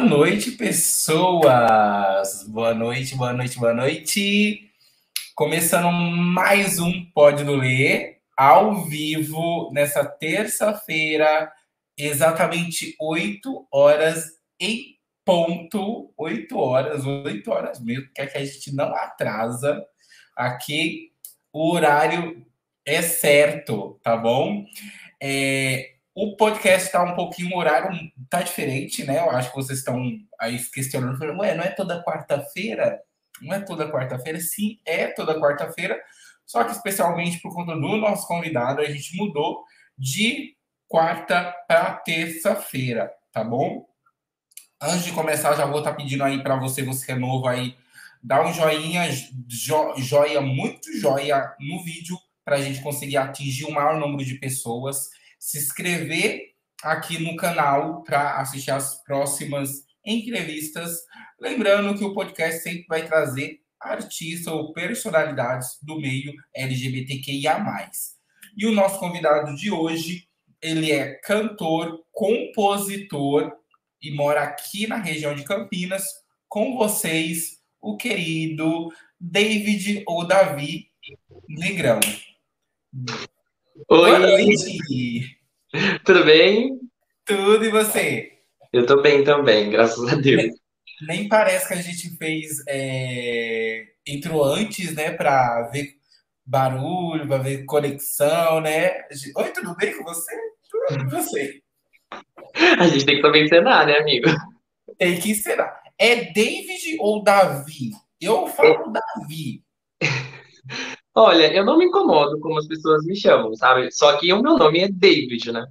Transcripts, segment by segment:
Boa noite, pessoas! Boa noite, boa noite, boa noite! Começando mais um Pode do Ler, ao vivo, nessa terça-feira, exatamente 8 horas em ponto. 8 horas, 8 horas mesmo, que, que a gente não atrasa. Aqui o horário é certo, tá bom? É, o podcast está um pouquinho, o horário tá diferente, né? Eu acho que vocês estão aí questionando, falando, ué, não é toda quarta-feira? Não é toda quarta-feira? Sim, é toda quarta-feira. Só que especialmente por conta do nosso convidado, a gente mudou de quarta para terça-feira, tá bom? Antes de começar, já vou estar tá pedindo aí para você, você que é novo aí, dá um joinha, jo, joia, muito joia no vídeo, para a gente conseguir atingir o maior número de pessoas se inscrever aqui no canal para assistir as próximas entrevistas. Lembrando que o podcast sempre vai trazer artistas ou personalidades do meio LGBTQIA+. E o nosso convidado de hoje, ele é cantor, compositor e mora aqui na região de Campinas. Com vocês, o querido David ou Davi Negrão. Oi! Tudo bem? Tudo, e você? Eu tô bem também, graças a Deus. Nem, nem parece que a gente fez. É... Entrou antes, né, pra ver barulho, pra ver conexão, né? Oi, tudo bem com você? Tudo com você? A gente tem que também encenar, né, amigo? Tem que encenar. É David ou Davi? Eu falo é... Davi. Olha, eu não me incomodo como as pessoas me chamam, sabe? Só que o meu nome é David, né?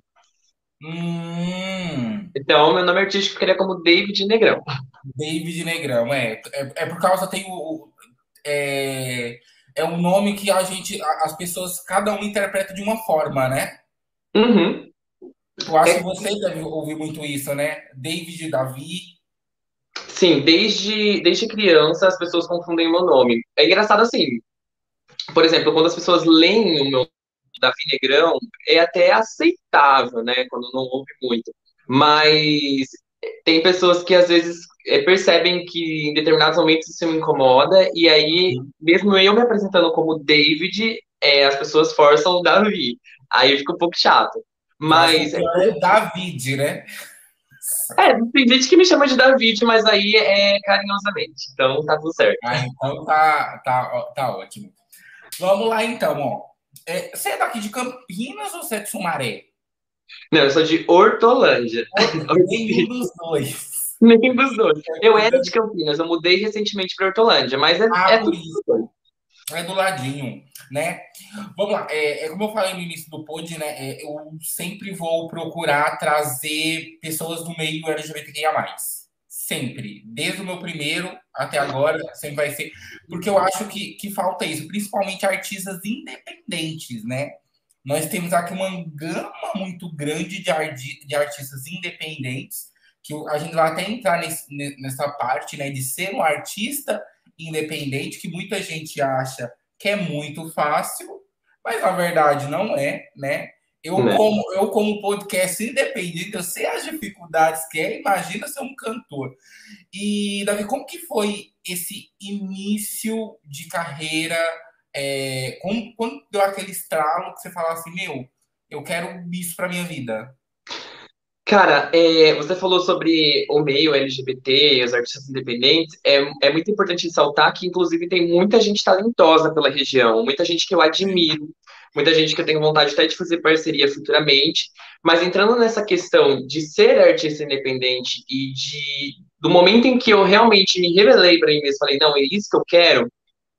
Hum. Então, meu nome artístico ficaria como David Negrão. David Negrão, é. É, é por causa tem o. É, é um nome que a gente. As pessoas, cada um interpreta de uma forma, né? Uhum. Eu acho é... que você deve ouvir muito isso, né? David, Davi. Sim, desde, desde criança as pessoas confundem o meu nome. É engraçado assim, por exemplo, quando as pessoas leem o meu Davi Negrão, é até aceitável, né? Quando não ouve muito. Mas tem pessoas que às vezes é, percebem que em determinados momentos isso me incomoda, e aí, mesmo eu me apresentando como David, é, as pessoas forçam o Davi. Aí fica um pouco chato. Mas. É David, né? É, tem gente que me chama de David, mas aí é carinhosamente. Então tá tudo certo. Ah, então tá, tá, tá ótimo. Vamos lá então, ó. É, você é daqui de Campinas ou você é de Sumaré? Não, eu sou de Hortolândia. Nenhum dos dois. Nenhum dos dois. Eu era de Campinas, eu mudei recentemente para Hortolândia, mas é, ah, é tudo. É do ladinho, né? Vamos lá. É, é como eu falei no início do pod, né? É, eu sempre vou procurar trazer pessoas do meio LGBTQIA+. Sempre. Desde o meu primeiro até agora, sempre vai ser. Porque eu acho que, que falta isso, principalmente artistas independentes, né? Nós temos aqui uma gama muito grande de, arti de artistas independentes, que a gente vai até entrar nesse, nessa parte, né, de ser um artista independente, que muita gente acha que é muito fácil, mas na verdade não é, né? Eu, né? como, eu, como podcast independente, eu sei as dificuldades que é, imagina ser um cantor. E, Davi, como que foi esse início de carreira? É, como, quando deu aquele estralo que você falou assim, meu, eu quero isso para minha vida? Cara, é, você falou sobre o meio LGBT, os artistas independentes. É, é muito importante ressaltar que, inclusive, tem muita gente talentosa pela região, muita gente que eu admiro, muita gente que eu tenho vontade até de fazer parceria futuramente. Mas entrando nessa questão de ser artista independente e de do momento em que eu realmente me revelei para mim mesmo, falei, não, é isso que eu quero,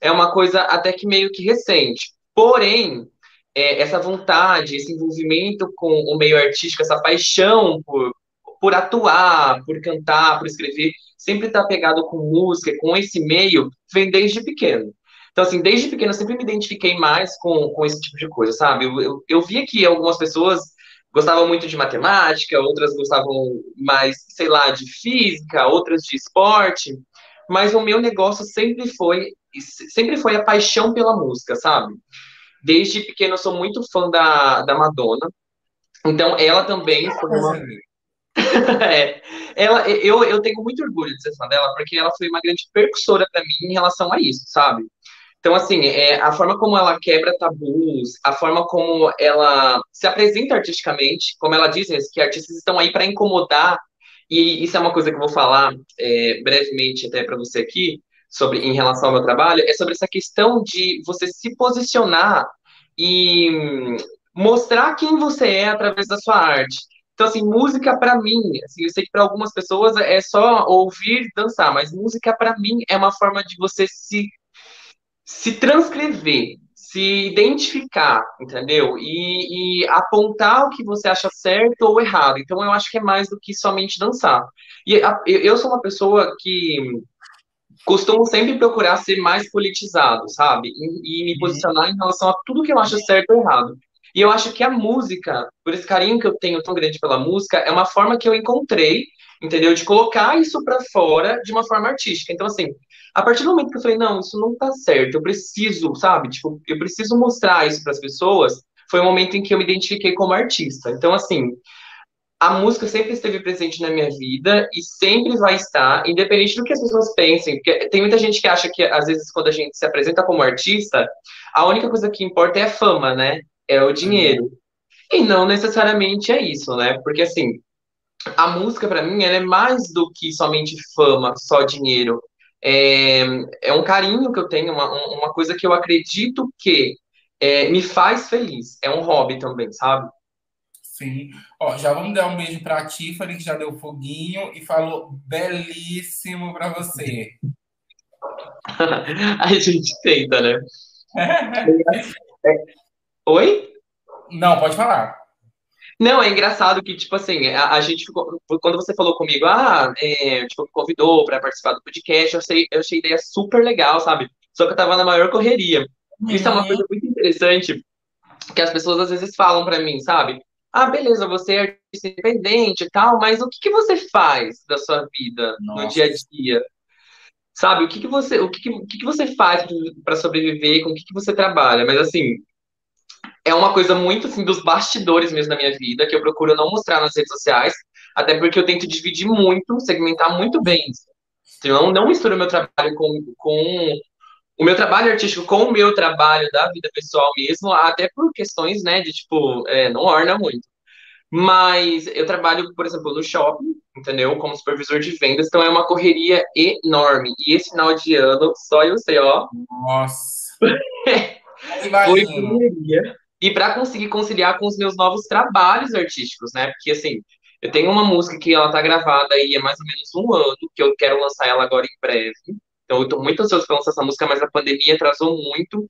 é uma coisa até que meio que recente. Porém, é, essa vontade, esse envolvimento com o meio artístico, essa paixão por, por atuar, por cantar, por escrever, sempre está pegado com música, com esse meio, vem desde pequeno. Então, assim, desde pequeno eu sempre me identifiquei mais com, com esse tipo de coisa, sabe? Eu, eu, eu via que algumas pessoas gostavam muito de matemática, outras gostavam mais, sei lá, de física, outras de esporte, mas o meu negócio sempre foi sempre foi a paixão pela música, sabe? Desde pequeno eu sou muito fã da, da Madonna. Então ela também foi uma é, ela, eu, eu tenho muito orgulho de ser fã dela, porque ela foi uma grande percussora para mim em relação a isso, sabe? Então, assim, é, a forma como ela quebra tabus, a forma como ela se apresenta artisticamente, como ela diz, que artistas estão aí para incomodar, e isso é uma coisa que eu vou falar é, brevemente até para você aqui, sobre em relação ao meu trabalho, é sobre essa questão de você se posicionar e mostrar quem você é através da sua arte. Então, assim, música para mim, assim, eu sei que para algumas pessoas é só ouvir, dançar, mas música para mim é uma forma de você se se transcrever, se identificar, entendeu? E, e, apontar o que você acha certo ou errado. Então, eu acho que é mais do que somente dançar. E a, eu sou uma pessoa que costumo sempre procurar ser mais politizado, sabe? E, e me uhum. posicionar em relação a tudo que eu acho certo ou errado. E eu acho que a música, por esse carinho que eu tenho tão grande pela música, é uma forma que eu encontrei, entendeu? De colocar isso para fora de uma forma artística. Então, assim, a partir do momento que eu falei, não, isso não tá certo, eu preciso, sabe? Tipo, eu preciso mostrar isso para as pessoas, foi o momento em que eu me identifiquei como artista. Então, assim, a música sempre esteve presente na minha vida e sempre vai estar, independente do que as pessoas pensem. Porque tem muita gente que acha que, às vezes, quando a gente se apresenta como artista, a única coisa que importa é a fama, né? É o dinheiro. E não necessariamente é isso, né? Porque, assim, a música, para mim, ela é mais do que somente fama, só dinheiro é, é um carinho que eu tenho, uma, uma coisa que eu acredito que é, me faz feliz. É um hobby também, sabe? Sim. Ó, já vamos dar um beijo para a Tiffany, que já deu foguinho e falou belíssimo para você. a gente tenta, né? É. Oi? Não, pode falar. Não, é engraçado que, tipo assim, a, a gente ficou, quando você falou comigo, ah, é, tipo, convidou para participar do podcast, eu achei, eu achei a ideia super legal, sabe? Só que eu tava na maior correria. Uhum. Isso é uma coisa muito interessante que as pessoas às vezes falam para mim, sabe? Ah, beleza, você é artista independente e tal, mas o que, que você faz da sua vida Nossa. no dia a dia? Sabe, o que, que você, o que, que, o que, que você faz para sobreviver, com o que, que você trabalha? Mas assim, é uma coisa muito assim dos bastidores mesmo da minha vida, que eu procuro não mostrar nas redes sociais, até porque eu tento dividir muito, segmentar muito bem isso. Então, não misturo meu trabalho com, com o meu trabalho artístico com o meu trabalho da vida pessoal mesmo, até por questões, né, de tipo, é, não orna muito. Mas eu trabalho, por exemplo, no shopping, entendeu? Como supervisor de vendas, então é uma correria enorme. E esse final de ano, só eu sei, ó. Nossa. Foi correria e para conseguir conciliar com os meus novos trabalhos artísticos, né? Porque assim, eu tenho uma música que ela tá gravada aí há mais ou menos um ano, que eu quero lançar ela agora em breve. Então eu tô muito ansioso para lançar essa música, mas a pandemia atrasou muito.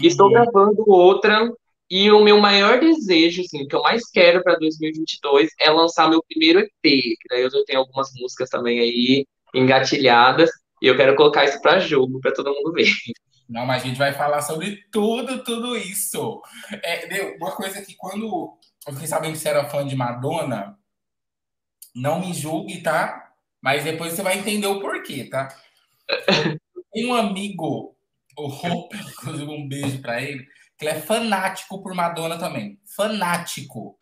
E estou gravando outra e o meu maior desejo, assim, o que eu mais quero para 2022 é lançar meu primeiro EP, que daí eu já tenho algumas músicas também aí engatilhadas, e eu quero colocar isso para jogo, para todo mundo ver. Não, mas a gente vai falar sobre tudo, tudo isso. É, uma coisa que quando eu fiquei sabendo que você era fã de Madonna, não me julgue, tá? Mas depois você vai entender o porquê, tá? um amigo, o Hope, inclusive um beijo para ele, que ele é fanático por Madonna também. Fanático.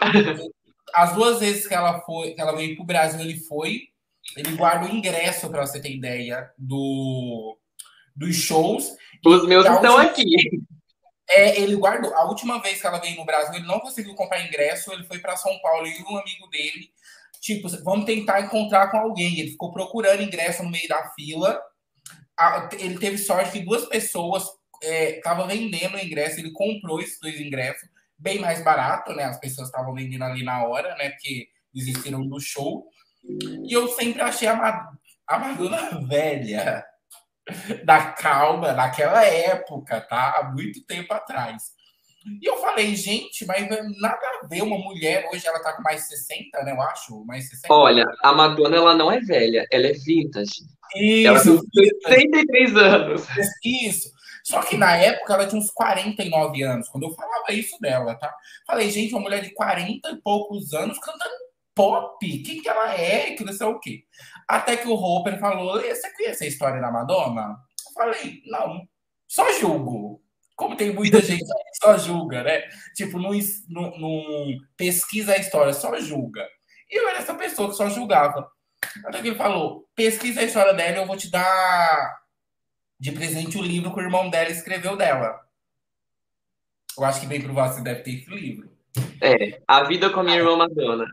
As duas vezes que ela foi, que ela veio pro Brasil, ele foi. Ele guarda o ingresso, para você ter ideia, do dos shows. Os meus estão última... aqui. É, ele guardou. A última vez que ela veio no Brasil, ele não conseguiu comprar ingresso. Ele foi para São Paulo e um amigo dele, tipo, vamos tentar encontrar com alguém. Ele ficou procurando ingresso no meio da fila. Ele teve sorte que duas pessoas estavam é, vendendo o ingresso. Ele comprou esses dois ingressos, bem mais barato, né? As pessoas estavam vendendo ali na hora, né? Porque desistiram do show. E eu sempre achei a, a Madonna velha da calma naquela época, tá? Há muito tempo atrás. E eu falei, gente, mas nada a ver uma mulher, hoje ela tá com mais 60, né, eu acho, mais 60. Olha, a Madonna, ela não é velha, ela é vintage. Isso, ela tem 63 anos. Isso. Só que na época ela tinha uns 49 anos, quando eu falava isso dela, tá? Falei, gente, uma mulher de 40 e poucos anos cantando pop, quem que ela é, que não sei o quê. Até que o Hopper falou: Você conhece a história da Madonna? Eu falei: Não, só julgo. Como tem muita gente que só julga, né? Tipo, não, não, não pesquisa a história, só julga. E eu era essa pessoa que só julgava. Até que ele falou: pesquisa a história dela e eu vou te dar de presente o livro que o irmão dela escreveu dela. Eu acho que bem provável você deve ter esse livro. É, A Vida com a Minha Irmã Madonna.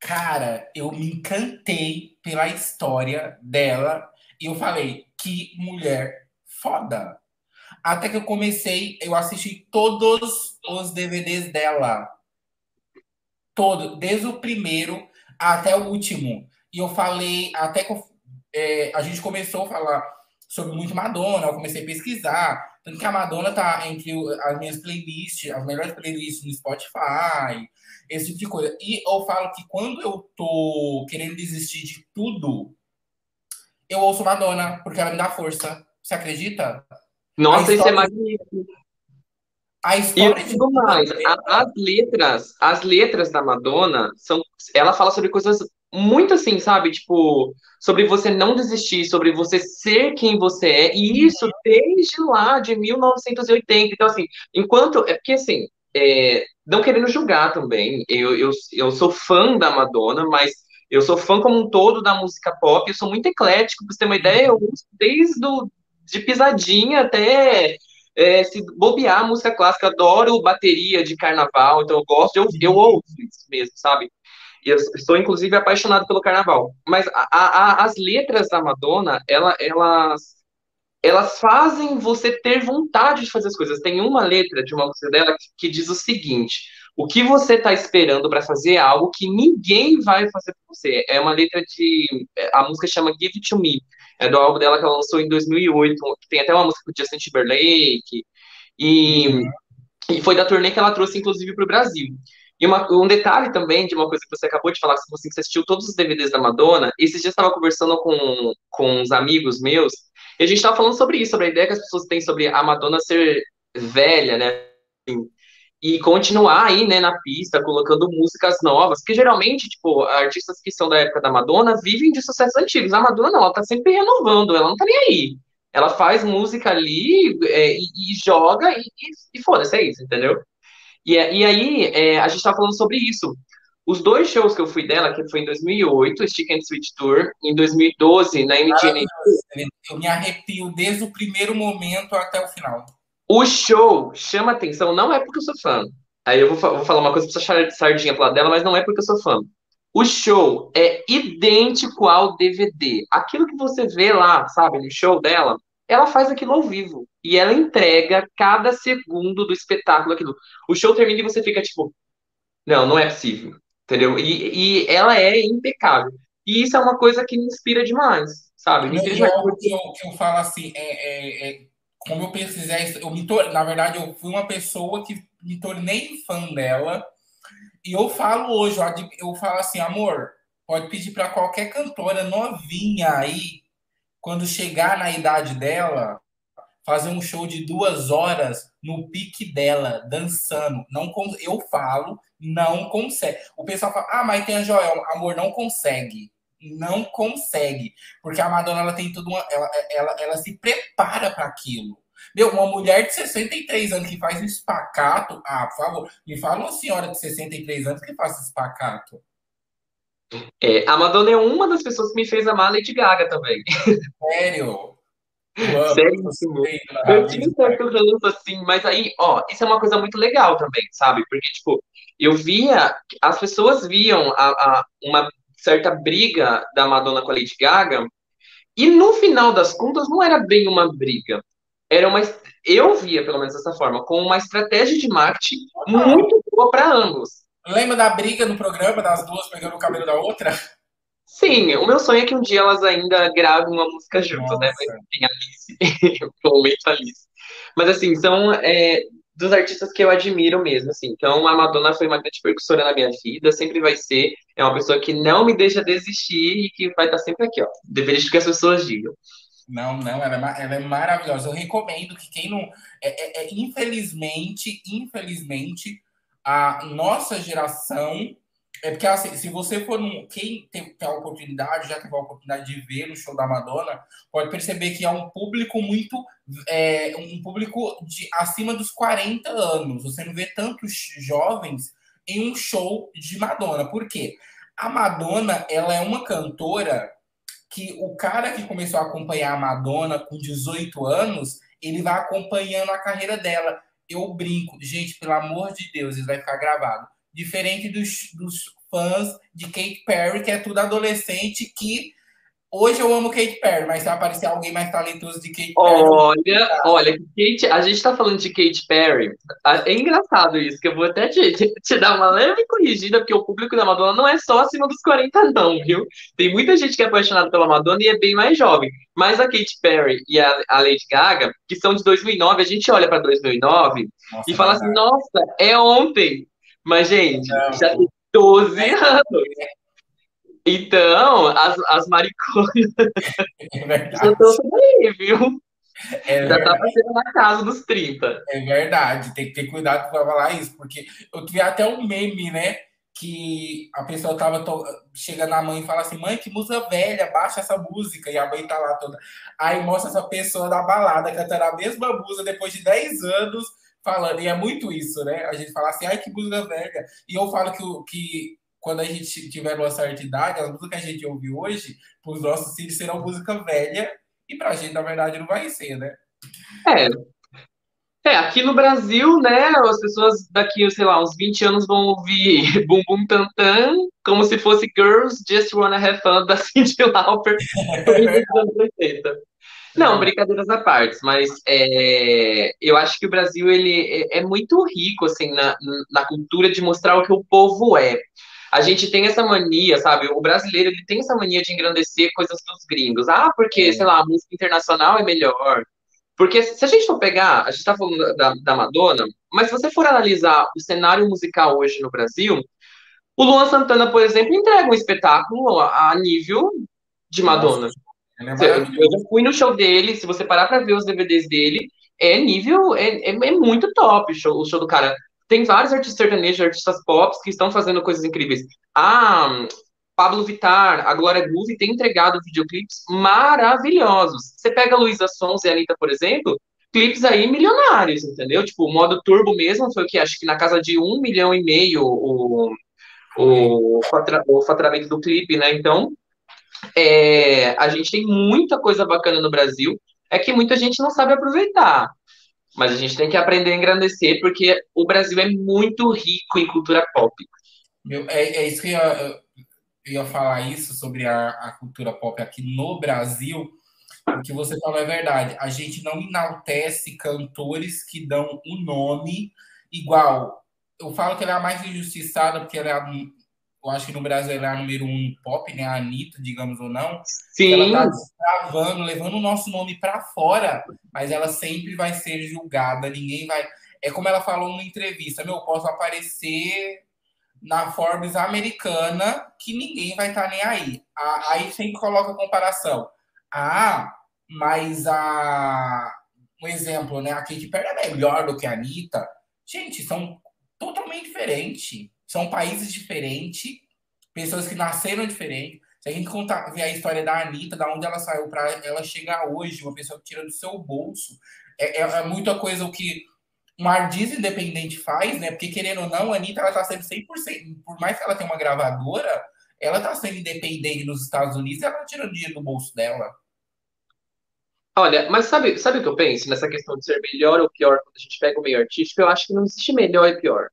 Cara, eu me encantei pela história dela e eu falei, que mulher foda. Até que eu comecei, eu assisti todos os DVDs dela. Todo, desde o primeiro até o último. E eu falei, até que eu, é, a gente começou a falar sobre muito Madonna, eu comecei a pesquisar. Tanto que a Madonna tá entre as minhas playlists, as melhores playlists no Spotify, esse tipo de coisa. E eu falo que quando eu tô querendo desistir de tudo, eu ouço Madonna, porque ela me dá força. Você acredita? Nossa, isso é magnífico. A história e tudo mais, as letras, as letras da Madonna são, ela fala sobre coisas muito assim, sabe? Tipo, sobre você não desistir, sobre você ser quem você é, e isso desde lá de 1980. Então, assim, enquanto. É porque, assim, é, não querendo julgar também, eu, eu, eu sou fã da Madonna, mas eu sou fã como um todo da música pop, eu sou muito eclético, pra você ter uma ideia, eu uso desde do, de pisadinha até. É, se bobear música clássica, adoro bateria de carnaval, então eu gosto, eu, eu ouço isso mesmo, sabe? E eu estou, inclusive, apaixonado pelo carnaval. Mas a, a, as letras da Madonna, ela, elas, elas fazem você ter vontade de fazer as coisas. Tem uma letra de uma música dela que, que diz o seguinte: O que você está esperando para fazer é algo que ninguém vai fazer por você. É uma letra de. A música chama Give It to Me. É do álbum dela que ela lançou em 2008. Tem até uma música com Justin Timberlake. E, e foi da turnê que ela trouxe, inclusive, para o Brasil. E uma, um detalhe também de uma coisa que você acabou de falar, que você assistiu todos os DVDs da Madonna, esses dias eu estava conversando com, com uns amigos meus, e a gente estava falando sobre isso, sobre a ideia que as pessoas têm sobre a Madonna ser velha, né? E continuar aí, né, na pista, colocando músicas novas, que geralmente, tipo, artistas que são da época da Madonna vivem de sucessos antigos. A Madonna não, ela tá sempre renovando, ela não tá nem aí. Ela faz música ali é, e, e, joga e, e, e foda-se, é isso, entendeu? E, e aí, é, a gente estava falando sobre isso. Os dois shows que eu fui dela, que foi em 2008, Stick and Sweet Tour, em 2012, na MTV. Eu me arrepio desde o primeiro momento até o final. O show chama atenção, não é porque eu sou fã. Aí eu vou, vou falar uma coisa pra você sardinha pro lado dela, mas não é porque eu sou fã. O show é idêntico ao DVD. Aquilo que você vê lá, sabe, no show dela, ela faz aquilo ao vivo. E ela entrega cada segundo do espetáculo aquilo. O show termina e você fica tipo, não, não é possível. Entendeu? E, e ela é impecável. E isso é uma coisa que me inspira demais, sabe? Me inspira demais. Eu, eu, eu falo assim, é, é, é, como eu pesquisei, eu me tor... na verdade, eu fui uma pessoa que me tornei fã dela. E eu falo hoje, eu falo assim, amor, pode pedir para qualquer cantora novinha aí quando chegar na idade dela, fazer um show de duas horas no pique dela, dançando. Não Eu falo, não consegue. O pessoal fala, ah, mas tem a Joel. Amor, não consegue. Não consegue. Porque a Madonna, ela tem tudo uma... ela, ela, ela se prepara para aquilo. Meu, uma mulher de 63 anos que faz um espacato, ah, por favor, me fala uma senhora de 63 anos que faz espacato. É, a Madonna é uma das pessoas que me fez amar a Lady Gaga também. Sério? Sério? Eu tinha certo ranço assim, mas aí, ó, isso é uma coisa muito legal também, sabe? Porque, tipo, eu via, as pessoas viam a, a, uma certa briga da Madonna com a Lady Gaga, e no final das contas não era bem uma briga. Era uma. Eu via, pelo menos dessa forma, com uma estratégia de marketing muito boa para ambos. Lembra da briga no programa, das duas pegando o cabelo da outra? Sim, o meu sonho é que um dia elas ainda gravem uma música juntas, né? Mas tem Alice, momento Alice. Mas assim, são é, dos artistas que eu admiro mesmo, assim. Então, a Madonna foi uma grande percussora na minha vida, sempre vai ser. É uma pessoa que não me deixa desistir e que vai estar sempre aqui, ó. Deveria que as pessoas digam. Não, não, ela é, ela é maravilhosa. Eu recomendo que quem não. É, é, é infelizmente, infelizmente, a nossa geração. É porque, assim, se você for um. Quem tem, tem a oportunidade, já teve a oportunidade de ver o show da Madonna, pode perceber que é um público muito. É, um público de acima dos 40 anos. Você não vê tantos jovens em um show de Madonna. Por quê? A Madonna, ela é uma cantora que o cara que começou a acompanhar a Madonna com 18 anos, ele vai acompanhando a carreira dela. Eu brinco, gente, pelo amor de Deus, isso vai ficar gravado. Diferente dos, dos fãs de Kate Perry, que é tudo adolescente que Hoje eu amo Kate Perry, mas se aparecer alguém mais talentoso de Kate Perry. Olha, olha, Kate, a gente tá falando de Kate Perry. É engraçado isso, que eu vou até te, te, te, dar uma leve corrigida, porque o público da Madonna não é só acima dos 40, não, viu? Tem muita gente que é apaixonada pela Madonna e é bem mais jovem. Mas a Kate Perry e a, a Lady Gaga, que são de 2009, a gente olha para 2009 nossa, e fala assim: nossa, é ontem. Mas, gente, não, já tem 12 anos. Então, as, as mariconas é já estão aí, viu? É já tá passando na casa dos 30. É verdade, tem que ter cuidado para falar isso, porque eu vi até um meme, né? Que a pessoa tava to... chega na mãe e fala assim: mãe, que música velha, baixa essa música. E a mãe tá lá toda. Aí mostra essa pessoa da balada cantando a mesma música depois de 10 anos falando. E é muito isso, né? A gente fala assim: ai, que música velha. E eu falo que, que quando a gente tiver uma certa idade, as músicas que a gente ouve hoje, para os nossos filhos serão música velha, e para a gente, na verdade, não vai ser, né? É. É, aqui no Brasil, né, as pessoas daqui, sei lá, uns 20 anos vão ouvir Bum Bum Tan Tan como se fosse Girls Just Wanna Have Fun da Cindy Lauper Não, brincadeiras à parte, mas é, eu acho que o Brasil ele é, é muito rico assim na, na cultura de mostrar o que o povo é a gente tem essa mania, sabe? O brasileiro ele tem essa mania de engrandecer coisas dos gringos. Ah, porque, sei lá, a música internacional é melhor. Porque se a gente for pegar, a gente tá falando da, da Madonna, mas se você for analisar o cenário musical hoje no Brasil, o Luan Santana, por exemplo, entrega um espetáculo a, a nível de Madonna. Nossa, é eu fui no show dele, se você parar para ver os DVDs dele, é nível, é, é, é muito top o show, o show do cara. Tem vários artistas sertanejos, artistas pop que estão fazendo coisas incríveis. A Pablo Vittar, a Glória Groove tem entregado videoclipes maravilhosos. Você pega Luísa Sons e a Anitta, por exemplo, clipes aí milionários, entendeu? Tipo, o modo turbo mesmo foi o que acho que na casa de um milhão e meio o, o, o faturamento do clipe, né? Então, é, a gente tem muita coisa bacana no Brasil, é que muita gente não sabe aproveitar. Mas a gente tem que aprender a engrandecer, porque o Brasil é muito rico em cultura pop. Meu, é, é isso que eu ia, eu ia falar isso sobre a, a cultura pop aqui no Brasil. O que você falou é verdade. A gente não enaltece cantores que dão o um nome igual. Eu falo que ela é a mais injustiçada porque ela é a, eu acho que no Brasil ela é a número um pop, né? A Anitta, digamos ou não. Sim. Ela tá travando, levando o nosso nome para fora, mas ela sempre vai ser julgada. Ninguém vai. É como ela falou numa entrevista: meu, posso aparecer na Forbes americana que ninguém vai estar tá nem aí. Aí sempre coloca a comparação. Ah, mas a. Um exemplo, né? A Katy Perry é melhor do que a Anitta. Gente, são totalmente diferentes são países diferentes, pessoas que nasceram diferentes. Se a gente contar, ver a história da Anitta, da onde ela saiu para ela chegar hoje, uma pessoa que tira do seu bolso, é, é, é muita coisa o que um artista independente faz, né? Porque querendo ou não, a Anitta ela tá sendo 100%, por mais que ela tenha uma gravadora, ela tá sendo independente nos Estados Unidos ela tira dinheiro do bolso dela. Olha, mas sabe, sabe o que eu penso nessa questão de ser melhor ou pior quando a gente pega o meio artístico? Eu acho que não existe melhor e pior.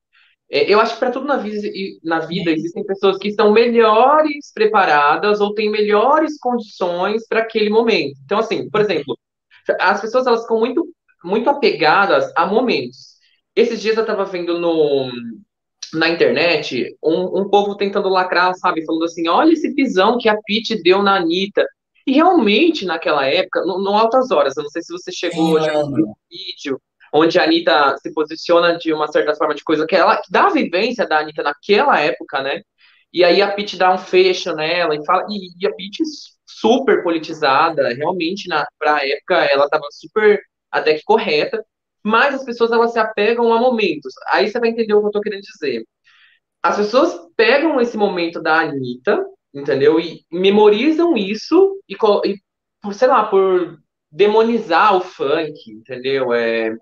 É, eu acho que para tudo na vida, na vida existem pessoas que estão melhores preparadas ou têm melhores condições para aquele momento. Então, assim, por exemplo, as pessoas elas ficam muito, muito apegadas a momentos. Esses dias eu estava vendo no, na internet um, um povo tentando lacrar, sabe? Falando assim: olha esse pisão que a Pete deu na Anitta. E realmente, naquela época, no, no Altas Horas, eu não sei se você chegou Sim, já no vídeo, onde a Anitta se posiciona de uma certa forma de coisa que ela que dá a vivência da Anitta naquela época, né? E aí a Pete dá um fecho nela e fala e, e a Pete super politizada, realmente na pra época ela estava super até que correta, mas as pessoas elas se apegam a momentos. Aí você vai entender o que eu tô querendo dizer. As pessoas pegam esse momento da Anitta, entendeu? E memorizam isso e, e sei lá, por demonizar o funk, entendeu? É,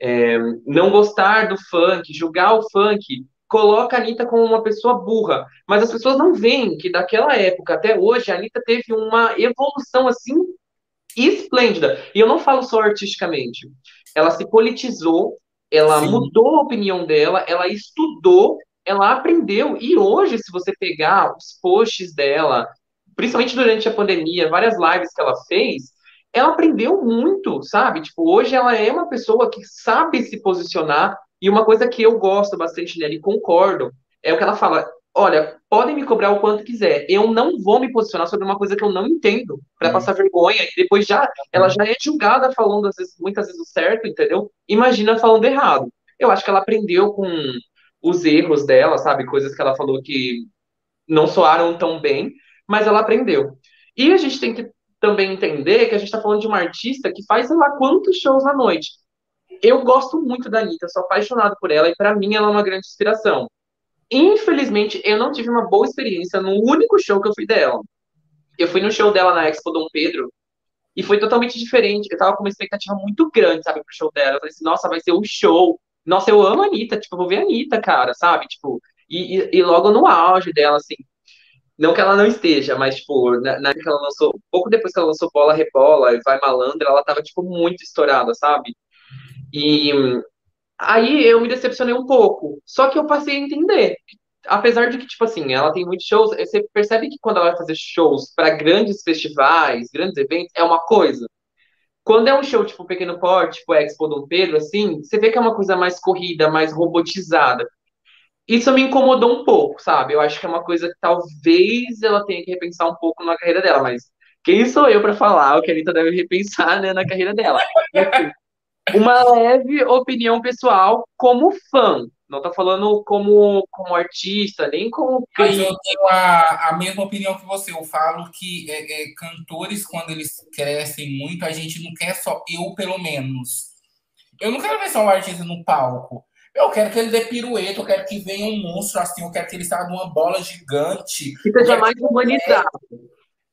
é, não gostar do funk, julgar o funk. coloca a Anitta como uma pessoa burra, mas as pessoas não veem que daquela época até hoje a Anitta teve uma evolução assim esplêndida. E eu não falo só artisticamente. Ela se politizou, ela Sim. mudou a opinião dela, ela estudou, ela aprendeu. E hoje, se você pegar os posts dela, principalmente durante a pandemia, várias lives que ela fez, ela aprendeu muito, sabe? Tipo, hoje ela é uma pessoa que sabe se posicionar. E uma coisa que eu gosto bastante dela e concordo é o que ela fala: olha, podem me cobrar o quanto quiser, eu não vou me posicionar sobre uma coisa que eu não entendo para uhum. passar vergonha. E depois já ela já é julgada falando às vezes, muitas vezes o certo, entendeu? Imagina falando errado. Eu acho que ela aprendeu com os erros dela, sabe? Coisas que ela falou que não soaram tão bem, mas ela aprendeu. E a gente tem que também entender que a gente está falando de uma artista que faz sei lá quantos shows na noite. Eu gosto muito da Anitta, sou apaixonado por ela e para mim ela é uma grande inspiração. Infelizmente, eu não tive uma boa experiência no único show que eu fui dela. Eu fui no show dela na Expo Dom Pedro e foi totalmente diferente. Eu tava com uma expectativa muito grande, sabe, pro show dela. Eu falei assim, nossa, vai ser um show. Nossa, eu amo a Anitta, tipo, eu vou ver a Anitta, cara, sabe? Tipo, e, e, e logo no auge dela, assim, não que ela não esteja, mas, tipo, na, na, que ela lançou, pouco depois que ela lançou Bola Rebola e Vai Malandra, ela tava, tipo, muito estourada, sabe? E aí eu me decepcionei um pouco. Só que eu passei a entender. Apesar de que, tipo assim, ela tem muitos shows, você percebe que quando ela vai fazer shows para grandes festivais, grandes eventos, é uma coisa. Quando é um show, tipo, pequeno porte, tipo Expo Dom Pedro, assim, você vê que é uma coisa mais corrida, mais robotizada isso me incomodou um pouco, sabe? Eu acho que é uma coisa que talvez ela tenha que repensar um pouco na carreira dela, mas quem sou eu para falar o que a Anitta deve repensar né, na carreira dela? Assim, uma leve opinião pessoal como fã. Não tô falando como, como artista, nem como. Mas eu tenho a, a mesma opinião que você. Eu falo que é, é, cantores, quando eles crescem muito, a gente não quer só. Eu, pelo menos. Eu não quero ver só um artista no palco. Eu quero que ele dê pirueta, eu quero que venha um monstro assim, eu quero que ele saia de uma bola gigante. Que seja mais humanizado.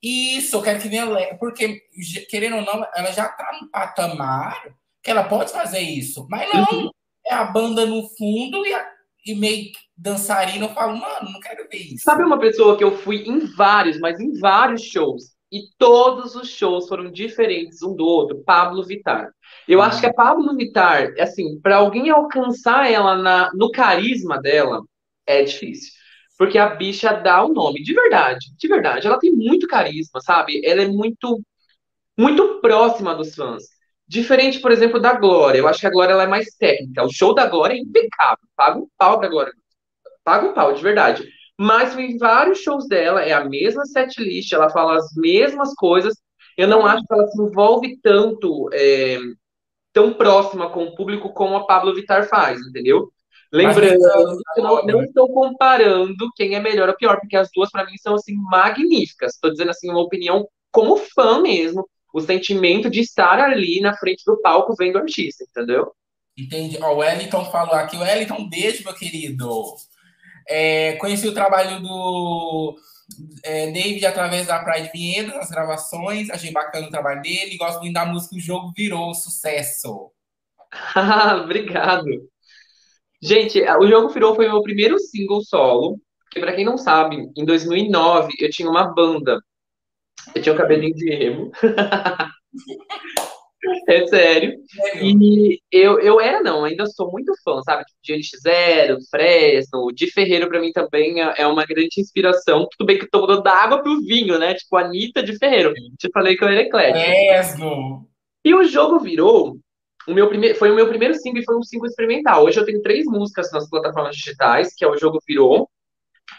Isso, eu quero que venha leve, porque, querendo ou não, ela já tá no patamar que ela pode fazer isso. Mas não, uhum. é a banda no fundo e, a, e meio dançarina. Eu falo, mano, não quero ver isso. Sabe uma pessoa que eu fui em vários, mas em vários shows, e todos os shows foram diferentes um do outro? Pablo Vittar. Eu acho que a Pablo Vittar, assim, para alguém alcançar ela na, no carisma dela, é difícil. Porque a bicha dá o nome, de verdade, de verdade. Ela tem muito carisma, sabe? Ela é muito, muito próxima dos fãs. Diferente, por exemplo, da Glória. Eu acho que a Glória ela é mais técnica. O show da Glória é impecável. Paga um pau pra Glória. Paga um pau, de verdade. Mas em vários shows dela, é a mesma setlist, ela fala as mesmas coisas. Eu não acho que ela se envolve tanto é, tão próxima com o público como a Pablo Vittar faz, entendeu? Lembrando, eu não, não, estou comparando quem é melhor ou pior, porque as duas para mim são assim magníficas. Estou dizendo assim uma opinião como fã mesmo, o sentimento de estar ali na frente do palco vendo o artista, entendeu? Entendi. Ó, o Wellington falou aqui. O Wellington, um beijo, meu querido. É, conheci o trabalho do é, David através da Pride Vinhedo, nas gravações, achei bacana o trabalho dele, gosto muito da música, o jogo virou sucesso. Obrigado. Gente, o jogo virou foi meu primeiro single solo, que para quem não sabe, em 2009 eu tinha uma banda. Eu tinha um cabelinho de emo. É sério. E eu, eu era, não, ainda sou muito fã, sabe? De NX0, Fresno, de Ferreiro pra mim também é, é uma grande inspiração. Tudo bem que eu tô mudando da água pro vinho, né? Tipo, Anitta de Ferreiro. Te falei que eu era eclético. Fresno! E o jogo virou. O meu primeiro, foi o meu primeiro single e foi um single experimental. Hoje eu tenho três músicas nas plataformas digitais, que é o Jogo Virou,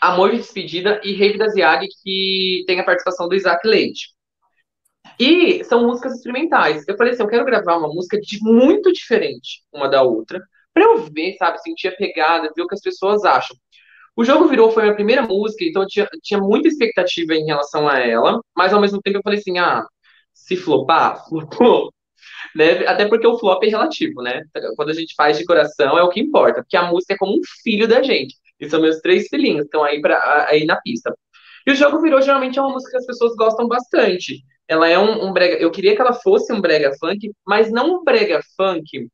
Amor de Despedida e Rave da Ziag, que tem a participação do Isaac Leite. E são músicas experimentais. Eu falei assim, eu quero gravar uma música de muito diferente uma da outra, para eu ver, sabe, sentir a pegada, ver o que as pessoas acham. O jogo virou foi a minha primeira música, então eu tinha, tinha muita expectativa em relação a ela, mas ao mesmo tempo eu falei assim, ah, se flopar, flopou. Né? Até porque o flop é relativo, né? Quando a gente faz de coração é o que importa, porque a música é como um filho da gente. E são meus três filhinhos, estão aí, aí na pista. E o jogo virou geralmente é uma música que as pessoas gostam bastante ela é um, um, brega. Eu queria que ela fosse um brega funk, mas não um brega funk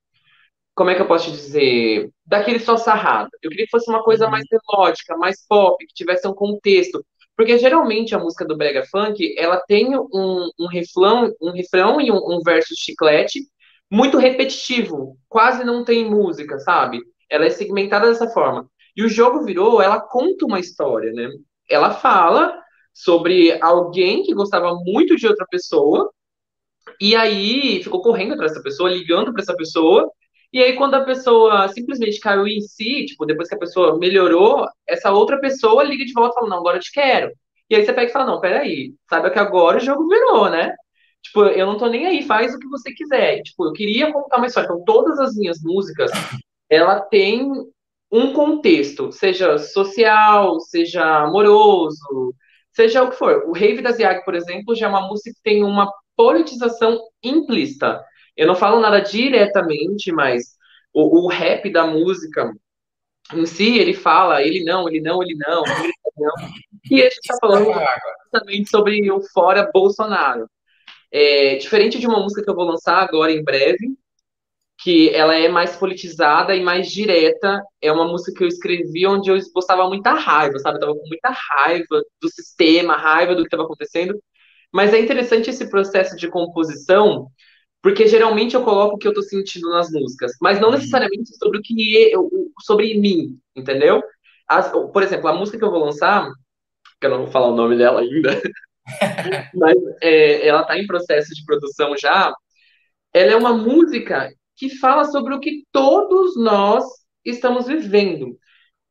como é que eu posso te dizer? Daquele só sarrado. Eu queria que fosse uma coisa mais melódica, mais pop, que tivesse um contexto. Porque geralmente a música do Brega Funk, ela tem um, um refrão, um refrão e um, um verso chiclete muito repetitivo. Quase não tem música, sabe? Ela é segmentada dessa forma. E o jogo virou, ela conta uma história, né? Ela fala sobre alguém que gostava muito de outra pessoa, e aí ficou correndo atrás dessa pessoa, ligando para essa pessoa, e aí quando a pessoa simplesmente caiu em si, tipo, depois que a pessoa melhorou, essa outra pessoa liga de volta e fala, não, agora eu te quero. E aí você pega e fala, não, peraí, saiba que agora o jogo virou, né? Tipo, eu não tô nem aí, faz o que você quiser. Tipo, eu queria contar uma história. Então, todas as minhas músicas, ela tem um contexto, seja social, seja amoroso, seja o que for. O Rave da Ziag, por exemplo, já é uma música que tem uma politização implícita. Eu não falo nada diretamente, mas o, o rap da música em si, ele fala, ele não, ele não, ele não, ele não. E a gente está falando justamente sobre o fora Bolsonaro. É, diferente de uma música que eu vou lançar agora em breve, que ela é mais politizada e mais direta. É uma música que eu escrevi onde eu postava muita raiva, sabe? Eu tava com muita raiva do sistema, raiva do que estava acontecendo. Mas é interessante esse processo de composição, porque geralmente eu coloco o que eu tô sentindo nas músicas, mas não uhum. necessariamente sobre o que eu, sobre mim, entendeu? As, por exemplo, a música que eu vou lançar, que eu não vou falar o nome dela ainda, mas é, ela tá em processo de produção já. Ela é uma música que fala sobre o que todos nós estamos vivendo.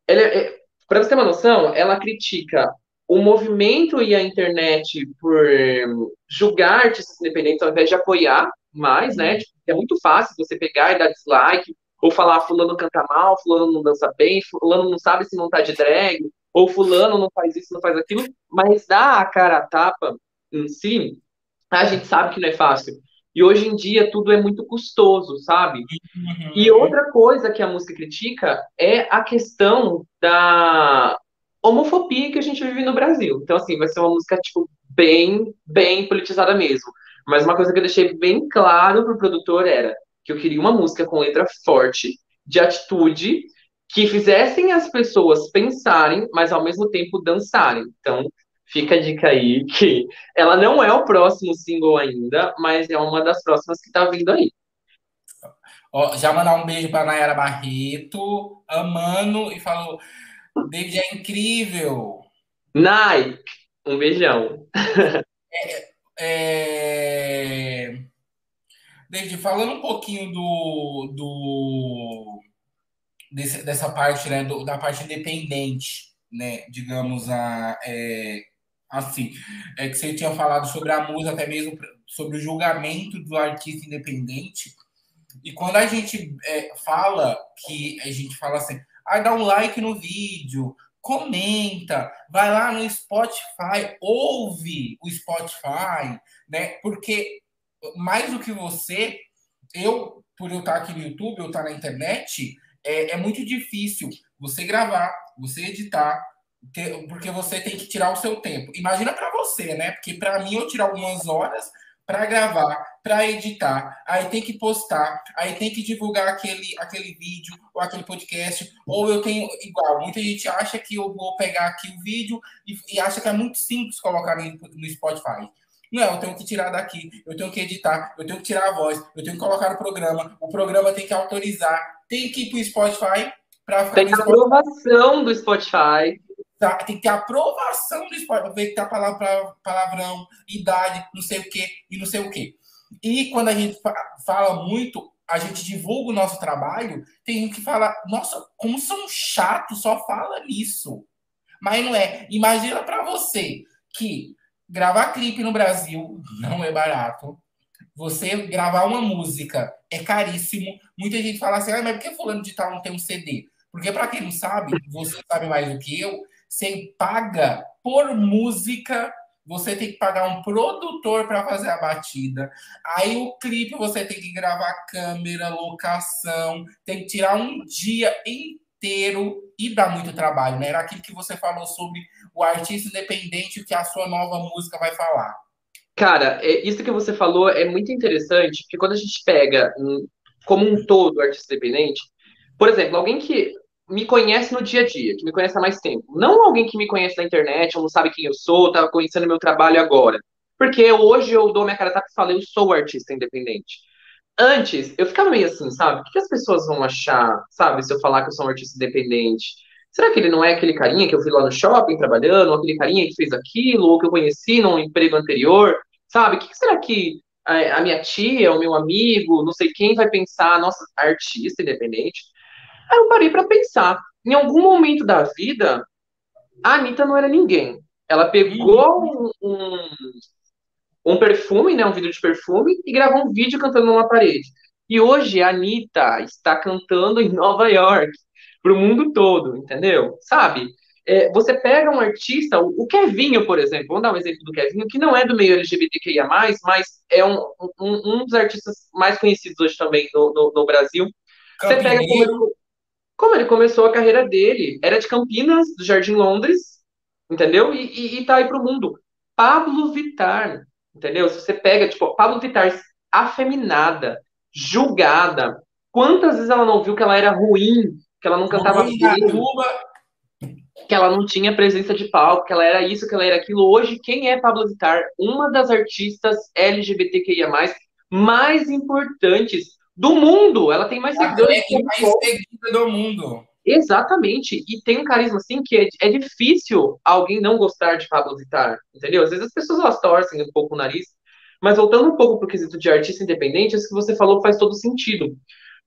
É, Para você ter uma noção, ela critica o movimento e a internet por julgar artistas independentes ao invés de apoiar mais, né? Tipo, é muito fácil você pegar e dar dislike, ou falar fulano canta mal, fulano não dança bem, fulano não sabe se montar de drag, ou fulano não faz isso, não faz aquilo, mas dar a cara a tapa em si, a gente sabe que não é fácil. E hoje em dia tudo é muito custoso, sabe? Uhum. E outra coisa que a música critica é a questão da homofobia que a gente vive no Brasil. Então, assim, vai ser uma música, tipo, bem, bem politizada mesmo. Mas uma coisa que eu deixei bem claro pro produtor era que eu queria uma música com letra forte, de atitude, que fizessem as pessoas pensarem, mas ao mesmo tempo dançarem. Então, Fica a dica aí que ela não é o próximo single ainda, mas é uma das próximas que tá vindo aí. Ó, já mandar um beijo para Nayara Barreto, amando, e falou: David é incrível. Nai, um beijão. É, é... David, falando um pouquinho do, do desse, dessa parte, né, do, da parte independente, né, digamos a é, assim, é que você tinha falado sobre a música, até mesmo sobre o julgamento do artista independente. E quando a gente é, fala que a gente fala assim, ah, dá um like no vídeo, comenta, vai lá no Spotify, ouve o Spotify, né? Porque mais do que você, eu, por eu estar aqui no YouTube, eu estar na internet, é, é muito difícil você gravar, você editar, porque você tem que tirar o seu tempo. Imagina para você, né? Porque para mim eu tiro algumas horas para gravar, para editar, aí tem que postar, aí tem que divulgar aquele, aquele vídeo ou aquele podcast, ou eu tenho igual, muita gente acha que eu vou pegar aqui o vídeo e, e acha que é muito simples colocar no, no Spotify. Não, eu tenho que tirar daqui, eu tenho que editar, eu tenho que tirar a voz, eu tenho que colocar no programa, o programa tem que autorizar, tem que ir para o Spotify para ficar. Tem a aprovação do Spotify. Tá, tem que ter aprovação do esporte, ver que tá palavra, palavrão, idade, não sei o que e não sei o que. E quando a gente fala muito, a gente divulga o nosso trabalho, tem que fala, nossa, como são chatos, só fala nisso. Mas não é. Imagina para você que gravar clipe no Brasil não é barato. Você gravar uma música é caríssimo. Muita gente fala assim, ah, mas por que fulano de tal não tem um CD? Porque para quem não sabe, você sabe mais do que eu, você paga por música, você tem que pagar um produtor para fazer a batida. Aí o clipe você tem que gravar câmera, locação, tem que tirar um dia inteiro e dá muito trabalho, né? Era aquilo que você falou sobre o artista independente, o que a sua nova música vai falar. Cara, é, isso que você falou é muito interessante, porque quando a gente pega como um todo, artista independente, por exemplo, alguém que me conhece no dia a dia, que me conhece há mais tempo. Não alguém que me conhece na internet, ou não sabe quem eu sou, tá conhecendo meu trabalho agora. Porque hoje eu dou minha cara tapa e falo, eu sou artista independente. Antes, eu ficava meio assim, sabe? O que as pessoas vão achar, sabe, se eu falar que eu sou um artista independente? Será que ele não é aquele carinha que eu fui lá no shopping trabalhando, ou aquele carinha que fez aquilo, ou que eu conheci num emprego anterior? Sabe? O que será que a minha tia, o meu amigo, não sei quem vai pensar, nossa, artista independente? Aí eu parei para pensar. Em algum momento da vida, a Anitta não era ninguém. Ela pegou um, um, um perfume, né, um vidro de perfume, e gravou um vídeo cantando numa parede. E hoje a Anitta está cantando em Nova York, para o mundo todo, entendeu? Sabe? É, você pega um artista, o Kevinho, por exemplo, vamos dar um exemplo do Kevinho, que não é do meio LGBTQIA, mas é um, um, um dos artistas mais conhecidos hoje também no, no, no Brasil. Você pega como, como ele começou a carreira dele. Era de Campinas, do Jardim Londres, entendeu? E, e, e tá aí pro mundo. Pablo Vittar, entendeu? Se você pega, tipo, Pablo Vittar, afeminada, julgada. Quantas vezes ela não viu que ela era ruim, que ela não cantava bem, que ela não tinha presença de palco, que ela era isso, que ela era aquilo. Hoje, quem é Pablo Vittar? Uma das artistas LGBTQIA+, mais importantes do mundo. Ela tem mais seguidores. É mais seguida do mundo. Exatamente. E tem um carisma assim que é, é, difícil alguém não gostar de Pablo Vittar, entendeu? Às vezes as pessoas elas torcem um pouco o nariz. Mas voltando um pouco para o quesito de artista independente, isso que você falou faz todo sentido.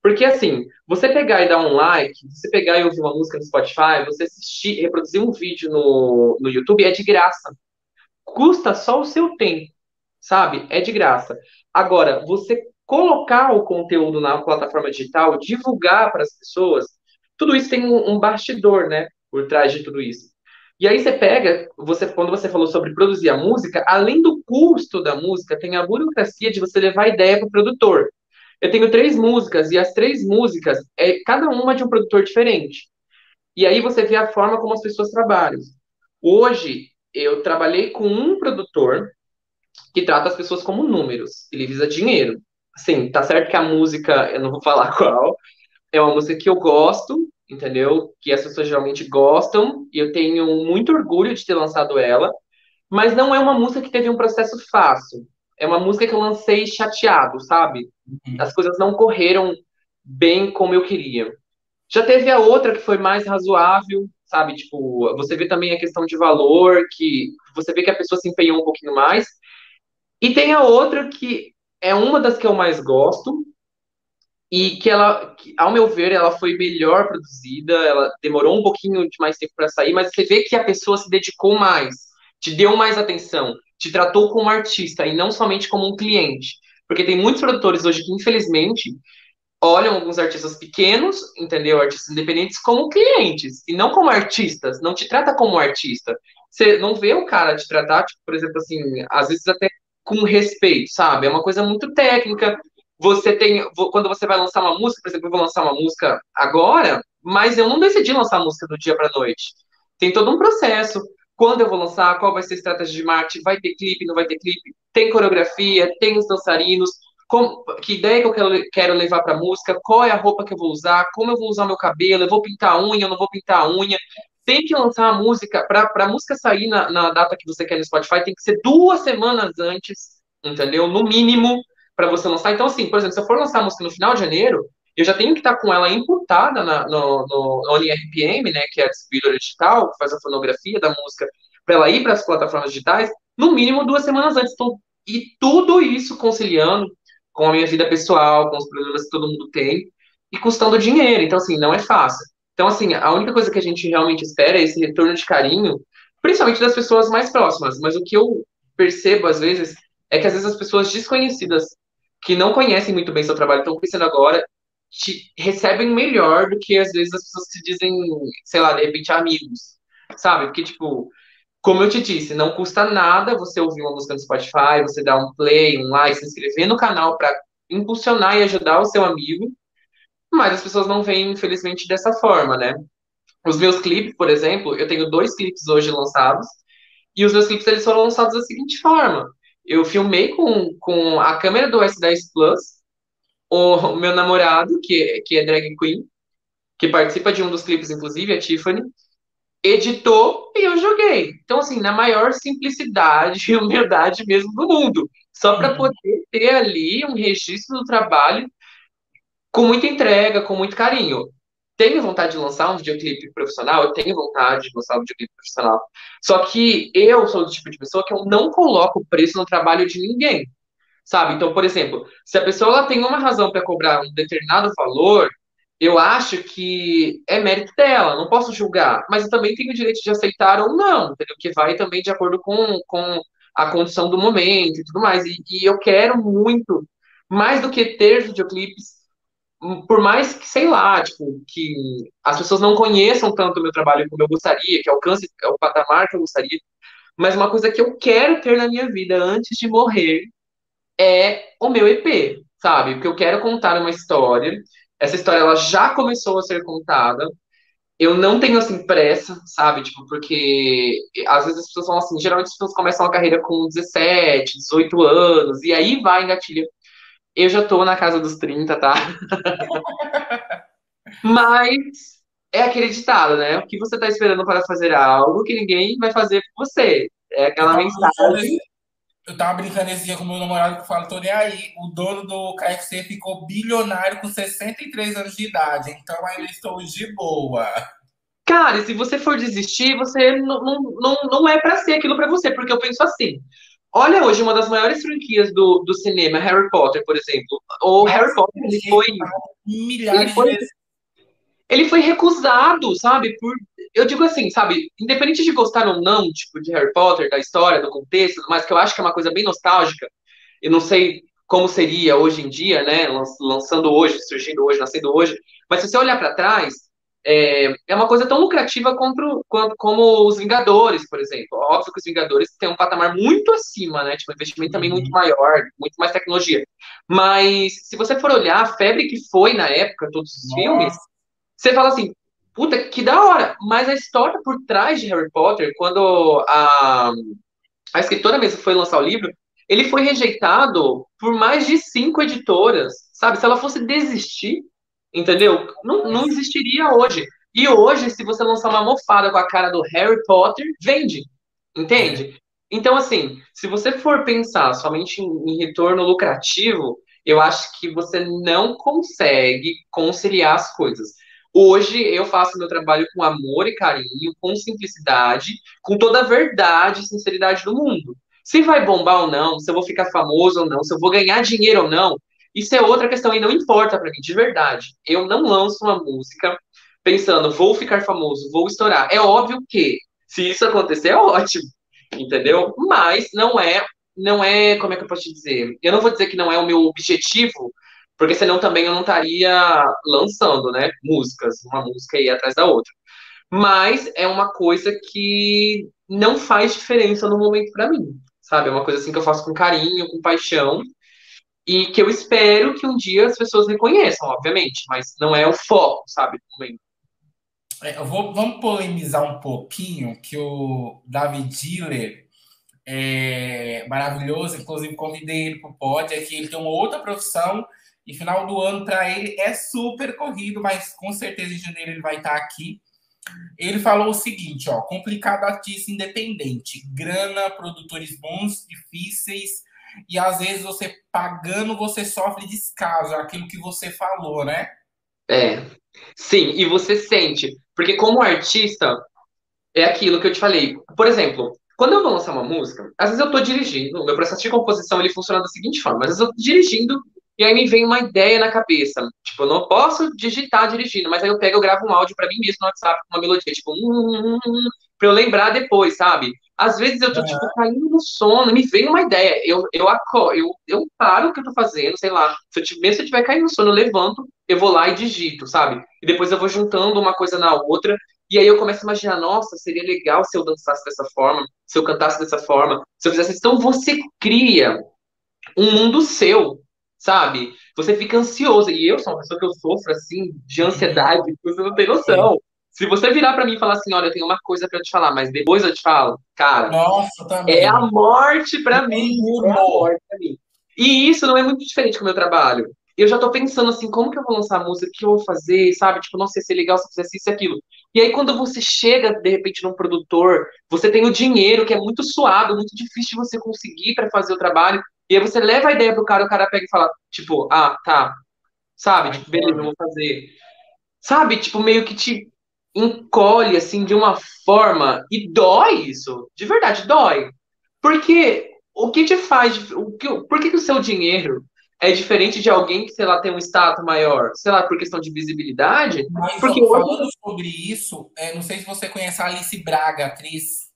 Porque assim, você pegar e dar um like, você pegar e ouvir uma música no Spotify, você assistir, reproduzir um vídeo no, no YouTube é de graça. Custa só o seu tempo, sabe? É de graça. Agora, você colocar o conteúdo na plataforma digital, divulgar para as pessoas, tudo isso tem um, um, bastidor, né, por trás de tudo isso. E aí você pega, você quando você falou sobre produzir a música, além do custo da música, tem a burocracia de você levar a ideia para o produtor. Eu tenho três músicas e as três músicas é cada uma de um produtor diferente. E aí você vê a forma como as pessoas trabalham. Hoje eu trabalhei com um produtor que trata as pessoas como números. Ele visa dinheiro. Sim, tá certo que a música, eu não vou falar qual, é uma música que eu gosto, entendeu? Que as pessoas geralmente gostam, e eu tenho muito orgulho de ter lançado ela, mas não é uma música que teve um processo fácil. É uma música que eu lancei chateado, sabe? Uhum. As coisas não correram bem como eu queria. Já teve a outra que foi mais razoável, sabe? Tipo, você vê também a questão de valor, que você vê que a pessoa se empenhou um pouquinho mais. E tem a outra que é uma das que eu mais gosto e que ela, ao meu ver, ela foi melhor produzida, ela demorou um pouquinho de mais tempo para sair, mas você vê que a pessoa se dedicou mais, te deu mais atenção, te tratou como artista e não somente como um cliente. Porque tem muitos produtores hoje que, infelizmente, olham alguns artistas pequenos, entendeu? Artistas independentes como clientes e não como artistas, não te trata como artista. Você não vê o cara te tratar, tipo, por exemplo, assim, às vezes até com respeito, sabe? É uma coisa muito técnica. Você tem, quando você vai lançar uma música, por exemplo, eu vou lançar uma música agora, mas eu não decidi lançar a música do dia para noite. Tem todo um processo. Quando eu vou lançar, qual vai ser a estratégia de marketing? Vai ter clipe, não vai ter clipe? Tem coreografia, tem os dançarinos, como, que ideia que eu quero, quero levar para música, qual é a roupa que eu vou usar, como eu vou usar meu cabelo, eu vou pintar a unha, eu não vou pintar a unha tem que lançar a música, para a música sair na, na, data que você quer no Spotify, tem que ser duas semanas antes, entendeu? No mínimo, para você lançar. Então, assim, por exemplo, se eu for lançar a música no final de janeiro, eu já tenho que estar com ela imputada na, no, no, no né, que é a distribuidora digital, que faz a fonografia da música, para ela ir para as plataformas digitais, no mínimo duas semanas antes. Então, e tudo isso conciliando com a minha vida pessoal, com os problemas que todo mundo tem, e custando dinheiro. Então, assim, não é fácil. Então, assim, a única coisa que a gente realmente espera é esse retorno de carinho, principalmente das pessoas mais próximas. Mas o que eu percebo, às vezes, é que às vezes as pessoas desconhecidas, que não conhecem muito bem seu trabalho, estão conhecendo agora, te recebem melhor do que às vezes as pessoas que dizem, sei lá, de repente amigos, sabe? Porque, tipo, como eu te disse, não custa nada você ouvir uma música no Spotify, você dar um play, um like, se inscrever no canal para impulsionar e ajudar o seu amigo mas as pessoas não veem, infelizmente, dessa forma, né? Os meus clipes, por exemplo, eu tenho dois clipes hoje lançados, e os meus clipes eles foram lançados da seguinte forma: eu filmei com, com a câmera do S10 Plus, o meu namorado, que, que é drag queen, que participa de um dos clipes, inclusive, a Tiffany, editou e eu joguei. Então, assim, na maior simplicidade e humildade mesmo do mundo. Só para uhum. poder ter ali um registro do trabalho com muita entrega, com muito carinho. Tenho vontade de lançar um videoclipe profissional, eu tenho vontade de lançar um videoclipe profissional. Só que eu sou do tipo de pessoa que eu não coloco preço no trabalho de ninguém. Sabe? Então, por exemplo, se a pessoa ela tem uma razão para cobrar um determinado valor, eu acho que é mérito dela, não posso julgar, mas eu também tenho o direito de aceitar ou não, entendeu? Que vai também de acordo com, com a condição do momento e tudo mais. E, e eu quero muito, mais do que ter videoclipes, por mais que, sei lá, tipo, que as pessoas não conheçam tanto o meu trabalho como eu gostaria, que alcance o patamar que eu gostaria, mas uma coisa que eu quero ter na minha vida antes de morrer é o meu EP, sabe? Porque eu quero contar uma história essa história ela já começou a ser contada. Eu não tenho assim pressa, sabe? Tipo, porque às vezes as pessoas falam assim, geralmente as pessoas começam a carreira com 17, 18 anos, e aí vai engatilha. Eu já tô na casa dos 30, tá? Mas é aquele ditado, né? O que você tá esperando para fazer algo que ninguém vai fazer por você. É aquela mensagem eu tava brincando esse dia com meu namorado que fala, tô nem aí. O dono do KFC ficou bilionário com 63 anos de idade, então ainda estou de boa. Cara, se você for desistir, você não, não, não, não é para ser aquilo para você, porque eu penso assim. Olha hoje uma das maiores franquias do, do cinema, Harry Potter, por exemplo. O Nossa, Harry Potter ele foi milhares ele foi, de vezes. Ele foi recusado, sabe, por eu digo assim, sabe, independente de gostar ou não, tipo, de Harry Potter, da história, do contexto, mas que eu acho que é uma coisa bem nostálgica, eu não sei como seria hoje em dia, né, lançando hoje, surgindo hoje, nascendo hoje, mas se você olhar para trás, é, é uma coisa tão lucrativa quanto, quanto, como os Vingadores, por exemplo. Óbvio que os Vingadores têm um patamar muito acima, né? Tipo, um investimento também muito uhum. maior, muito mais tecnologia. Mas se você for olhar a febre que foi na época, todos os Nossa. filmes, você fala assim, Puta, que da hora! Mas a história por trás de Harry Potter, quando a, a escritora mesmo foi lançar o livro, ele foi rejeitado por mais de cinco editoras, sabe? Se ela fosse desistir, entendeu? Não, não existiria hoje. E hoje, se você lançar uma mofada com a cara do Harry Potter, vende, entende? Então, assim, se você for pensar somente em, em retorno lucrativo, eu acho que você não consegue conciliar as coisas. Hoje eu faço meu trabalho com amor e carinho, com simplicidade, com toda a verdade e sinceridade do mundo. Se vai bombar ou não, se eu vou ficar famoso ou não, se eu vou ganhar dinheiro ou não, isso é outra questão e não importa para mim, de verdade. Eu não lanço uma música pensando, vou ficar famoso, vou estourar. É óbvio que, se isso acontecer, é ótimo, entendeu? Mas não é, não é, como é que eu posso te dizer? Eu não vou dizer que não é o meu objetivo porque senão também eu não estaria lançando, né, músicas, uma música aí atrás da outra. Mas é uma coisa que não faz diferença no momento para mim, sabe? É uma coisa assim que eu faço com carinho, com paixão, e que eu espero que um dia as pessoas reconheçam, obviamente, mas não é o foco, sabe, momento. É, eu vou, vamos polemizar um pouquinho que o David Diller é maravilhoso, inclusive convidei ele para o pod, é que ele tem uma outra profissão e final do ano para ele é super corrido, mas com certeza em janeiro ele vai estar aqui. Ele falou o seguinte, ó, complicado artista independente, grana, produtores bons, difíceis, e às vezes você pagando, você sofre descaso, aquilo que você falou, né? É. Sim, e você sente, porque como artista, é aquilo que eu te falei. Por exemplo, quando eu vou lançar uma música, às vezes eu tô dirigindo, o meu processo de composição ele funciona da seguinte forma, às vezes eu tô dirigindo e aí me vem uma ideia na cabeça. Tipo, eu não posso digitar dirigindo, mas aí eu pego, eu gravo um áudio para mim mesmo no WhatsApp com uma melodia, tipo, hum, hum, hum, hum, pra eu lembrar depois, sabe? Às vezes eu tô, é. tipo, caindo no sono, me vem uma ideia. Eu, eu, acordo, eu, eu paro o que eu tô fazendo, sei lá. Se eu, mesmo se eu tiver caindo no sono, eu levanto, eu vou lá e digito, sabe? E depois eu vou juntando uma coisa na outra. E aí eu começo a imaginar, nossa, seria legal se eu dançasse dessa forma, se eu cantasse dessa forma, se eu fizesse isso. Então você cria um mundo seu, sabe? Você fica ansioso. E eu sou uma pessoa que eu sofro, assim, de ansiedade, você não tem noção. Se você virar para mim e falar assim, olha, eu tenho uma coisa para te falar, mas depois eu te falo, cara, Nossa, também. é a morte para mim. É a morte pra mim. E isso não é muito diferente com o meu trabalho. eu já tô pensando assim, como que eu vou lançar a música, o que eu vou fazer, sabe? Tipo, não sei se é legal se eu fizesse isso e aquilo. E aí, quando você chega, de repente, num produtor, você tem o dinheiro, que é muito suado, muito difícil de você conseguir para fazer o trabalho, e aí você leva a ideia pro cara, o cara pega e fala, tipo, ah, tá, sabe? Tipo, beleza, eu vou fazer. Sabe? Tipo, meio que te encolhe, assim, de uma forma, e dói isso, de verdade, dói. Porque o que te faz, o que, por que, que o seu dinheiro é diferente de alguém que, sei lá, tem um status maior, sei lá, por questão de visibilidade. Mas porque ó, falando hoje... sobre isso, é, não sei se você conhece a Alice Braga, atriz.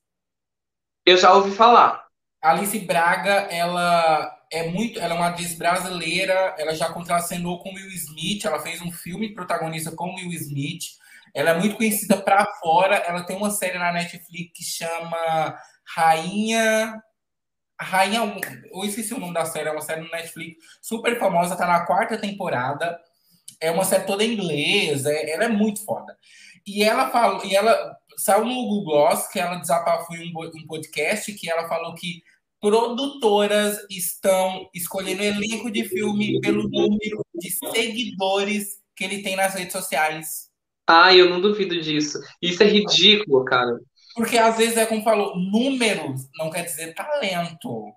Eu já ouvi falar. Alice Braga, ela é muito, ela é uma atriz brasileira, ela já contracenou com Will Smith, ela fez um filme protagonista com Will Smith. Ela é muito conhecida para fora, ela tem uma série na Netflix que chama Rainha Rainha, eu esqueci o nome da série, é uma série no Netflix super famosa, tá na quarta temporada. É uma série toda em inglês, é, ela é muito foda. E ela falou, e ela saiu no Google Gloss que ela desabafou em um podcast que ela falou que produtoras estão escolhendo elenco de filme pelo número de seguidores que ele tem nas redes sociais. Ah, eu não duvido disso. Isso é ridículo, cara. Porque às vezes é como falou, números não quer dizer talento.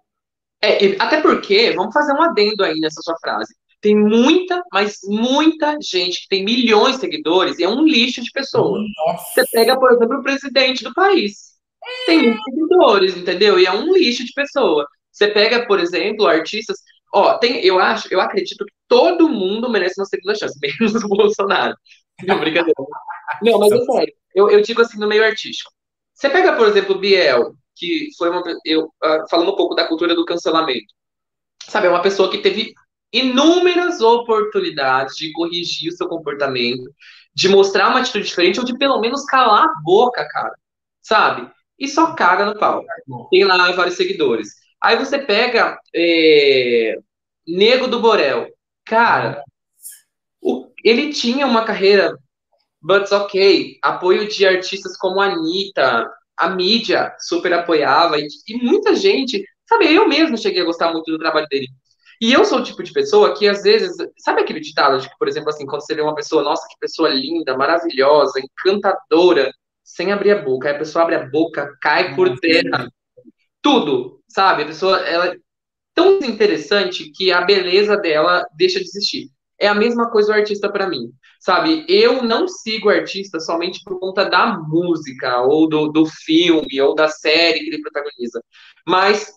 É, até porque, vamos fazer um adendo aí nessa sua frase. Tem muita, mas muita gente que tem milhões de seguidores e é um lixo de pessoa. Nossa. Você pega, por exemplo, o presidente do país. É. Tem muitos seguidores, entendeu? E é um lixo de pessoa. Você pega, por exemplo, artistas. Ó, tem, eu acho, eu acredito que todo mundo merece uma segunda chance, menos o Bolsonaro. Não, brincadeira. Não, mas é sério. Eu, eu digo assim no meio artístico. Você pega, por exemplo, Biel, que foi uma. Eu, uh, falando um pouco da cultura do cancelamento. Sabe, é uma pessoa que teve inúmeras oportunidades de corrigir o seu comportamento, de mostrar uma atitude diferente, ou de pelo menos calar a boca, cara. Sabe? E só caga no pau. Tem lá vários seguidores. Aí você pega é, Nego do Borel. Cara, o, ele tinha uma carreira But ok, apoio de artistas como a Anitta, a mídia super apoiava, e, e, muita gente, sabe, eu mesmo cheguei a gostar muito do trabalho dele. E eu sou o tipo de pessoa que, às vezes, sabe aquele ditado de que, por exemplo, assim, quando você vê uma pessoa, nossa, que pessoa linda, maravilhosa, encantadora, sem abrir a boca, aí a pessoa abre a boca, cai por terra, tudo, sabe? A pessoa, ela é tão interessante que a beleza dela deixa de existir. É a mesma coisa o artista para mim. Sabe, eu não sigo artista somente por conta da música, ou do, do filme, ou da série que ele protagoniza, mas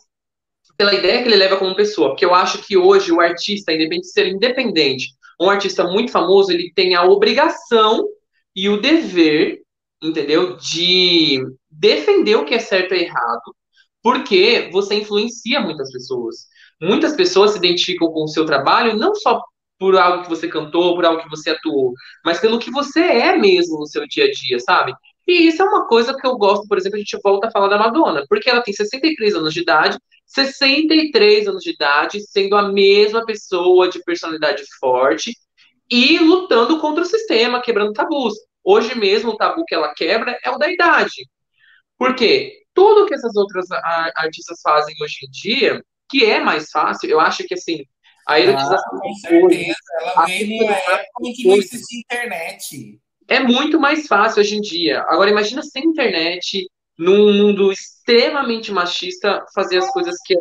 pela ideia que ele leva como pessoa. Porque eu acho que hoje o artista, independente de ser independente, um artista muito famoso, ele tem a obrigação e o dever, entendeu? De defender o que é certo e errado, porque você influencia muitas pessoas. Muitas pessoas se identificam com o seu trabalho não só por algo que você cantou, por algo que você atuou, mas pelo que você é mesmo no seu dia a dia, sabe? E isso é uma coisa que eu gosto, por exemplo, a gente volta a falar da Madonna, porque ela tem 63 anos de idade, 63 anos de idade, sendo a mesma pessoa de personalidade forte e lutando contra o sistema, quebrando tabus. Hoje mesmo o tabu que ela quebra é o da idade. Por quê? Tudo que essas outras artistas fazem hoje em dia, que é mais fácil, eu acho que assim, a erotização. Ah, com certeza. Ela veio numa época que não existia internet. É muito mais fácil hoje em dia. Agora, imagina sem internet, num mundo extremamente machista, fazer as coisas que.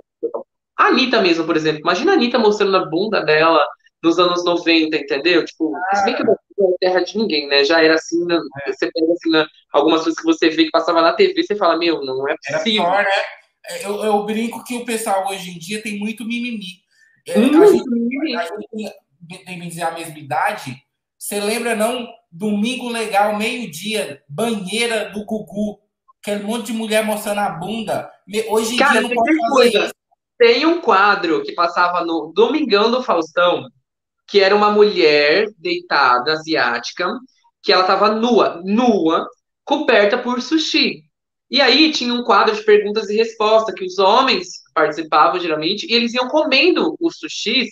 A Anitta mesmo, por exemplo. Imagina a Anitta mostrando a bunda dela nos anos 90, entendeu? Tipo, ah. se bem que não é terra de ninguém, né? Já era assim, né? você pega assim, né? algumas coisas que você vê que passava na TV, você fala, meu, não é possível. Era pior, né? Eu, eu brinco que o pessoal hoje em dia tem muito mimimi. É, a, gente, a gente tem, dizer a mesma idade. Você lembra, não? Domingo Legal, meio-dia, banheira do Gugu. Aquele monte de mulher mostrando a bunda. Hoje em Cara, dia não pode fazer coisa. Isso. Tem um quadro que passava no Domingão do Faustão, que era uma mulher deitada, asiática, que ela tava nua, nua, coberta por sushi. E aí tinha um quadro de perguntas e respostas que os homens participavam geralmente e eles iam comendo os sushis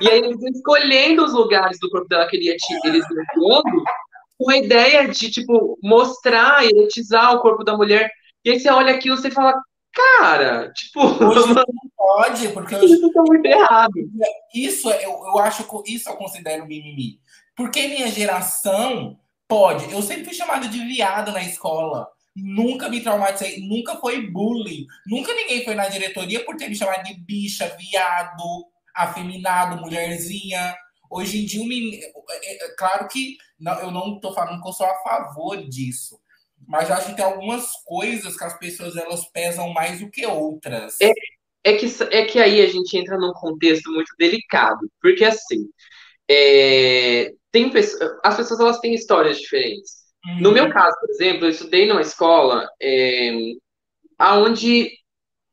e aí eles iam escolhendo os lugares do corpo dela que ele ia, eles iam com a ideia de tipo mostrar, erotizar o corpo da mulher. E aí você olha aquilo e você fala, cara, tipo, hoje não pode, porque eu, Isso tá muito errado. isso é, eu, eu acho que isso eu considero mimimi. Porque minha geração pode. Eu sempre fui chamado de viado na escola. Nunca me traumatizei, nunca foi bullying. Nunca ninguém foi na diretoria por ter me chamado de bicha, viado, afeminado, mulherzinha. Hoje em dia, um menino, é, é, claro que não, eu não estou falando que eu sou a favor disso, mas eu acho que tem algumas coisas que as pessoas elas pesam mais do que outras. É, é, que, é que aí a gente entra num contexto muito delicado, porque assim, é, tem as pessoas elas têm histórias diferentes. No meu caso, por exemplo, eu estudei numa escola é, onde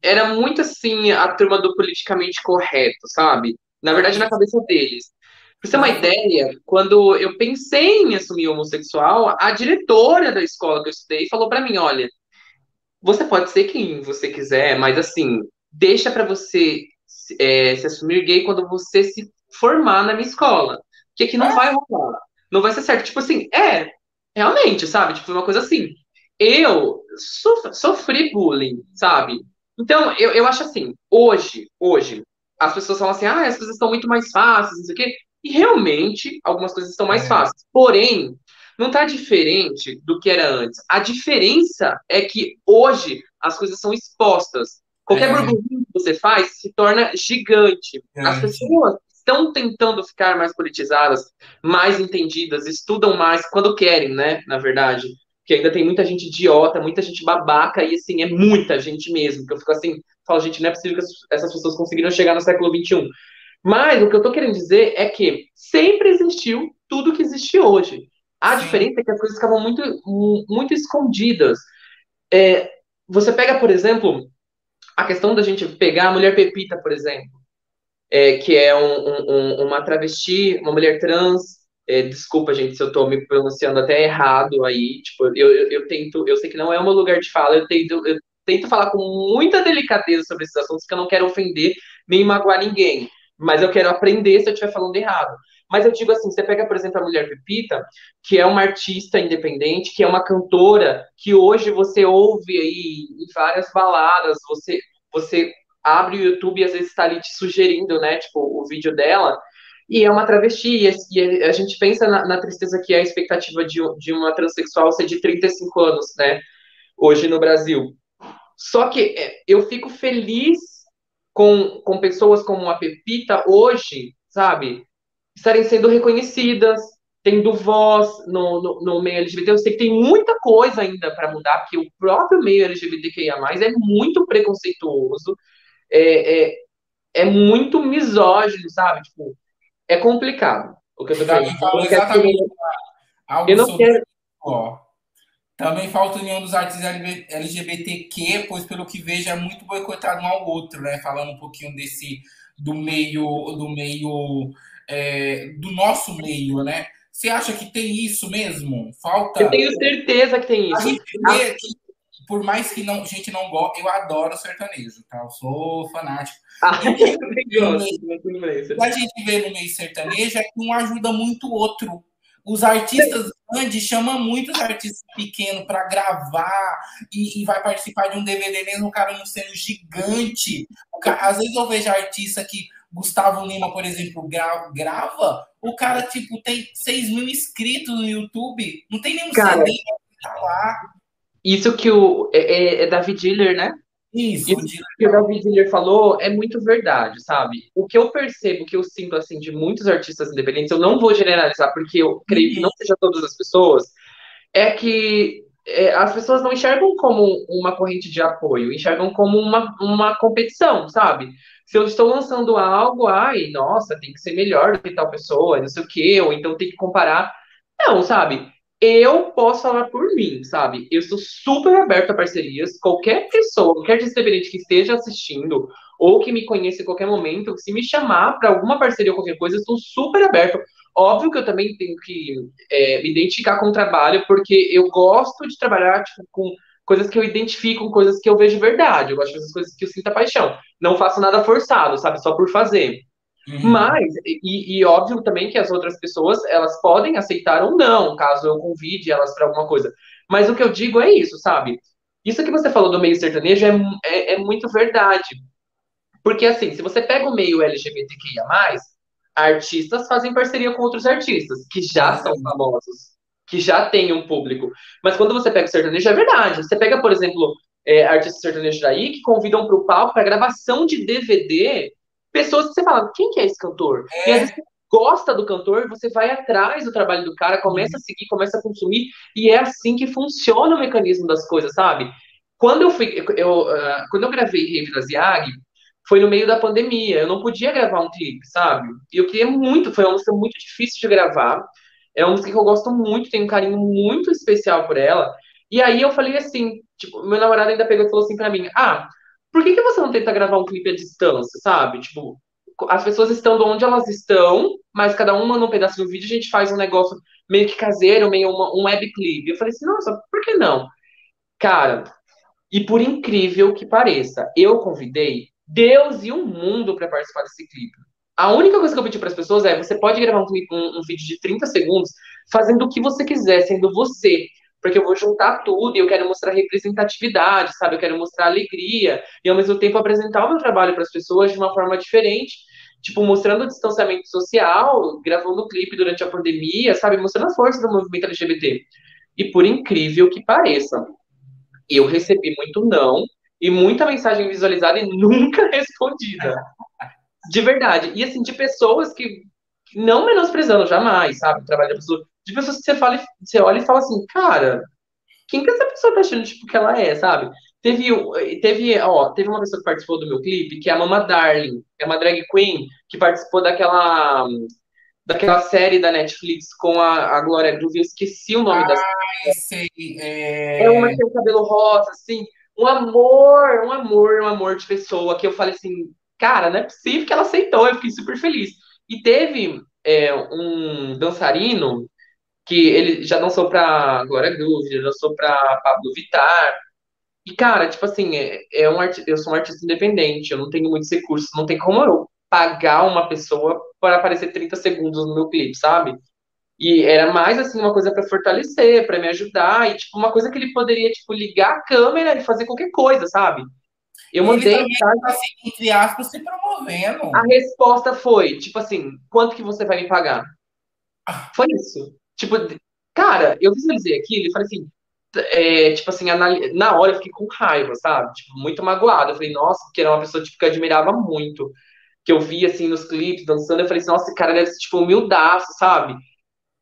era muito assim a turma do politicamente correto, sabe? Na verdade, na cabeça deles. Pra você ter uma ideia, quando eu pensei em assumir homossexual, a diretora da escola que eu estudei falou para mim: olha, você pode ser quem você quiser, mas assim, deixa para você é, se assumir gay quando você se formar na minha escola. Porque aqui não vai rolar. Não vai ser certo. Tipo assim, é, realmente, sabe? Tipo, uma coisa assim. Eu sofri bullying, sabe? Então, eu, eu acho assim, hoje, hoje, as pessoas falam assim, ah, as coisas estão muito mais fáceis, não sei o quê. E realmente, algumas coisas estão mais é. fáceis. Porém, não está diferente do que era antes. A diferença é que hoje as coisas são expostas. Qualquer é. burburinho que você faz se torna gigante. É. As pessoas estão tentando ficar mais politizadas, mais entendidas, estudam mais quando querem, né? Na verdade. Porque ainda tem muita gente idiota, muita gente babaca, e assim, é muita gente mesmo. Que eu fico assim, falo, gente, não é possível que essas pessoas conseguiram chegar no século XXI. Mas o que eu tô querendo dizer é que sempre existiu tudo que existe hoje. A diferença é que as coisas ficavam muito, muito escondidas. É, você pega, por exemplo, a questão da gente pegar a mulher Pepita, por exemplo, é, que é um, um, uma travesti, uma mulher trans. É, desculpa, gente, se eu estou me pronunciando até errado aí. Tipo, eu, eu, eu, tento, eu sei que não é meu lugar de fala, eu tento, eu tento falar com muita delicadeza sobre esses assuntos, que eu não quero ofender nem magoar ninguém mas eu quero aprender se eu estiver falando errado. Mas eu digo assim, você pega, por exemplo, a Mulher Pepita, que é uma artista independente, que é uma cantora, que hoje você ouve aí em várias baladas, você, você abre o YouTube e às vezes está ali te sugerindo, né, tipo, o vídeo dela, e é uma travesti, e a gente pensa na, na tristeza que é a expectativa de, de uma transexual ser de 35 anos, né, hoje no Brasil. Só que é, eu fico feliz com, com pessoas como a Pepita hoje, sabe, estarem sendo reconhecidas, tendo voz no, no, no, meio LGBT. Eu sei que tem muita coisa ainda para mudar, porque o próprio meio LGBTQIA é muito preconceituoso, é, é, é muito misógino, sabe? Tipo, é complicado o que eu tô falando. Eu não quero. Ó, também falta união dos artistas LGBTQ, pois pelo que vejo é muito boicotado um ao outro, né? Falando um pouquinho desse do meio do meio é, do nosso meio, né? Você acha que tem isso mesmo? Falta. Eu tenho certeza que tem isso. A gente vê que, por mais que não, a gente não gosta, eu adoro sertanejo, tá? Eu sou fanático. Ah, e, a gente vê no meio sertanejo é que um ajuda muito o outro. Os artistas grandes chamam muitos artistas pequenos para gravar e, e, vai participar de um DVD, mesmo o cara não sendo gigante. Cara, às vezes eu vejo artista que Gustavo Lima, por exemplo, gra grava, o cara, tipo, tem 6 mil inscritos no YouTube, não tem nenhum cara, CD, tá lá. Isso que o. É, é, é David Diller, né? Isso, Isso que o David Diller falou é muito verdade, sabe? O que eu percebo, que eu sinto, assim, de muitos artistas independentes, eu não vou generalizar, porque eu creio que não seja todas as pessoas, é que é, as pessoas não enxergam como uma corrente de apoio, enxergam como uma, uma competição, sabe? Se eu estou lançando algo, ai, nossa, tem que ser melhor do que tal pessoa, não sei o quê, ou então tem que comparar. Não, sabe? Eu posso falar por mim, sabe? Eu sou super aberto a parcerias. Qualquer pessoa, qualquer independente que esteja assistindo ou que me conheça em qualquer momento, se me chamar para alguma parceria ou qualquer coisa, eu estou super aberto. Óbvio que eu também tenho que é, me identificar com o trabalho, porque eu gosto de trabalhar tipo, com coisas que eu identifico, coisas que eu vejo verdade. Eu gosto de fazer coisas que eu sinto paixão. Não faço nada forçado, sabe? Só por fazer. Uhum. Mas, e, e, óbvio também que as outras pessoas, elas podem aceitar ou não, caso eu convide elas para alguma coisa. Mas o que eu digo é isso, sabe? Isso que você falou do meio sertanejo é, é, é muito verdade. Porque, assim, se você pega o meio LGBTQIA, artistas fazem parceria com outros artistas, que já são famosos, que já têm um público. Mas quando você pega o sertanejo, é verdade. Você pega, por exemplo, é, artistas sertanejos aí que convidam para o palco, para gravação de DVD, pessoas que você fala, quem que é esse cantor? É. E às vezes você gosta do cantor, você vai atrás do trabalho do cara, começa a seguir, começa a consumir, e é assim que funciona o mecanismo das coisas, sabe? Quando eu fui, eu, uh, quando eu gravei Rave das Yag, foi no meio da pandemia, eu não podia gravar um clipe, sabe? E eu queria muito, foi uma música muito difícil de gravar, é uma música que eu gosto muito, tenho um carinho muito especial por ela, e aí eu falei assim, tipo, meu namorado ainda pegou e falou assim pra mim, ah, por que, que você não tenta gravar um clipe à distância, sabe? Tipo, as pessoas estão onde elas estão, mas cada uma manda um pedaço do vídeo, a gente faz um negócio meio que caseiro, meio uma, um web clipe. Eu falei assim, nossa, por que não? Cara, e por incrível que pareça, eu convidei Deus e o mundo para participar desse clipe. A única coisa que eu pedi para as pessoas é: você pode gravar um, clipe, um, um, vídeo de 30 segundos fazendo o que você quiser, sendo você. Porque eu vou juntar tudo e eu quero mostrar representatividade, sabe? Eu quero mostrar alegria e ao mesmo tempo apresentar o meu trabalho para as pessoas de uma forma diferente. Tipo, mostrando o distanciamento social, gravando o clipe durante a pandemia, sabe? Mostrando a força do movimento LGBT. E por incrível que pareça, eu recebi muito não e muita mensagem visualizada e nunca respondida. De verdade. E assim, de pessoas que, não menosprezando jamais, sabe, o trabalho da pessoa, de pessoas que você fala, você olha e fala assim, cara, quem que essa pessoa tá achando tipo que ela é, sabe? Teve, teve, ó, teve uma pessoa que participou do meu clipe, que é a Mama Darling, é uma drag queen que participou daquela daquela série da Netflix com a, a Glória Groove, eu esqueci o nome ah, da série. Sei, é... é uma que tem o cabelo rosa, assim, um amor, um amor, um amor de pessoa, que eu falei assim, cara, não é possível que ela aceitou, eu fiquei super feliz. E teve é, um dançarino que ele já dançou pra Glória Groove, já dançou pra Pablo Vittar, e, cara, tipo assim, é, é um eu sou um artista independente, eu não tenho muitos recursos, não tem como eu pagar uma pessoa para aparecer 30 segundos no meu clipe, sabe? E era mais assim uma coisa para fortalecer, para me ajudar, e tipo uma coisa que ele poderia tipo ligar a câmera e fazer qualquer coisa, sabe? Eu mandei ele também, tá, assim, entre aspas se promovendo. A resposta foi, tipo assim, quanto que você vai me pagar? Ah. Foi isso. Tipo, cara, eu visualizei aquilo e falei assim, é, tipo assim, na hora eu fiquei com raiva, sabe? Tipo, muito magoado. Eu falei, nossa, porque era uma pessoa tipo, que eu admirava muito que eu vi, assim, nos clipes, dançando, eu falei assim, nossa, esse cara deve ser, tipo, humildaço, sabe?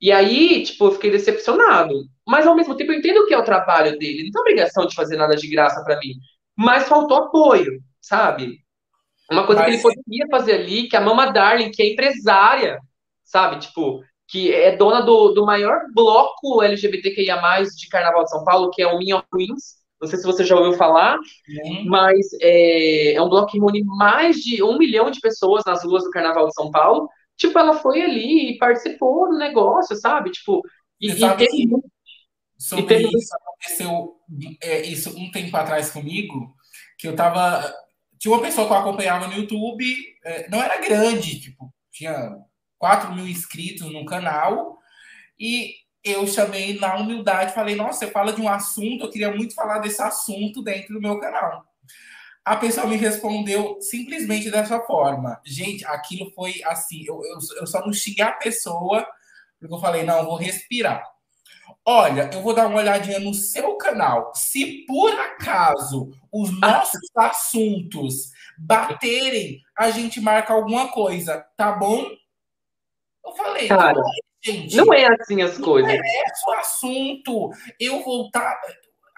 E aí, tipo, eu fiquei decepcionado. Mas, ao mesmo tempo, eu entendo que é o trabalho dele. Ele não tem obrigação de fazer nada de graça para mim. Mas faltou apoio, sabe? Uma coisa mas... que ele poderia fazer ali, que a Mama Darling, que é empresária, sabe? Tipo, que é dona do, do maior bloco LGBTQIA+, de Carnaval de São Paulo, que é o Minion Queens, não sei se você já ouviu falar, uhum. mas é, é, um bloco que reúne mais de um milhão de pessoas nas ruas do Carnaval de São Paulo. Tipo, ela foi ali e participou do negócio, sabe? Tipo, e, e teve... Sobre e teve... isso aconteceu é, isso um tempo atrás comigo, que eu tava. Tinha uma pessoa que eu acompanhava no YouTube, é, não era grande, tipo, tinha 4 mil inscritos no canal, e eu chamei na humildade, falei, nossa, você fala de um assunto, eu queria muito falar desse assunto dentro do meu canal. A pessoa me respondeu simplesmente dessa forma. Gente, aquilo foi assim, eu, eu, eu só não xinguei a pessoa, porque eu falei, não, eu vou respirar. Olha, eu vou dar uma olhadinha no seu canal. Se por acaso os nossos assuntos baterem, a gente marca alguma coisa, tá bom? Eu falei, Cara, Gente, não é assim as coisas. Não é o assunto. Eu voltar.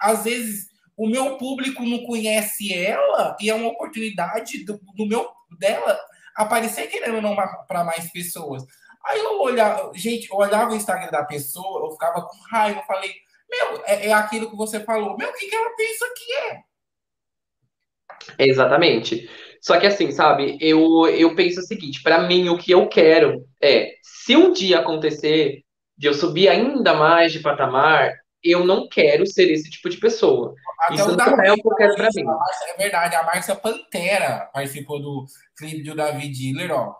Às vezes, o meu público não conhece ela e é uma oportunidade do, do meu dela aparecer querendo ou não para mais pessoas. Aí eu olhava, gente, eu olhava o Instagram da pessoa, eu ficava com raiva, eu falei, meu, é, é aquilo que você falou, meu, o que, que ela pensa que é? Exatamente. Só que assim, sabe, eu, eu penso o seguinte, para mim o que eu quero é, se um dia acontecer de eu subir ainda mais de patamar, eu não quero ser esse tipo de pessoa. Até Isso não é o que eu quero pra mim. É verdade, a Márcia Pantera participou do clipe do David Diller, ó.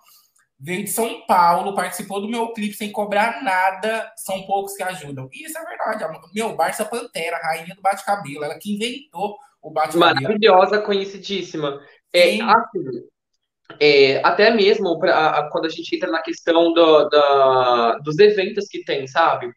Veio de São Paulo, participou do meu clipe sem cobrar nada, são poucos que ajudam. Isso é verdade. Meu, Márcia Pantera, rainha do bate-cabelo, ela que inventou o bate-cabelo. Maravilhosa, conhecidíssima. É, assim, é, até mesmo pra, quando a gente entra na questão do, dos eventos que tem, sabe?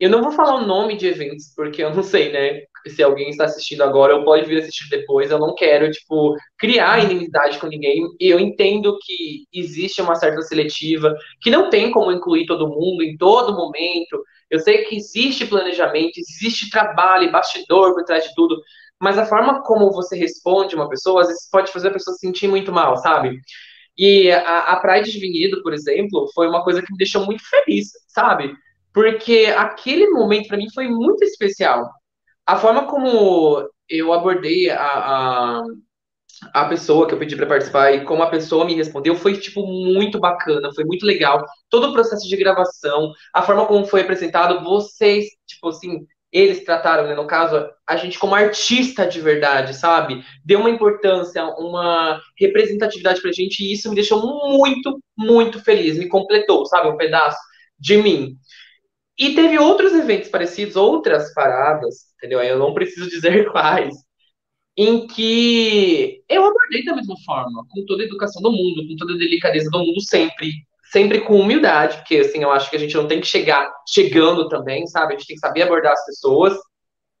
Eu não vou falar o nome de eventos, porque eu não sei, né? Se alguém está assistindo agora ou pode vir assistir depois, eu não quero, tipo, criar inimizade com ninguém. E eu entendo que existe uma certa seletiva, que não tem como incluir todo mundo em todo momento. Eu sei que existe planejamento, existe trabalho e bastidor por trás de tudo, mas a forma como você responde uma pessoa, às vezes pode fazer a pessoa se sentir muito mal, sabe? E a, a Pride de Vinhedo, por exemplo, foi uma coisa que me deixou muito feliz, sabe? porque aquele momento para mim foi muito especial. A forma como eu abordei a, a, a pessoa que eu pedi para participar e como a pessoa me respondeu foi tipo muito bacana, foi muito legal. Todo o processo de gravação, a forma como foi apresentado, vocês, tipo assim, eles trataram, né, no caso, a gente como artista de verdade, sabe? Deu uma importância, uma representatividade pra gente e isso me deixou muito, muito feliz, me completou, sabe? Um pedaço de mim. E teve outros eventos parecidos, outras paradas, entendeu? Eu não preciso dizer quais, em que eu abordei da mesma forma, com toda a educação do mundo, com toda a delicadeza do mundo, sempre, sempre com humildade, porque assim, eu acho que a gente não tem que chegar chegando também, sabe? A gente tem que saber abordar as pessoas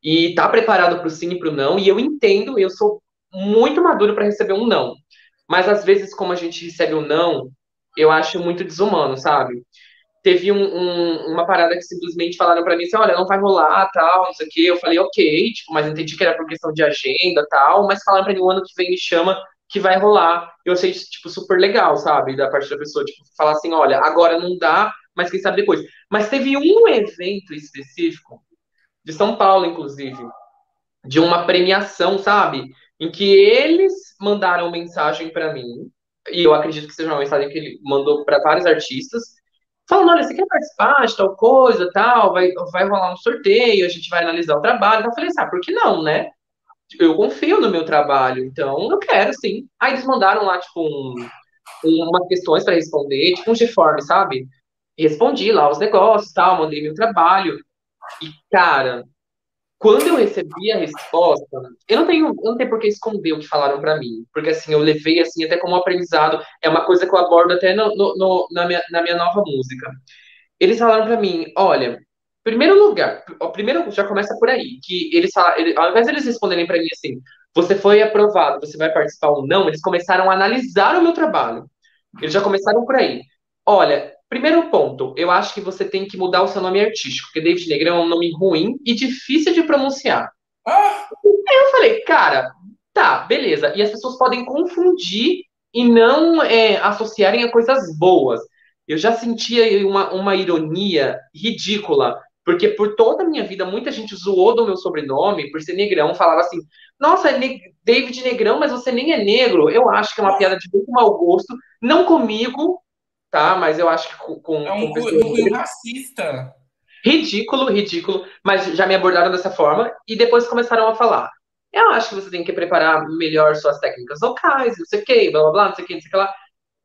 e estar tá preparado para o sim e para o não. E eu entendo, eu sou muito maduro para receber um não. Mas às vezes, como a gente recebe um não, eu acho muito desumano, sabe? teve um, um, uma parada que simplesmente falaram para mim assim, olha, não vai rolar, tal, não sei o quê. Eu falei, ok, tipo, mas entendi que era por questão de agenda, tal, mas falaram para mim, o ano que vem me chama que vai rolar. Eu achei, tipo, super legal, sabe, da parte da pessoa, tipo, falar assim, olha, agora não dá, mas quem sabe depois. Mas teve um evento específico, de São Paulo, inclusive, de uma premiação, sabe, em que eles mandaram mensagem para mim, e eu acredito que seja uma mensagem que ele mandou para vários artistas, falando, olha, você quer participar de tal coisa, tal, vai, vai rolar um sorteio, a gente vai analisar o trabalho. Eu falei assim, ah, por que não, né? Eu confio no meu trabalho, então eu quero, sim. Aí eles mandaram lá, tipo, um, umas questões para responder, tipo um G-Form, sabe? Respondi lá os negócios, tal, mandei meu trabalho. E, cara, quando eu recebi a resposta, eu não tenho, eu não tenho por que esconder o que falaram para mim, porque assim, eu levei assim até como aprendizado, é uma coisa que eu abordo até no, no, na, minha, na minha nova música. Eles falaram para mim, olha, primeiro lugar, o primeiro já começa por aí, que eles ele, ao invés de eles responderem para mim assim, você foi aprovado, você vai participar ou não, eles começaram a analisar o meu trabalho. Eles já começaram por aí. Olha, Primeiro ponto, eu acho que você tem que mudar o seu nome artístico, porque David Negrão é um nome ruim e difícil de pronunciar. Ah. Aí eu falei, cara, tá, beleza. E as pessoas podem confundir e não é, associarem a coisas boas. Eu já sentia uma, uma ironia ridícula, porque por toda a minha vida muita gente zoou do meu sobrenome por ser negrão, falava assim: nossa, é David Negrão, mas você nem é negro. Eu acho que é uma piada de muito mau gosto, não comigo, tá? Mas eu acho que com. com é um racista. Ridículo, ridículo. Mas já me abordaram dessa forma e depois começaram a falar. Eu acho que você tem que preparar melhor suas técnicas vocais, não sei o que, blá blá blá, não sei o que, não sei o que lá.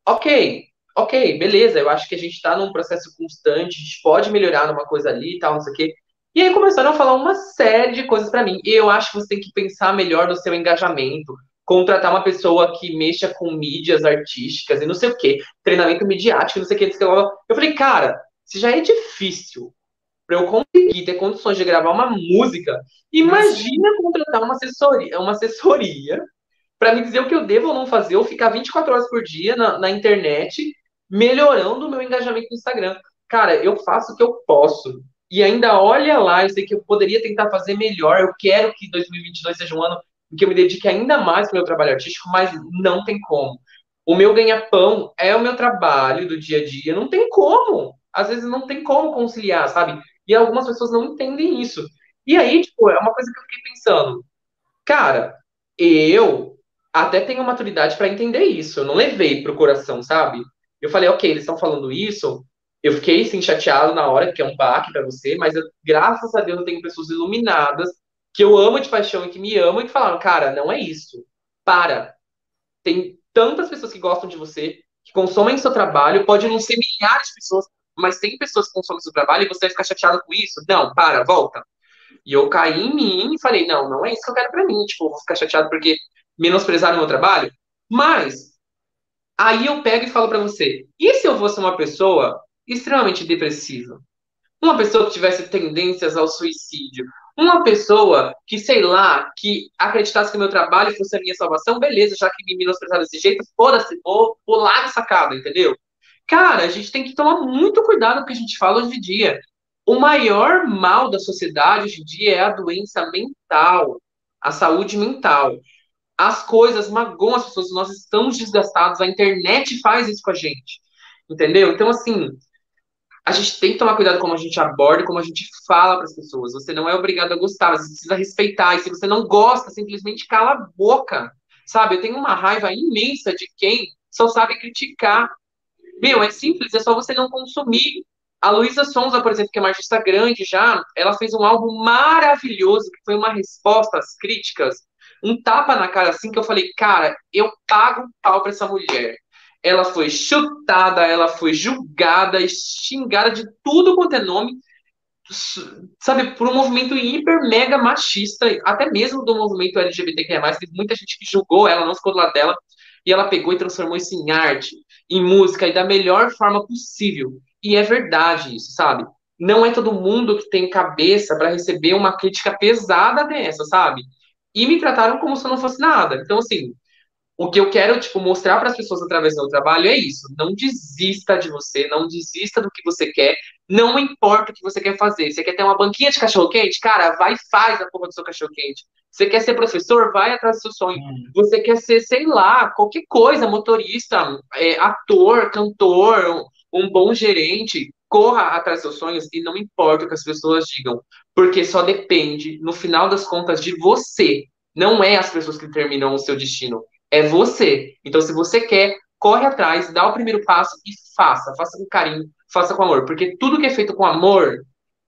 Ok, ok, beleza. Eu acho que a gente tá num processo constante, a gente pode melhorar numa coisa ali e tal, não sei o que. E aí começaram a falar uma série de coisas para mim. E eu acho que você tem que pensar melhor no seu engajamento, contratar uma pessoa que mexa com mídias artísticas e não sei o que, treinamento midiático, não sei o que. Eu falei, cara, se já é difícil para eu conseguir ter condições de gravar uma música, imagina contratar uma assessoria, uma assessoria para me dizer o que eu devo ou não fazer, ou ficar 24 horas por dia na, na internet melhorando o meu engajamento no Instagram. Cara, eu faço o que eu posso. E ainda olha lá, eu sei que eu poderia tentar fazer melhor. Eu quero que 2022 seja um ano em que eu me dedique ainda mais ao meu trabalho artístico, mas não tem como. O meu ganha-pão é o meu trabalho do dia a dia, não tem como. Às vezes não tem como conciliar, sabe? E algumas pessoas não entendem isso. E aí, tipo, é uma coisa que eu fiquei pensando. Cara, eu até tenho maturidade para entender isso. Eu não levei pro coração, sabe? Eu falei, ok, eles estão falando isso. Eu fiquei, sim, chateado na hora, que é um baque para você, mas eu, graças a Deus eu tenho pessoas iluminadas que eu amo de paixão e que me amam e que falaram, cara, não é isso. Para. Tem tantas pessoas que gostam de você, que consomem seu trabalho, pode não ser milhares de pessoas, mas tem pessoas que consomem seu trabalho e você vai ficar chateado com isso? Não, para, volta. E eu caí em mim e falei, não, não é isso que eu quero pra mim. Tipo, vou ficar chateado porque menosprezaram o meu trabalho. Mas Aí eu pego e falo para você: e se eu fosse uma pessoa extremamente depressiva? Uma pessoa que tivesse tendências ao suicídio? Uma pessoa que, sei lá, que acreditasse que meu trabalho fosse a minha salvação, beleza, já que me menosprezaram desse jeito, foda-se, vou pular de sacada, entendeu? Cara, a gente tem que tomar muito cuidado com o que a gente fala hoje em dia. O maior mal da sociedade hoje em dia é a doença mental, a saúde mental. As coisas magoam as pessoas, nós estamos desgastados, a internet faz isso com a gente. Entendeu? Então, assim, a gente tem que tomar cuidado como a gente aborda, como a gente fala para as pessoas. Você não é obrigado a gostar, você precisa respeitar. E se você não gosta, simplesmente cala a boca. Sabe? Eu tenho uma raiva imensa de quem só sabe criticar. Meu, é simples, é só você não consumir. A Luísa Sonza, por exemplo, que é uma artista grande já, ela fez um álbum maravilhoso, que foi uma resposta às críticas, um tapa na cara assim, que eu falei, cara, eu pago um pau pra essa mulher. Ela foi chutada, ela foi julgada, xingada de tudo quanto é nome, sabe, por um movimento hiper mega machista, até mesmo do movimento LGBTQIA+, teve muita gente que julgou ela, não ficou do lado dela, e ela pegou e transformou isso em arte, em música, e da melhor forma possível. E é verdade isso, sabe? Não é todo mundo que tem cabeça para receber uma crítica pesada dessa, sabe? E me trataram como se eu não fosse nada. Então, assim, o que eu quero, tipo, mostrar para as pessoas através do meu trabalho é isso. Não desista de você, não desista do que você quer, não importa o que você quer fazer. Você quer ter uma banquinha de cachorro-quente? Cara, vai e faz a porra do seu cachorro-quente. Você quer ser professor? Vai atrás do seu sonho. Hum. Você quer ser, sei lá, qualquer coisa, motorista, é, ator, cantor, um, um bom gerente. Corra atrás dos seus sonhos e não importa o que as pessoas digam, porque só depende, no final das contas, de você. Não é as pessoas que determinam o seu destino é você. Então, se você quer, corre atrás, dá o primeiro passo e faça. Faça com carinho, faça com amor. Porque tudo que é feito com amor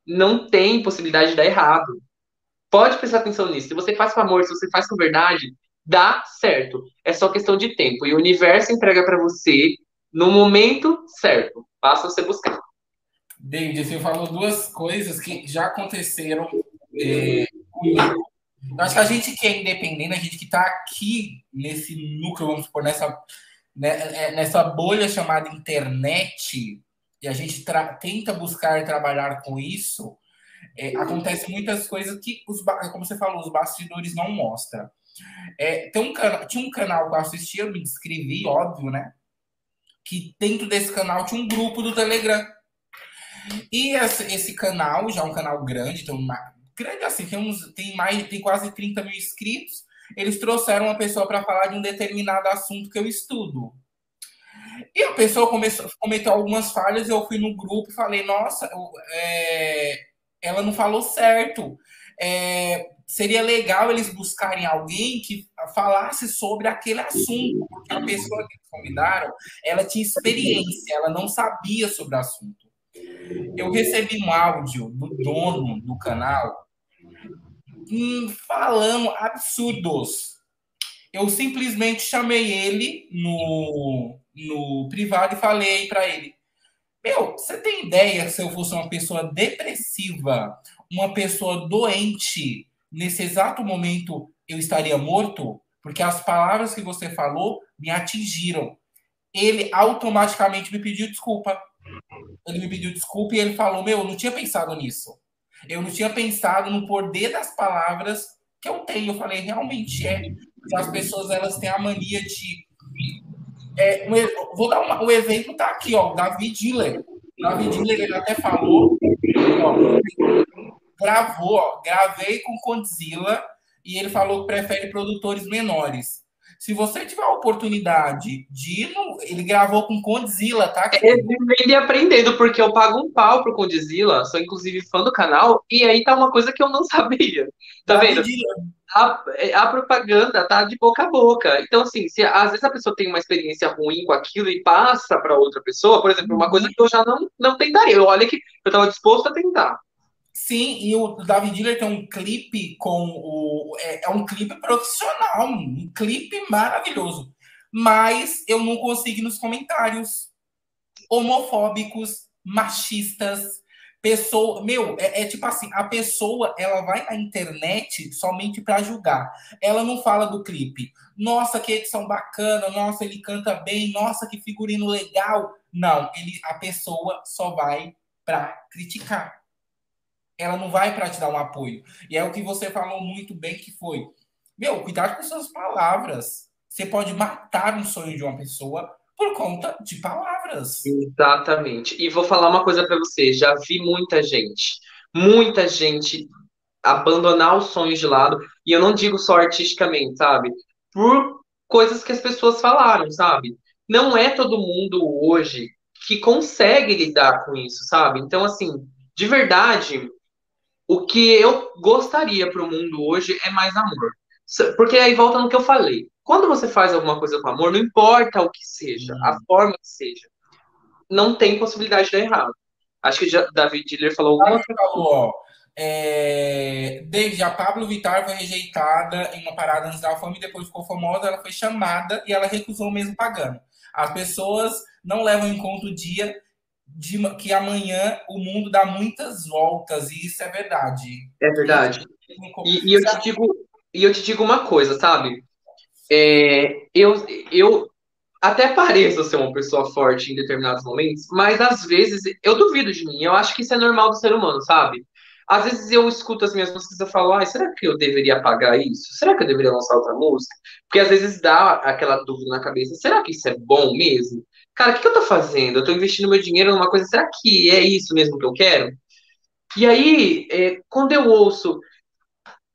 não tem possibilidade de dar errado. Pode prestar atenção nisso. Se você faz com amor, se você faz com verdade, dá certo. É só questão de tempo. E o universo entrega para você no momento certo. Basta você buscar. David, você falou duas coisas que já aconteceram é, comigo eu acho que a gente que é independente, a gente que está aqui nesse núcleo, vamos supor, nessa, né, é, nessa bolha chamada internet, e a gente tenta buscar trabalhar com isso, é, acontece muitas coisas que, os, como você falou, os bastidores não mostram. É, tem um tinha um canal que eu assistia, eu me inscrevi, óbvio, né? Que dentro desse canal tinha um grupo do Telegram. E esse, esse canal, já é um canal grande, uma, grande assim, tem, uns, tem mais, tem quase 30 mil inscritos. Eles trouxeram uma pessoa para falar de um determinado assunto que eu estudo. E a pessoa começou, cometeu algumas falhas, eu fui no grupo e falei, nossa, é, ela não falou certo. É, seria legal eles buscarem alguém que falasse sobre aquele assunto, porque a pessoa que convidaram, ela tinha experiência, ela não sabia sobre o assunto. Eu recebi um áudio do dono do canal falando absurdos. Eu simplesmente chamei ele no, no privado e falei para ele: Meu, você tem ideia se eu fosse uma pessoa depressiva, uma pessoa doente, nesse exato momento eu estaria morto? Porque as palavras que você falou me atingiram. Ele automaticamente me pediu desculpa. Ele me pediu desculpa e ele falou: Meu, eu não tinha pensado nisso. Eu não tinha pensado no poder das palavras que eu tenho. Eu falei, realmente é. As pessoas elas têm a mania de. É, um, vou dar uma, o exemplo tá aqui, ó, David Diller. O David Diller ele até falou, ó, gravou, ó, gravei com Condzilla e ele falou que prefere produtores menores. Se você tiver a oportunidade de ir no... Ele gravou com Condzilla, tá? É vivendo e aprendendo, porque eu pago um pau pro Condzilla, sou inclusive fã do canal, e aí tá uma coisa que eu não sabia. Tá vendo? A, a, propaganda tá de boca a boca. Então, assim, se às vezes a pessoa tem uma experiência ruim com aquilo e passa para outra pessoa, por exemplo, uma coisa que eu já não, não tentaria. Olha que eu estava disposto a tentar. Sim, e o David Diller tem um clipe com o. É, é, um clipe profissional, um clipe maravilhoso. Mas eu não consigo nos comentários homofóbicos, machistas, Pessoa, meu, é, é, tipo assim, a pessoa ela vai na internet somente para julgar. Ela não fala do clipe. Nossa, que edição bacana, nossa, ele canta bem, nossa, que figurino legal. Não, ele, a pessoa só vai para criticar. Ela não vai para te dar um apoio. E é o que você falou muito bem que foi. Meu, cuidado com suas palavras. Você pode matar um sonho de uma pessoa por conta de palavras. Exatamente. E vou falar uma coisa para você, já vi muita gente, muita gente abandonar os sonhos de lado, e eu não digo só artisticamente, sabe? Por coisas que as pessoas falaram, sabe? Não é todo mundo hoje que consegue lidar com isso, sabe? Então, assim, de verdade, o que eu gostaria para o mundo hoje é mais amor. Porque aí volta no que eu falei. Quando você faz alguma coisa com amor, não importa o que seja, a uhum. forma que seja, não tem possibilidade de dar errado. Acho que já David Diller falou alguma coisa. Falou, é... David, a Pablo Vittar foi rejeitada em uma parada antes da fama e depois ficou famosa, ela foi chamada e ela recusou mesmo pagando. As pessoas não levam em conta o dia de que amanhã o mundo dá muitas voltas, e isso é verdade. É verdade. E, e eu te digo, e eu te digo uma coisa, sabe? É, eu, eu até pareço ser uma pessoa forte em determinados momentos, mas às vezes eu duvido de mim. Eu acho que isso é normal do ser humano, sabe? Às vezes eu escuto as minhas músicas e falo, ah, será que eu deveria apagar isso? Será que eu deveria lançar outra música? Porque às vezes dá aquela dúvida na cabeça, será que isso é bom mesmo? Cara, o que, que eu tô fazendo? Eu tô investindo meu dinheiro numa coisa, será que é isso mesmo que eu quero? E aí, é, quando eu ouço,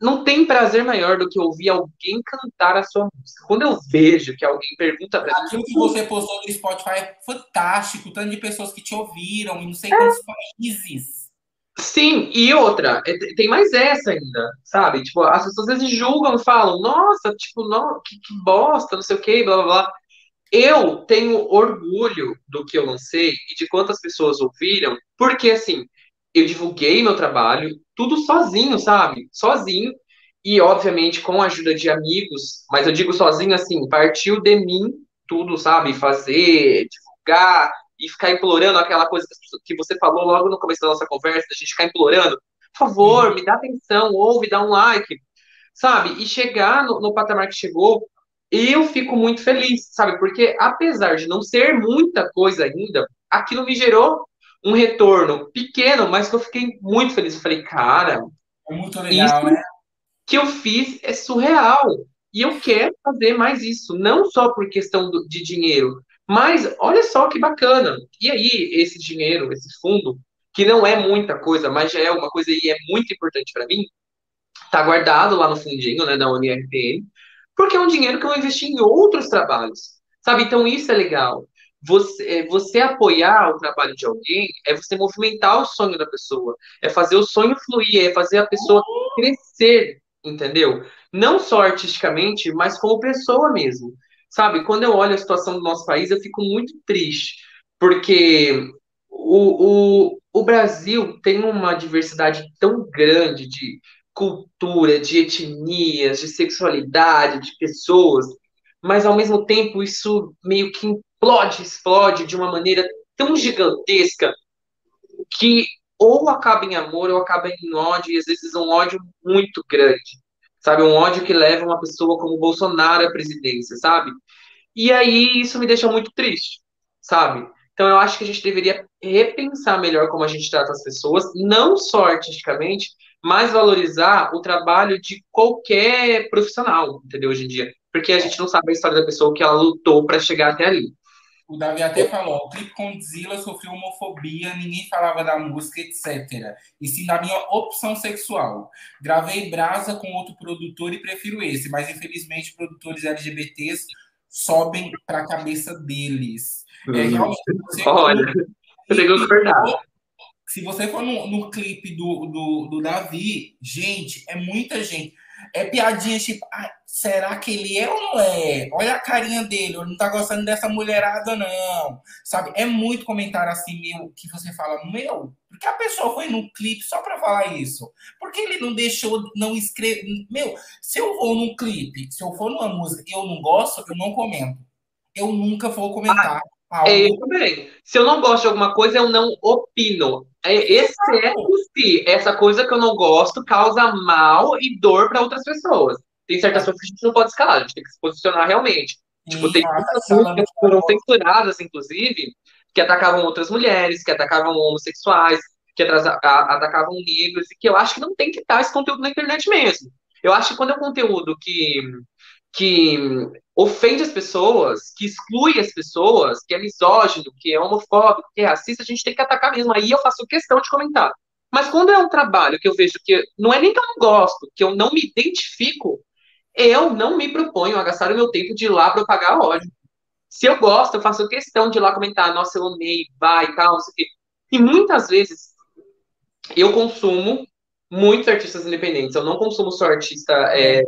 não tem prazer maior do que ouvir alguém cantar a sua música. Quando eu vejo que alguém pergunta pra mim. Aquilo que você postou no Spotify é fantástico, tanto de pessoas que te ouviram em não sei quantos países. Sim, e outra, é, tem mais essa ainda, sabe? Tipo, as pessoas às vezes julgam e falam, nossa, tipo, não, que, que bosta, não sei o que, blá blá blá. Eu tenho orgulho do que eu lancei e de quantas pessoas ouviram, porque assim, eu divulguei meu trabalho, tudo sozinho, sabe? Sozinho. E, obviamente, com a ajuda de amigos, mas eu digo sozinho assim, partiu de mim tudo, sabe? Fazer, divulgar e ficar implorando aquela coisa que você falou logo no começo da nossa conversa, a gente ficar implorando, por favor, uhum. me dá atenção, ouve, dá um like, sabe? E chegar no, no patamar que chegou, eu fico muito feliz, sabe? Porque apesar de não ser muita coisa ainda, aquilo me gerou um retorno pequeno, mas que eu fiquei muito feliz. Eu falei, cara, é muito legal, né? Que eu fiz é surreal. E eu quero fazer mais isso, não só por questão do, de dinheiro, mas olha só que bacana. E aí, esse dinheiro, esse fundo, que não é muita coisa, mas já é uma coisa e é muito importante para mim, tá guardado lá no fundinho, né, da UniRPN, porque é um dinheiro que eu investi em outros trabalhos, sabe? Então isso é legal você, é, você apoiar o trabalho de alguém é você movimentar o sonho da pessoa, é fazer o sonho fluir, é fazer a pessoa crescer, entendeu? Não só artisticamente, mas como pessoa mesmo. Sabe, quando eu olho a situação do nosso país, eu fico muito triste, porque o, o, o Brasil tem uma diversidade tão grande de cultura, de etnias, de sexualidade, de pessoas, mas ao mesmo tempo isso meio que explode, explode de uma maneira tão gigantesca que ou acaba em amor ou acaba em ódio, e às vezes um ódio muito grande, sabe? Um ódio que leva uma pessoa como Bolsonaro à presidência, sabe? E aí isso me deixa muito triste, sabe? Então eu acho que a gente deveria repensar melhor como a gente trata as pessoas, não só artisticamente, mas valorizar o trabalho de qualquer profissional, entendeu? Hoje em dia. Porque a gente não sabe a história da pessoa que ela lutou para chegar até ali. O Davi até falou, o clipe Condzilla sofreu homofobia, ninguém falava da música, etc. E sim da minha opção sexual. Gravei Brasa com outro produtor e prefiro esse, mas infelizmente produtores LGBTs sobem para a cabeça deles. É, uhum. realmente, Olha, eu tenho que concordar. Se você for no, no clipe do, do, do Davi, gente, é muita gente. É piadinha tipo, ah, será que ele é ou não é? Olha a carinha dele, ele não tá gostando dessa mulherada, não. Sabe? É muito comentário assim, meu, que você fala, meu, porque a pessoa foi no clipe só pra falar isso? Porque ele não deixou, não escrever. Meu, se eu vou num clipe, se eu for numa música e eu não gosto, eu não comento. Eu nunca vou comentar. Ah, Algo... É isso bem. Se eu não gosto de alguma coisa, eu não opino. É, exceto se essa coisa que eu não gosto causa mal e dor para outras pessoas. Tem certas coisas que a gente não pode escalar, a gente tem que se posicionar realmente. Tipo, tem muitas músicas que foram censuradas, inclusive, que atacavam outras mulheres, que atacavam homossexuais, que atacavam negros, e que eu acho que não tem que estar esse conteúdo na internet mesmo. Eu acho que quando é um conteúdo que, que ofende as pessoas, que exclui as pessoas, que é misógino, que é homofóbico, que é racista, a gente tem que atacar mesmo. Aí eu faço questão de comentar. Mas quando é um trabalho que eu vejo que não é nem que eu não gosto, que eu não me identifico, eu não me proponho a gastar o meu tempo de ir lá propagar ódio. Se eu gosto, eu faço questão de ir lá comentar, nossa, eu amei, vai e tal, não sei o quê. E muitas vezes eu consumo muitos artistas independentes. Eu não consumo só artista é,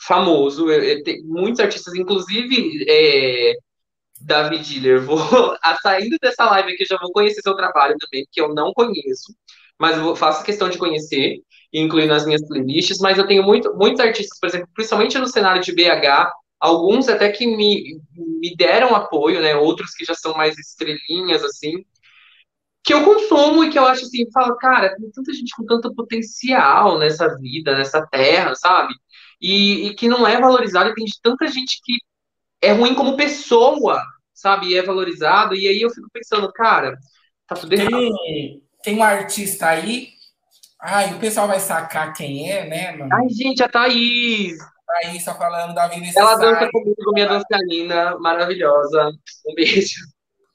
famoso. Eu, eu muitos artistas, inclusive é, David Diller. Vou saindo dessa live aqui, já vou conhecer seu trabalho também, que eu não conheço, mas eu faço questão de conhecer incluir nas minhas playlists. Mas eu tenho muito, muitos artistas, por exemplo, principalmente no cenário de BH, alguns até que me, me deram apoio, né? Outros que já são mais estrelinhas, assim que eu consumo e que eu acho assim, falo, cara, tem tanta gente com tanto potencial nessa vida, nessa terra, sabe? E, e que não é valorizado, e tem tanta gente que é ruim como pessoa, sabe? E é valorizado, e aí eu fico pensando, cara, tá tudo errado. Tem, tem um artista aí, ai, o pessoal vai sacar quem é, né, mano? Ai, gente, a Thaís! Thaís tá falando da vida Ela dança comigo, minha dançarina maravilhosa. Um beijo.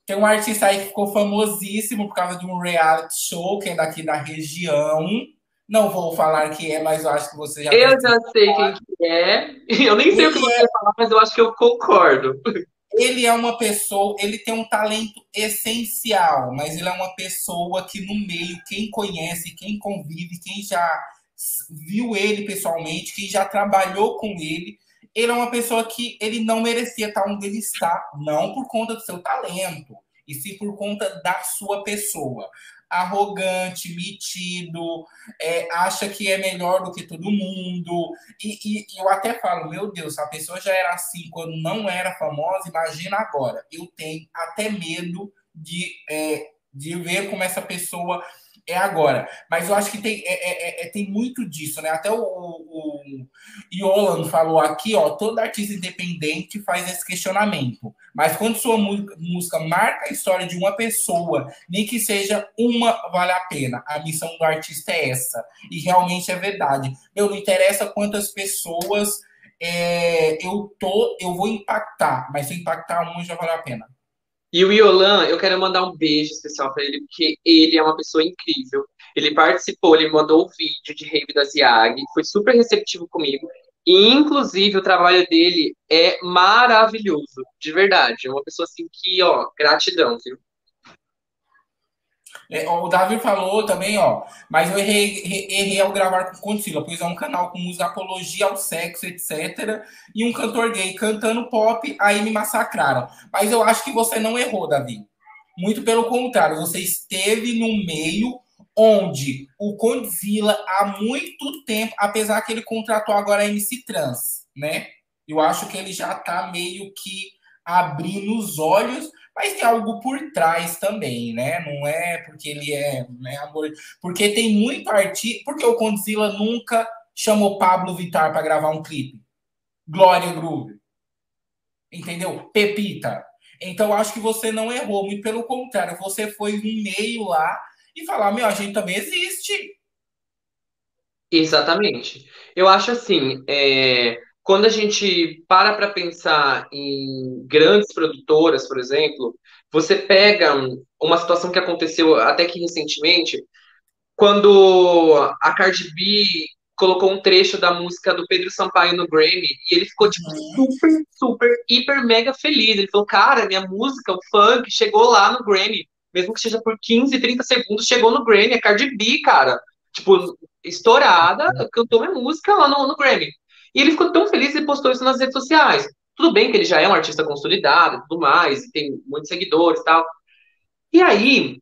Tem um artista aí que ficou famosíssimo por causa de um reality show que é daqui da região. Não vou falar que é, mas eu acho que você já. Eu já sei quem que é. Eu nem sei ele o que você vai falar, mas eu acho que eu concordo. Ele é uma pessoa, ele tem um talento essencial, mas ele é uma pessoa que no meio, quem conhece, quem convive, quem já viu ele pessoalmente, quem já trabalhou com ele, ele é uma pessoa que ele não merecia estar onde ele está, não por conta do seu talento, e sim por conta da sua pessoa. Arrogante, metido, é, acha que é melhor do que todo mundo. E, e, eu até falo, meu Deus, a pessoa já era assim quando não era famosa, imagina agora. Eu tenho até medo de, é, de ver como essa pessoa é agora. Mas eu acho que tem, é, é, é, é tem muito disso, né? Até o, Iolan falou aqui, ó, todo artista independente faz esse questionamento. Mas quando sua música marca a história de uma pessoa, nem que seja uma, vale a pena. A missão do artista é essa. E realmente é verdade. Eu não interessa quantas pessoas é, eu tô, eu vou impactar, mas se impactar uma já vale a pena. E o Iolan, eu quero mandar um beijo especial para ele, porque ele é uma pessoa incrível. Ele participou, ele mandou o vídeo de Rave da Ziag, foi super receptivo comigo. E, inclusive, o trabalho dele é maravilhoso, de verdade. É uma pessoa assim que, ó, gratidão, viu? É, o Davi falou também, ó, mas eu errei, errei ao gravar com Contígua, pois é um canal com música apologia ao sexo, etc. E um cantor gay cantando pop, aí me massacraram. Mas eu acho que você não errou, Davi. Muito pelo contrário, você esteve no meio onde o Condzilla há muito tempo, apesar que ele contratou agora a MC Trans, né? Eu acho que ele já tá meio que abrindo os olhos mas tem algo por trás também, né? Não é porque ele é né, amor. Porque tem muito artista. Porque o Condzilla nunca chamou Pablo Vittar para gravar um clipe. Glória Groove. Entendeu? Pepita. Então, acho que você não errou, muito pelo contrário, você foi um meio lá e falar: meu, a gente também existe. Exatamente. Eu acho assim, é, quando a gente para para pensar em grandes produtoras, por exemplo, você pega uma situação que aconteceu até que recentemente, quando a Cardi B colocou um trecho da música do Pedro Sampaio no Grammy e ele ficou tipo uhum. super, super, hiper mega feliz. Ele falou: "Cara, minha música, o funk chegou lá no Grammy, mesmo que seja por 15, 30 segundos, chegou no Grammy, a Cardi B, cara, tipo, estourada, cantou minha música lá no, no Grammy. E ele ficou tão feliz e postou isso nas redes sociais. Tudo bem que ele já é um artista consolidado e tudo mais, e tem muitos seguidores e tal. E aí,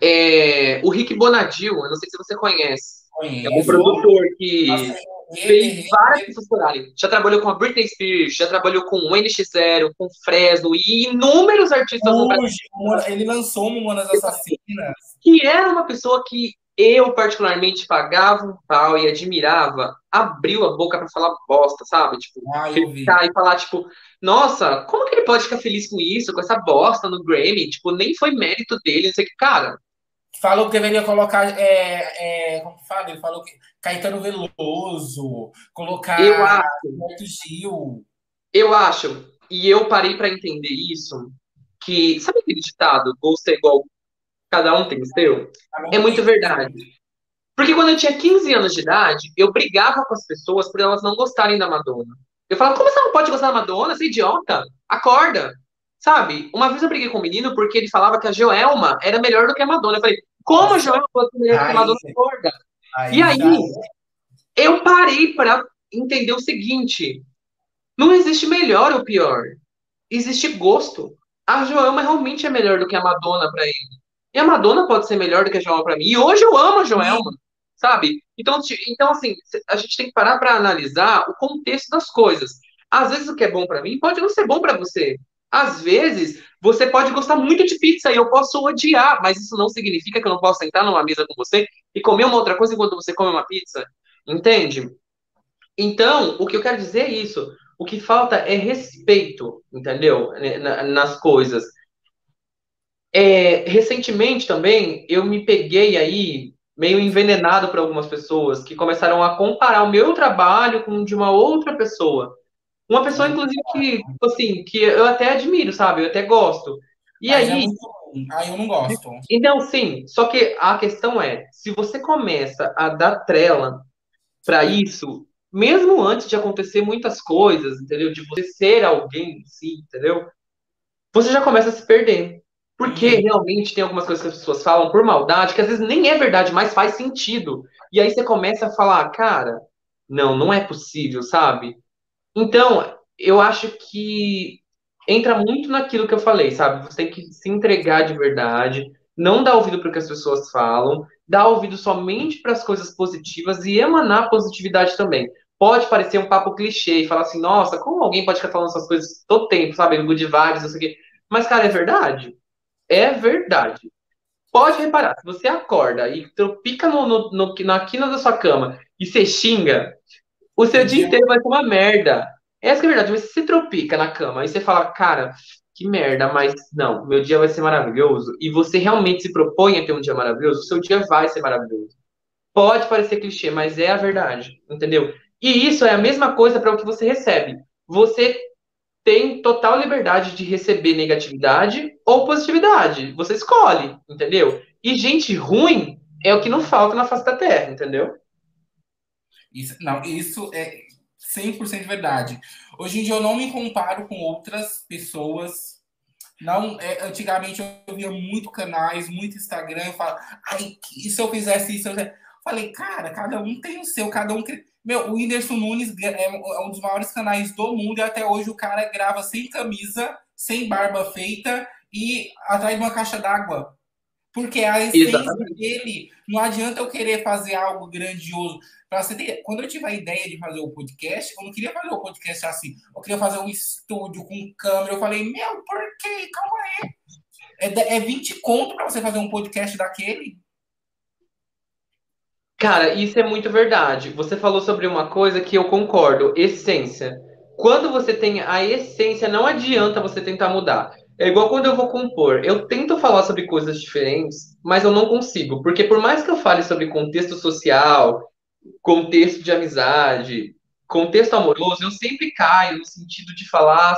é, o Rick Bonadil, eu não sei se você conhece, Conheço. é um produtor que. fez várias pessoas chorarem. Já trabalhou com a Britney Spears, já trabalhou com o NX0, com Fresno e inúmeros artistas Brasil. Ele lançou Mamonas Assassinas. Que era uma pessoa que eu particularmente pagava um pau e admirava, abriu a boca para falar bosta, sabe? Tipo, ah, ficar e falar, tipo, nossa, como que ele pode ficar feliz com isso, com essa bosta no Grammy? Tipo, nem foi mérito dele, não sei o que, cara. Falou que deveria colocar, é, é, como que fala? Ele falou que Caetano Veloso, colocar eu acho, Gil. Eu acho, e eu parei para entender isso, que, sabe aquele ditado, gosto é igual cada um tem o seu, é muito verdade. Porque quando eu tinha 15 anos de idade, eu brigava com as pessoas por elas não gostarem da Madonna. Eu falava, como você não pode gostar da Madonna? Você é idiota? Acorda! Sabe? Uma vez eu briguei com um menino porque ele falava que a Joelma era melhor do que a Madonna. Eu falei, como a Joelma pode ser melhor do que a Madonna? Acorda! Aí, e aí, eu parei para entender o seguinte: não existe melhor ou pior. Existe gosto. A Joelma realmente é melhor do que a Madonna para ele. E a Madonna pode ser melhor do que a Joelma para mim. E hoje eu amo a Joelma, sabe? Então, então assim, a gente tem que parar para analisar o contexto das coisas. Às vezes o que é bom para mim pode não ser bom para você. Às vezes você pode gostar muito de pizza e eu posso odiar, mas isso não significa que eu não posso sentar numa mesa com você e comer uma outra coisa enquanto você come uma pizza. Entende? Então, o que eu quero dizer é isso. O que falta é respeito, entendeu? Nas coisas. É, recentemente também eu me peguei aí meio envenenado por algumas pessoas que começaram a comparar o meu trabalho com o de uma outra pessoa. Uma pessoa, inclusive, que, assim, que eu até admiro, sabe? Eu até gosto. E Mas é aí. É aí eu não gosto. Então, sim, só que a questão é: se você começa a dar trela para isso, mesmo antes de acontecer muitas coisas, entendeu? De você ser alguém em si, entendeu? Você já começa a se perder. Porque uhum. realmente tem algumas coisas que as pessoas falam por maldade, que às vezes nem é verdade, mas faz sentido. E aí você começa a falar, cara, não, não é possível, sabe? Então, eu acho que entra muito naquilo que eu falei, sabe? Você tem que se entregar de verdade, não dar ouvido para o que as pessoas falam, dar ouvido somente para as coisas positivas e emanar positividade também. Pode parecer um papo clichê e falar assim, nossa, como alguém pode ficar falando essas coisas todo tempo, sabe? Good vibes, não sei o quê. Mas, cara, é verdade. É verdade. Pode reparar, se você acorda e tropica no, no, no, na quina da sua cama e você xinga, o seu dia inteiro vai ser uma merda. Essa é a verdade, mas se você tropica na cama e você fala, cara, que merda, mas não, meu dia vai ser maravilhoso, e você realmente se propõe a ter um dia maravilhoso, o seu dia vai ser maravilhoso. Pode parecer clichê, mas é a verdade, entendeu? E isso é a mesma coisa para o que você recebe. Você tem total liberdade de receber negatividade ou positividade. Você escolhe, entendeu? E gente ruim é o que não falta na face da Terra, entendeu? Isso, não, isso é 100% verdade. Hoje em dia eu não me comparo com outras pessoas. Não, é, antigamente eu via muito canais, muito Instagram, eu falo, ai, e se eu fizesse isso? Eu falei, cara, cada um tem o seu, cada um. Meu, o Whindersson Nunes é, é um dos maiores canais do mundo e até hoje o cara grava sem camisa, sem barba feita e atrás de uma caixa d'água. Porque a essência Exatamente. dele, não adianta eu querer fazer algo grandioso. Pra você ter, quando eu tive a ideia de fazer o podcast, eu não queria fazer o podcast assim. Eu queria fazer um estúdio com câmera. Eu falei, meu, por quê? Calma aí. É, é 20 conto para você fazer um podcast daquele? Cara, isso é muito verdade. Você falou sobre uma coisa que eu concordo, essência. Quando você tem a essência, não adianta você tentar mudar. É igual quando eu vou compor. Eu tento falar sobre coisas diferentes, mas eu não consigo. Porque por mais que eu fale sobre contexto social, contexto de amizade, contexto amoroso, eu sempre caio no sentido de falar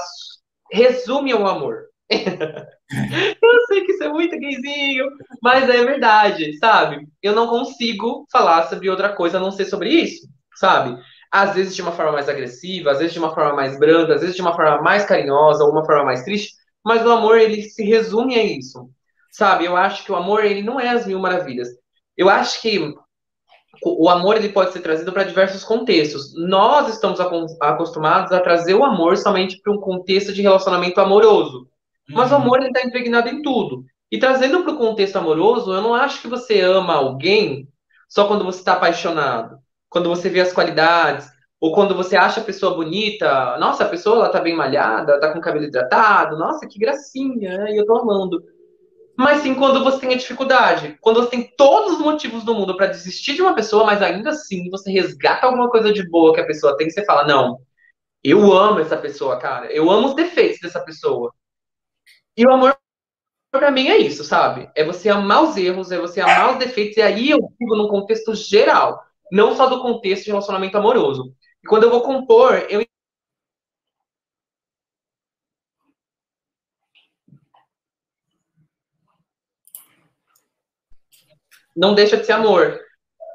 resume o amor. eu sei que isso é muito gayzinho, mas é verdade, sabe? Eu não consigo falar sobre outra coisa a não ser sobre isso, sabe? Às vezes de uma forma mais agressiva, às vezes de uma forma mais branda, às vezes de uma forma mais carinhosa ou uma forma mais triste, mas o amor ele se resume a isso, sabe? Eu acho que o amor ele não é as mil maravilhas. Eu acho que o amor ele pode ser trazido para diversos contextos. Nós estamos acostumados a trazer o amor somente para um contexto de relacionamento amoroso. Mas o uhum. amor está impregnado em tudo. E trazendo para o contexto amoroso, eu não acho que você ama alguém só quando você está apaixonado. quando você vê as qualidades, ou quando você acha a pessoa bonita, nossa, a pessoa ela tá bem malhada, tá com o cabelo hidratado, nossa, que gracinha, né? E eu tô amando. Mas sim quando você tem a dificuldade, quando você tem todos os motivos do mundo para desistir de uma pessoa, mas ainda assim você resgata alguma coisa de boa que a pessoa tem, você fala, não, eu amo essa pessoa, cara, eu amo os defeitos dessa pessoa. E o amor para mim é isso, sabe? É você amar os erros, é você amar os defeitos, e aí eu digo num contexto geral, não só do contexto de relacionamento amoroso. E quando eu vou compor, eu não deixa de ser amor.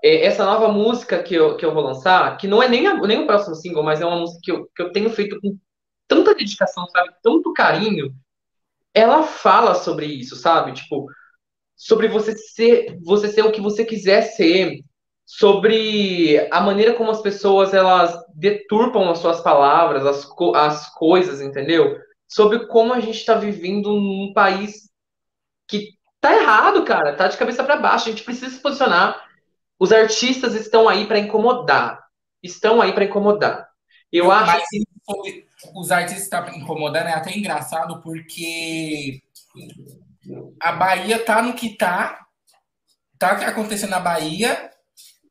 É, essa nova música que eu, que eu vou lançar, que não é nem, a, nem o próximo single, mas é uma música que eu, que eu tenho feito com tanta dedicação, sabe? Tanto carinho. Ela fala sobre isso, sabe? Tipo, sobre você ser, você ser o que você quiser ser, sobre a maneira como as pessoas elas deturpam as suas palavras, as, as coisas, entendeu? Sobre como a gente está vivendo num país que tá errado, cara, tá de cabeça para baixo. A gente precisa se posicionar. Os artistas estão aí para incomodar, estão aí para incomodar. Eu Mas acho que os artistas estão incomodando é até engraçado porque a Bahia tá no que tá, tá acontecendo na Bahia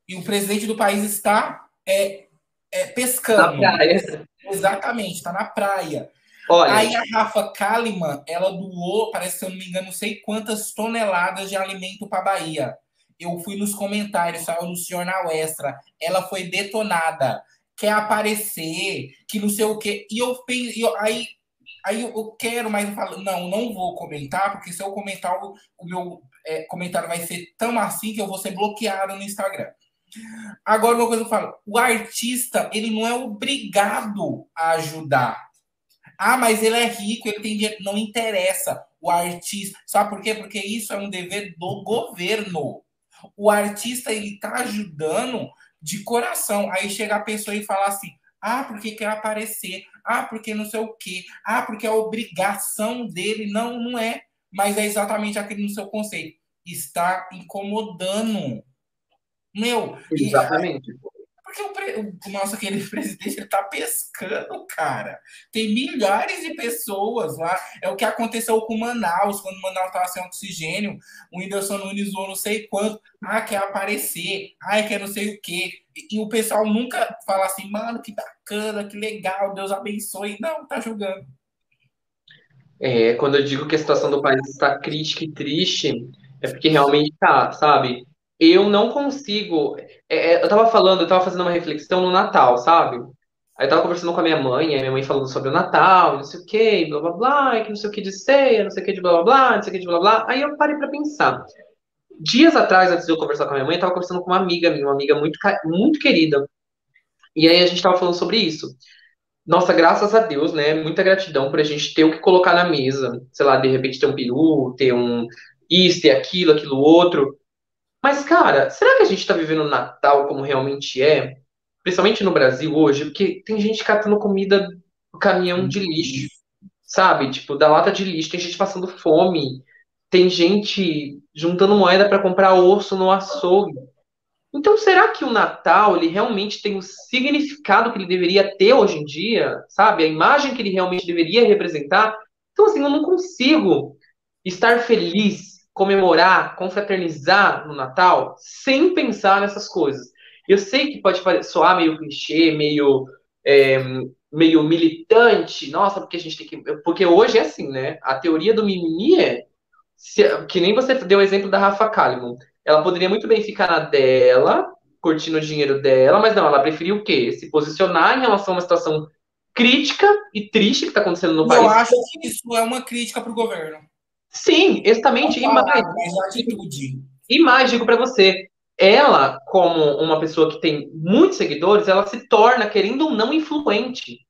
e o presidente do país está é, é, pescando. Na praia. Exatamente, está na praia. Olha, Aí a Rafa Kalimann, ela doou, parece que eu não me engano, não sei quantas toneladas de alimento para Bahia. Eu fui nos comentários, saiu no Jornal Extra. Ela foi detonada. Quer aparecer, que não sei o quê. E eu, pen- eu aí, aí eu quero, mas eu falo, não, não vou comentar, porque se eu comentar, o, meu é, comentário vai ser tão assim que eu vou ser bloqueado no Instagram. Agora, uma coisa que eu falo, o artista, ele não é obrigado a ajudar. Ah, mas ele é rico, ele tem dinheiro. Não interessa. O artista. Sabe por quê? Porque isso é um dever do governo. O artista, ele tá ajudando de coração. Aí chega a pessoa e fala assim: ah, porque quer aparecer. Ah, porque não sei o quê. Ah, porque é obrigação dele. Não, não é. Mas é exatamente aquele no seu conceito. Está incomodando. Meu, e- exatamente. Porque o, pre- o nosso querido presidente ele tá pescando, cara. Tem milhares de pessoas lá. É o que aconteceu com Manaus, quando Manaus tava sem oxigênio. O Whindersson Nunes não sei quanto. Ah, quer aparecer. Ah, quer não sei o quê. E, e o pessoal nunca fala assim, mano, que bacana, que legal, Deus abençoe. Não, tá julgando. É, quando eu digo que a situação do país está crítica e triste, é porque realmente tá, sabe? Eu não consigo. É, é, eu tava falando, eu tava fazendo uma reflexão no Natal, sabe? Aí eu tava conversando com a minha mãe, aí minha mãe falando sobre o Natal, não sei o que, blá blá blá, que não sei o que de ceia, não sei o que de blá blá blá, não sei o que de blá blá. Aí eu parei pra pensar. Dias atrás, antes de eu conversar com a minha mãe, eu tava conversando com uma amiga minha, uma amiga muito, muito querida. E aí a gente tava falando sobre isso. Nossa, graças a Deus, né? Muita gratidão por a gente ter o que colocar na mesa. Sei lá, de repente ter um peru, ter um isso, ter aquilo, aquilo outro. Mas, cara, será que a gente tá vivendo o Natal como realmente é? Principalmente no Brasil hoje, porque tem gente catando comida do caminhão de lixo, sabe? Tipo, da lata de lixo, tem gente passando fome, tem gente juntando moeda para comprar osso no açougue. Então, será que o Natal ele realmente tem o significado que ele deveria ter hoje em dia, sabe? A imagem que ele realmente deveria representar? Então, assim, eu não consigo estar feliz, comemorar, confraternizar no Natal sem pensar nessas coisas. Eu sei que pode soar meio clichê, meio é, meio militante, nossa, porque a gente tem que. Porque hoje é assim, né? A teoria do mimimi é. se- que nem você deu o exemplo da Rafa Kalimann. Ela poderia muito bem ficar na dela, curtindo o dinheiro dela, mas não, ela preferiu o quê? Se posicionar em relação a uma situação crítica e triste que está acontecendo no E país. eu acho que isso é uma crítica pro governo. Sim, exatamente. E mais. E mais, digo para você, ela, como uma pessoa que tem muitos seguidores, ela se torna, querendo ou não, influente.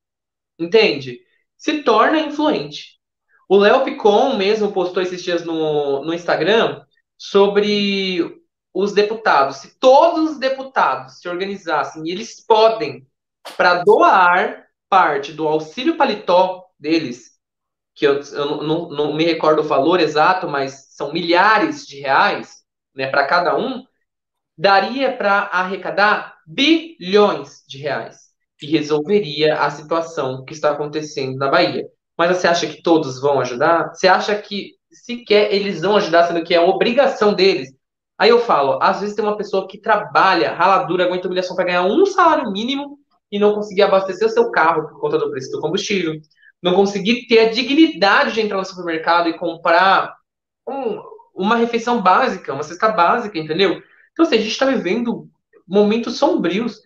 Entende? Se torna influente. O Léo Picon mesmo postou esses dias no, no Instagram sobre os deputados. Se todos os deputados se organizassem e eles podem para doar parte do auxílio paletó deles, que eu, eu não, não- me recordo o valor exato, mas são milhares de reais, né, para cada um. daria para arrecadar bilhões de reais e resolveria a situação que está acontecendo na Bahia. Mas você acha que todos vão ajudar? Você acha que sequer eles vão ajudar, sendo que é obrigação deles? Aí eu falo, às vezes tem uma pessoa que trabalha, raladura, aguenta humilhação para ganhar um salário mínimo e não conseguir abastecer o seu carro por conta do preço do combustível, não conseguir ter a dignidade de entrar no supermercado e comprar um, uma refeição básica, uma cesta básica, entendeu? Então, assim, a gente está vivendo momentos sombrios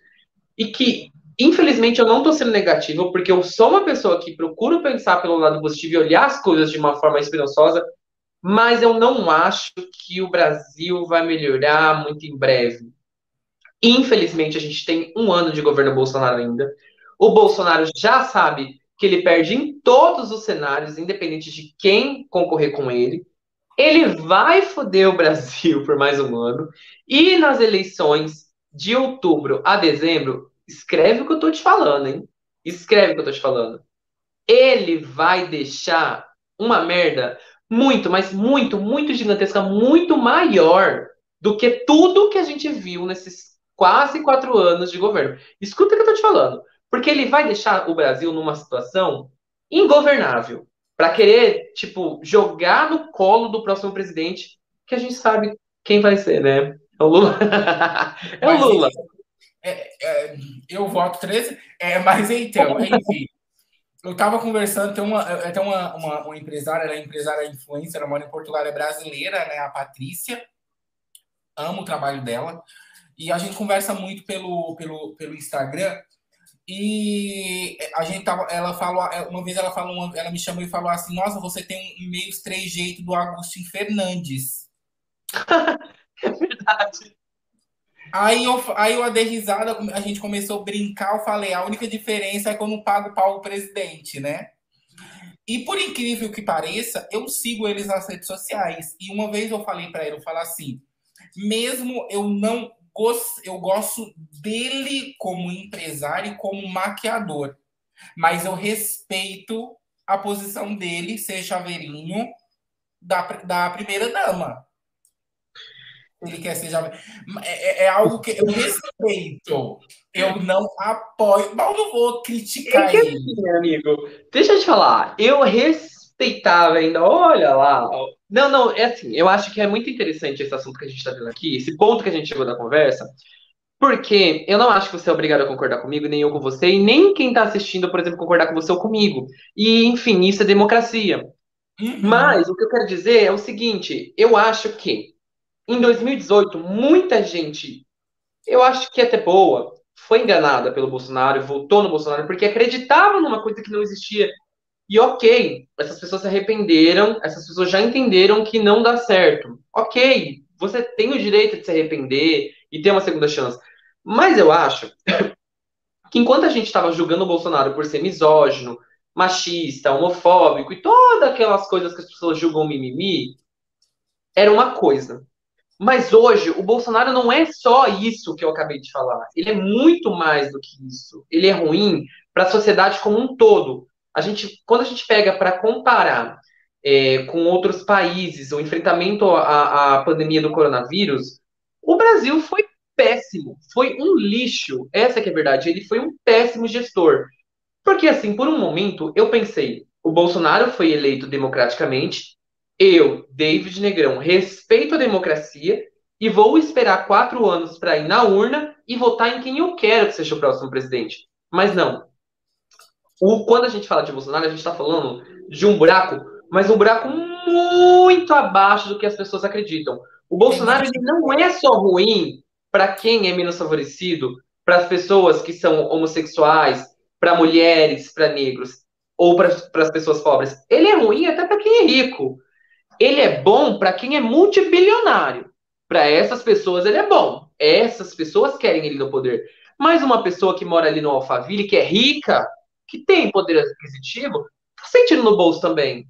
e que Infelizmente, eu não estou sendo negativo, porque eu sou uma pessoa que procuro pensar pelo lado positivo e olhar as coisas de uma forma esperançosa, mas eu não acho que o Brasil vai melhorar muito em breve. Infelizmente, a gente tem um ano de governo Bolsonaro ainda. O Bolsonaro já sabe que ele perde em todos os cenários, independente de quem concorrer com ele. Ele vai foder o Brasil por mais um ano. E nas eleições de outubro a dezembro, Escreve o que eu tô te falando, hein? Escreve o que eu tô te falando. Ele vai deixar uma merda muito, mas muito, muito gigantesca, muito maior do que tudo que a gente viu nesses quase quatro anos de governo. Escuta o que eu tô te falando. Porque ele vai deixar o Brasil numa situação ingovernável. Para querer, tipo, jogar no colo do próximo presidente, que a gente sabe quem vai ser, né? É o Lula. é o Lula. É, é, eu voto 13, é, mas então, enfim. Eu estava conversando, tem uma, é, tem uma, uma, uma, empresária, ela é empresária influencer, ela mora em Portugal, é brasileira, né, a Patrícia. Amo o trabalho dela. E a gente conversa muito pelo, pelo, pelo Instagram. E a gente tava, ela falou, uma vez ela falou, ela me chamou e falou assim: Nossa, você tem um meio trejeito do Agostinho Fernandes. é verdade. Aí eu, aí eu dei risada, a gente começou a brincar, eu falei, a única diferença é que eu não pago pau o presidente, né? E por incrível que pareça, eu sigo eles nas redes sociais. E uma vez eu falei para ele, eu falei assim, mesmo eu não gosto, eu gosto dele como empresário e como maquiador, mas eu respeito a posição dele ser chaveirinho da, da primeira dama ele quer ser jovem. É, é, é, algo que eu respeito. Eu não apoio, mas eu não vou criticar é ele. Assim, amigo, deixa eu te falar. Eu respeitava ainda, olha lá. Não, não, é assim, eu acho que é muito interessante esse assunto que a gente está vendo aqui, esse ponto que a gente chegou da conversa, porque eu não acho que você é obrigado a concordar comigo, nem eu com você, e nem quem está assistindo, por exemplo, concordar com você ou comigo. E, enfim, isso é democracia. Uhum. Mas o que eu quero dizer é o seguinte: eu acho que em 2018, muita gente, eu acho que até boa, foi enganada pelo Bolsonaro, votou no Bolsonaro, porque acreditava numa coisa que não existia. E ok, essas pessoas se arrependeram, essas pessoas já entenderam que não dá certo. Ok, você tem o direito de se arrepender e ter uma segunda chance. Mas eu acho que enquanto a gente estava julgando o Bolsonaro por ser misógino, machista, homofóbico e todas aquelas coisas que as pessoas julgam mimimi, era uma coisa. Mas hoje, o Bolsonaro não é só isso que eu acabei de falar. Ele é muito mais do que isso. Ele é ruim para a sociedade como um todo. A gente, quando a gente pega para comparar é, com outros países o enfrentamento à, à pandemia do coronavírus, o Brasil foi péssimo, foi um lixo. Essa que é a verdade. Ele foi um péssimo gestor. Porque, assim, por um momento, eu pensei, o Bolsonaro foi eleito democraticamente, eu, David Negrão, respeito a democracia e vou esperar quatro anos para ir na urna e votar em quem eu quero que seja o próximo presidente. Mas não. O, quando a gente fala de Bolsonaro, a gente está falando de um buraco, mas um buraco muito abaixo do que as pessoas acreditam. O Bolsonaro ele não é só ruim para quem é menos favorecido, para as pessoas que são homossexuais, para mulheres, para negros ou para as pessoas pobres. Ele é ruim até para quem é rico. Ele é bom para quem é multibilionário. Para essas pessoas ele é bom. Essas pessoas querem ele no poder. Mas uma pessoa que mora ali no Alphaville, que é rica, que tem poder aquisitivo, tá sentindo no bolso também.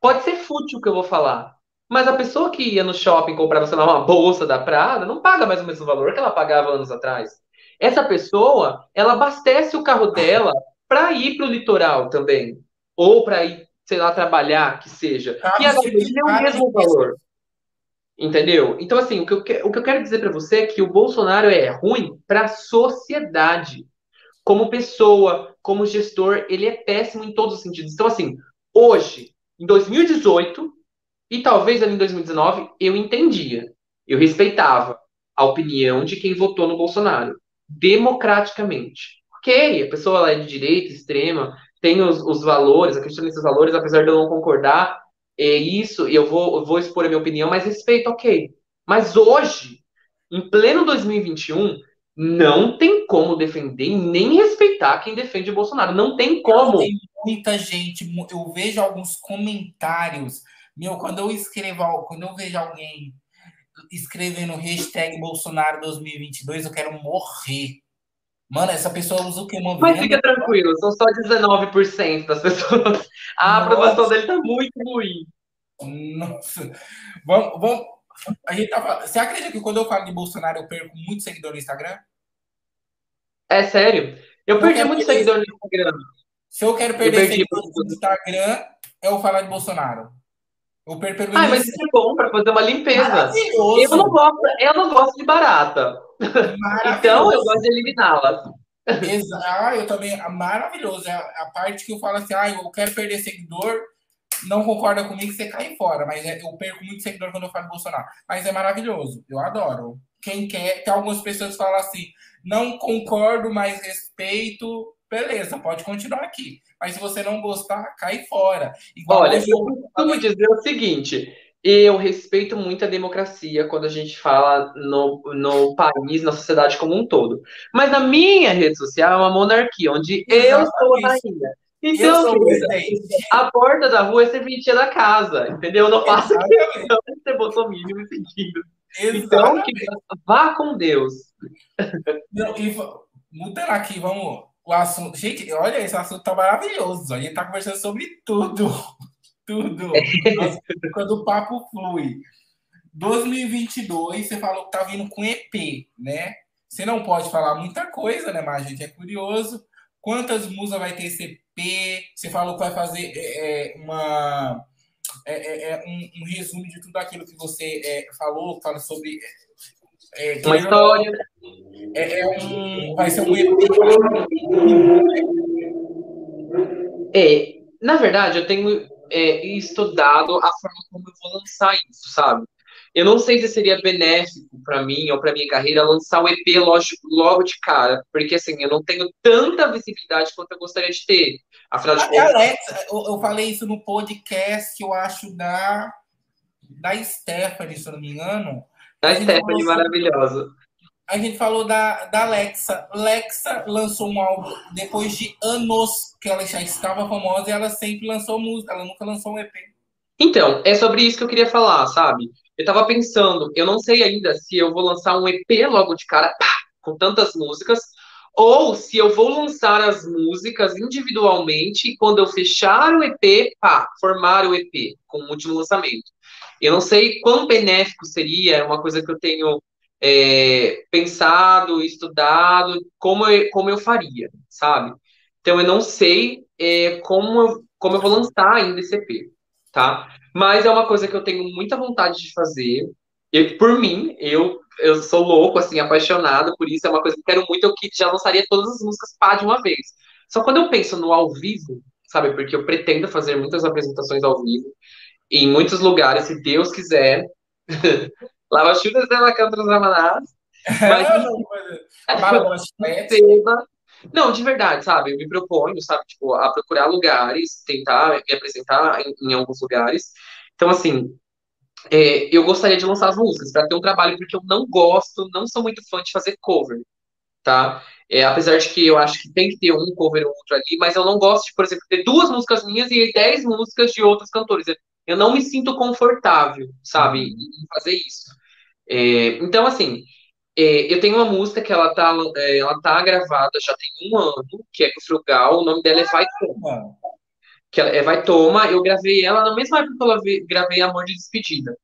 Pode ser fútil o que eu vou falar. Mas a pessoa que ia no shopping comprar, sei lá, uma bolsa da Prada, não paga mais o mesmo valor que ela pagava anos atrás. Essa pessoa, ela abastece o carro dela para ir para o litoral também. Ou para ir sei lá, trabalhar, que seja. E a gasolina é o mesmo valor. Entendeu? Então, assim, o que eu, o que eu quero dizer pra você é que o Bolsonaro é ruim pra sociedade. Como pessoa, como gestor, ele é péssimo em todos os sentidos. Então, assim, hoje, em 2018, e talvez ali em 2019, eu entendia, eu respeitava a opinião de quem votou no Bolsonaro, democraticamente. Ok, a pessoa ela é de direita, extrema, tem os, os valores, acredita nesses valores, apesar de eu não concordar, é isso, eu vou, eu vou expor a minha opinião, mas respeito, ok. Mas hoje, em pleno 2021, não tem como defender e nem respeitar quem defende o Bolsonaro. Não tem como. Tem muita gente, eu vejo alguns comentários. Meu, quando eu escrevo, quando eu vejo alguém escrevendo hashtag Bolsonaro 2022, eu quero morrer. Mano, essa pessoa usa o que? Mas fica tranquilo, são só 19% das pessoas. A aprovação dele tá muito ruim. Nossa. Vamos, vamos. A gente tava... Você acredita que quando eu falo de Bolsonaro eu perco muito seguidor no Instagram? É sério. Eu Eu perdi muito seguidor no Instagram. Se eu quero perder seguidores muito. no Instagram, eu falar de Bolsonaro. Eu perco pelo menos mas isso é bom pra fazer uma limpeza. Eu não gosto, eu não gosto de barata. Então eu gosto de eliminá-las. Ah, eu também. ah, Maravilhoso. É a a parte que eu falo assim, ah, eu quero perder seguidor, não concorda comigo, você cai fora. Mas é- eu perco muito seguidor quando eu falo de Bolsonaro. Mas é maravilhoso. Eu adoro. Quem quer, tem algumas pessoas que falam assim, não concordo, mas respeito. Beleza, pode continuar aqui. Mas se você não gostar, cai fora. Igual Olha, eu costumo dizer o seguinte: eu respeito muito a democracia quando a gente fala no, no país, na sociedade como um todo. Mas na minha rede social é uma monarquia, onde eu sou a Exatamente. rainha. Então, a porta da rua é serventia da casa, entendeu? Eu não faço Exatamente. questão de ser bolsominion me seguindo. Então, que vá com Deus. Não, e mudando aqui, vamos. O assunto. Gente, olha, esse assunto tá maravilhoso. A gente tá conversando sobre tudo. Tudo. Nossa, quando o papo flui. 2022, você falou que tá vindo com EP, né? Você não pode falar muita coisa, né? Mas a gente é curioso. Quantas músicas vai ter esse EP? Você falou que vai fazer é, é, uma. É, é, é, um, um resumo de tudo aquilo que você é, falou, fala sobre. é, Uma história. é, um, vai ser um. É, na verdade, eu tenho estudado a forma como eu vou lançar isso, sabe? Eu não sei se seria benéfico para mim ou para minha carreira lançar o EP logo, logo de cara, porque assim, eu não tenho tanta visibilidade quanto eu gostaria de ter. Afinal de contas, Alexa, eu, eu falei isso no podcast, eu acho, da, da Stephanie, se eu não me engano. a A gente Stephanie maravilhosa. A gente falou da, da Alexa. Alexa lançou um álbum depois de anos que ela já estava famosa e ela sempre lançou música, ela nunca lançou um EP. Então, é sobre isso que eu queria falar, sabe? Eu tava pensando, eu não sei ainda se eu vou lançar um EP logo de cara, pá, com tantas músicas, ou se eu vou lançar as músicas individualmente e quando eu fechar o EP, pá, formar o EP com o último lançamento. Eu não sei quão benéfico seria, é uma coisa que eu tenho é, pensado, estudado, como eu, como eu faria, sabe? Então eu não sei é, como, como eu vou lançar ainda esse EP, tá? Mas é uma coisa que eu tenho muita vontade de fazer. E por mim, eu, eu sou louco, assim, apaixonado por isso. É uma coisa que eu quero muito. Eu que já lançaria todas as músicas pá de uma vez. Só quando eu penso no ao vivo, sabe? Porque eu pretendo fazer muitas apresentações ao vivo em muitos lugares, se Deus quiser. Lava chutas dela cantos amanás. Mas. Perceba. Não, de verdade, sabe? Eu me proponho, sabe, tipo, a procurar lugares, tentar me apresentar em, em alguns lugares. Então, assim, é, eu gostaria de lançar as músicas para ter um trabalho, porque eu não gosto, não sou muito fã de fazer cover, tá? É, apesar de que eu acho que tem que ter um cover ou outro ali, mas eu não gosto de, por exemplo, ter duas músicas minhas e dez músicas de outros cantores. Eu, não me sinto confortável, sabe, em, em fazer isso. É, então, assim, é, eu tenho uma música que ela tá, é, ela tá gravada já tem um ano, que é com o Frugal, o nome dela é Vai Toma. Mano, Que ela é Vai Toma, eu gravei ela na mesma época que eu gravei- gravei Amor de Despedida.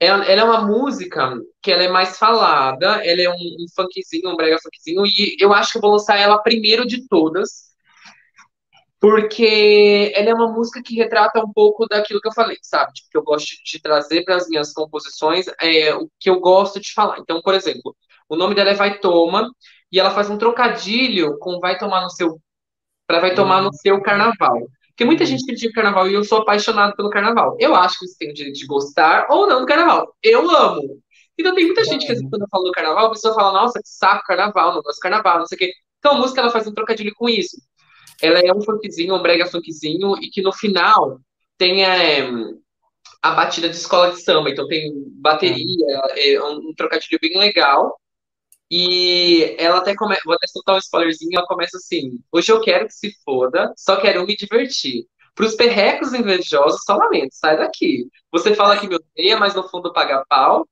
Ela, ela é uma música que ela é mais falada, ela é um, um funkzinho, um brega funkzinho, e eu acho que eu vou lançar ela primeiro de todas, porque ela é uma música que retrata um pouco daquilo que eu falei, sabe? Tipo, que eu gosto de trazer para as minhas composições é o que eu gosto de falar. Então, por exemplo, o nome dela é Vai Toma, e ela faz um trocadilho com Vai Tomar no seu. para Vai Tomar no seu carnaval. Porque muita gente critica o carnaval e eu sou apaixonado pelo carnaval. Eu acho que você tem o direito de gostar ou não do carnaval. Eu amo. Então tem muita gente que, quando eu falo do carnaval, a pessoa fala, nossa, que saco carnaval, não gosto de carnaval, não sei o quê. Então a música ela faz um trocadilho com isso ela é um funkzinho, um brega funkzinho, e que no final tem é, a batida de escola de samba. Então tem bateria, é um, um trocadilho bem legal. E ela até começa, vou até soltar um spoilerzinho, ela começa assim: Hoje eu quero que se foda, só quero me divertir. Para os perrecos invejosos, só lamento, sai daqui. Você fala que me odeia, mas no fundo paga pau.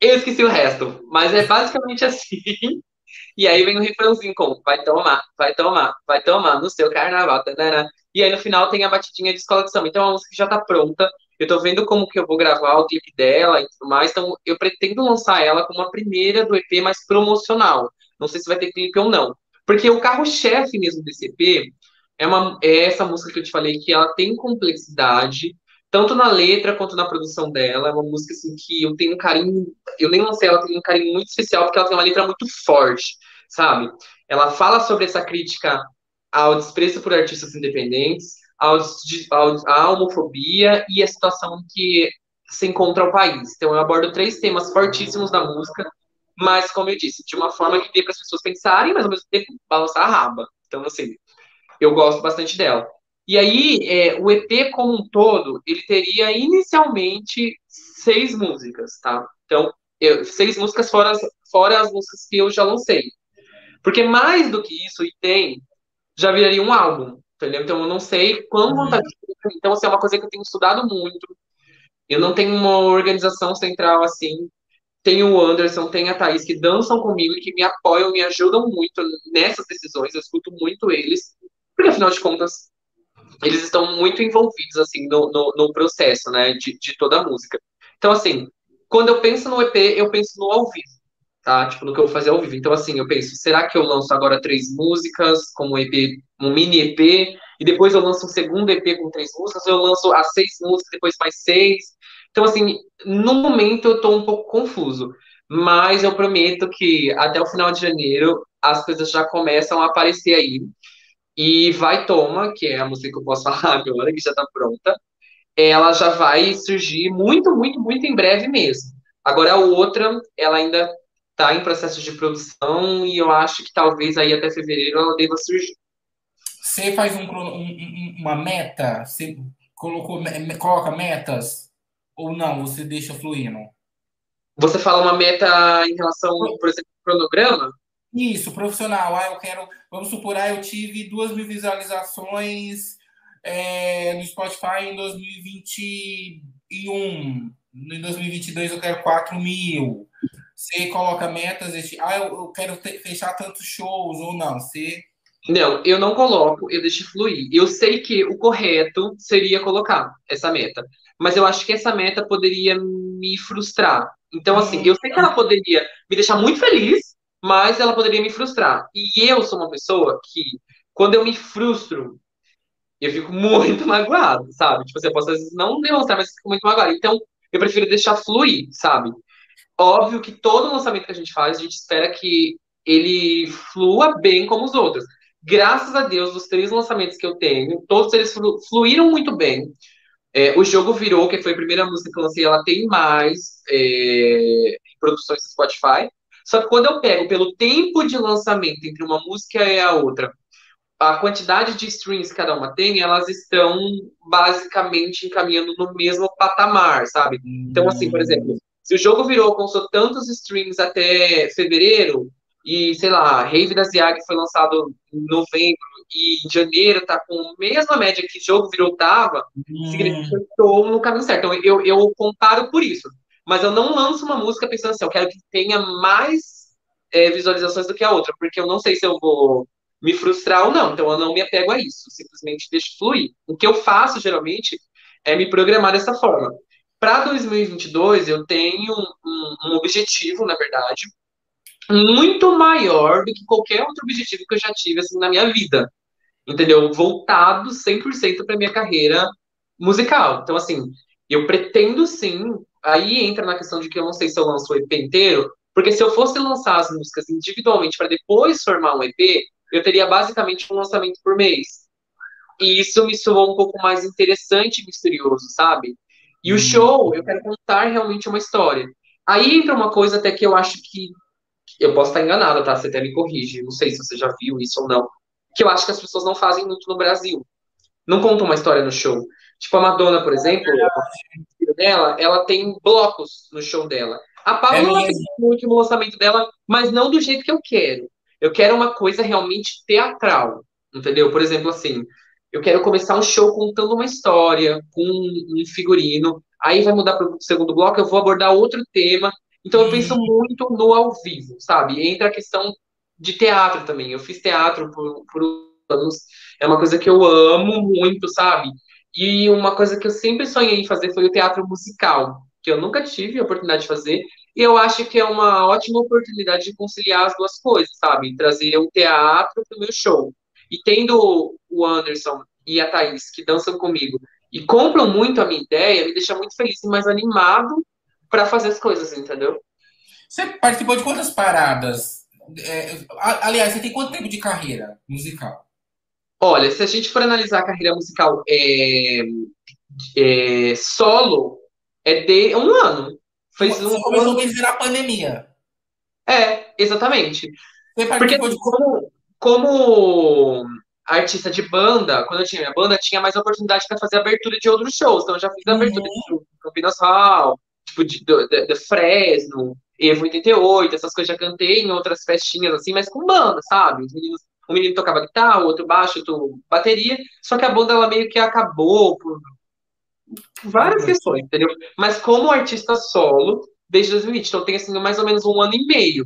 Eu esqueci o resto, mas é basicamente assim. E aí vem o refrãozinho com vai tomar, vai tomar, vai tomar no seu carnaval. Tarará. E aí no final tem a batidinha de escola de samba. Então é uma música já tá pronta. Eu tô vendo como que eu vou gravar o clipe dela e tudo mais. Então eu pretendo lançar ela como a primeira do EP mais promocional. Não sei se vai ter clipe ou não. Porque o carro-chefe mesmo desse EP é, uma, é essa música que eu te falei que ela tem complexidade, tanto na letra quanto na produção dela. É uma música assim, que eu tenho um carinho. Eu nem lancei ela, tenho um carinho muito especial, porque ela tem uma letra muito forte sabe? Ela fala sobre essa crítica ao desprezo por artistas independentes, ao, ao, à homofobia e a situação que se encontra o país. Então, eu abordo três temas fortíssimos da música, mas, como eu disse, de uma forma que dê para as pessoas pensarem, mas ao mesmo tempo balançar a raba. Então, assim, eu gosto bastante dela. E aí, é, o EP como um todo, ele teria inicialmente seis músicas, tá? Então, eu, seis músicas fora, fora as músicas que eu já lancei. Porque mais do que isso, e tem, já viraria um álbum, entendeu? Então eu não sei quão uhum. vontade. Então, assim, é uma coisa que eu tenho estudado muito. Eu não tenho uma organização central assim. Tem o Anderson, tem a Thaís, que dançam comigo e que me apoiam, me ajudam muito nessas decisões. Eu escuto muito eles, porque afinal de contas, eles estão muito envolvidos assim no, no, no processo, né, de, de toda a música. Então, assim, quando eu penso no EP, eu penso no ao vivo tá? Tipo, no que eu vou fazer ao vivo. Então, assim, eu penso, será que eu lanço agora três músicas, como EP, um mini EP, e depois eu lanço um segundo EP com três músicas, eu lanço as seis músicas, depois mais seis. Então, assim, no momento eu tô um pouco confuso. Mas eu prometo que até o final de janeiro as coisas já começam a aparecer aí. E Vai Toma, que é a música que eu posso falar agora, que já tá pronta, ela já vai surgir muito, muito, muito em breve mesmo. Agora a outra, ela ainda está em processo de produção e eu acho que talvez aí até fevereiro ela deva surgir. Você faz um, um, uma meta? Você colocou, coloca metas? Ou não? Você deixa fluindo? Você fala uma meta em relação, por exemplo, ao cronograma? Isso, profissional. Ah, eu quero. Vamos supor, ah, eu tive duas mil visualizações é, no Spotify em 2021. Em 2022 eu quero 4 mil. Você coloca metas, ah, eu, quero fechar tantos shows ou não? Você. Não, eu não coloco, eu deixo fluir. Eu sei que o correto seria colocar essa meta, mas eu acho que essa meta poderia me frustrar. Então, assim, eu sei que ela poderia me deixar muito feliz, mas ela poderia me frustrar. E eu sou uma pessoa que, quando eu me frustro, eu fico muito magoado, sabe? Tipo, você pode às vezes não demonstrar, mas fico muito magoado. Então, eu prefiro deixar fluir, sabe? Óbvio que todo lançamento que a gente faz, a gente espera que ele flua bem como os outros. Graças a Deus, dos três lançamentos que eu tenho, todos eles fluíram muito bem. É, o jogo virou, que foi a primeira música que eu lancei, ela tem mais é, produções do Spotify. Só que quando eu pego pelo tempo de lançamento entre uma música e a outra, a quantidade de streams que cada uma tem, elas estão basicamente encaminhando no mesmo patamar, sabe? Então, assim, por exemplo, se o jogo virou com tantos streams até fevereiro, e sei lá, Rave da Ziag foi lançado em novembro e em janeiro tá com a mesma média que o jogo virou tava, hum. significa que eu estou no caminho certo. Então eu, eu comparo por isso. Mas eu não lanço uma música pensando assim, eu quero que tenha mais é, visualizações do que a outra, porque eu não sei se eu vou me frustrar ou não. Então eu não me apego a isso, simplesmente deixo fluir. O que eu faço geralmente é me programar dessa forma. Para 2022, eu tenho um, um, objetivo, na verdade, muito maior do que qualquer outro objetivo que eu já tive assim, na minha vida. entendeu? Voltado 100% para minha carreira musical. Então, assim, eu pretendo sim. Aí entra na questão de que eu não sei se eu lanço o EP inteiro, porque se eu fosse lançar as músicas individualmente para depois formar um EP, eu teria basicamente um lançamento por mês. E isso me soou um pouco mais interessante e misterioso, sabe? E o uhum. show, eu quero contar realmente uma história. Aí entra uma coisa até que eu acho que. Eu posso estar enganada, tá? Você até me corrige. Não sei se você já viu isso ou não. Que eu acho que as pessoas não fazem muito no Brasil. Não contam uma história no show. Tipo, a Madonna, por exemplo, dela, ela tem blocos no show dela. A Paula é muito no lançamento dela, mas não do jeito que eu quero. Eu quero uma coisa realmente teatral, entendeu? Por exemplo, assim, eu quero começar um show contando uma história, com um figurino, aí vai mudar para o segundo bloco, eu vou abordar outro tema. Então eu penso muito no ao vivo, sabe? Entra a questão de teatro também. Eu fiz teatro por, por anos, é uma coisa que eu amo muito, sabe? E uma coisa que eu sempre sonhei em fazer foi o teatro musical, que eu nunca tive a oportunidade de fazer. E eu acho que é uma ótima oportunidade de conciliar as duas coisas, sabe? Trazer o teatro para o meu show. E tendo o Anderson e a Thaís, que dançam comigo, e compram muito a minha ideia, me deixa muito feliz e mais animado para fazer as coisas, entendeu? Você participou de quantas paradas? É, aliás, você tem quanto tempo de carreira musical? Olha, se a gente for analisar a carreira musical é, é, solo, é de um ano. Fez um começou a virar a pandemia. É, exatamente. Porque de... como, como artista de banda, quando eu tinha minha banda, tinha mais oportunidade para fazer abertura de outros shows. Então, eu já fiz uhum. abertura de Campinas Hall, tipo, de, de, de, de Fresno, Evo 88, essas coisas já cantei em outras festinhas, assim, mas com banda, sabe? Os meninos, um menino tocava guitarra, o outro baixo, outro bateria, só que a banda, ela meio que acabou por várias uhum. questões, entendeu? Mas como artista solo, desde 2020, então tem, assim, mais ou menos um ano e meio.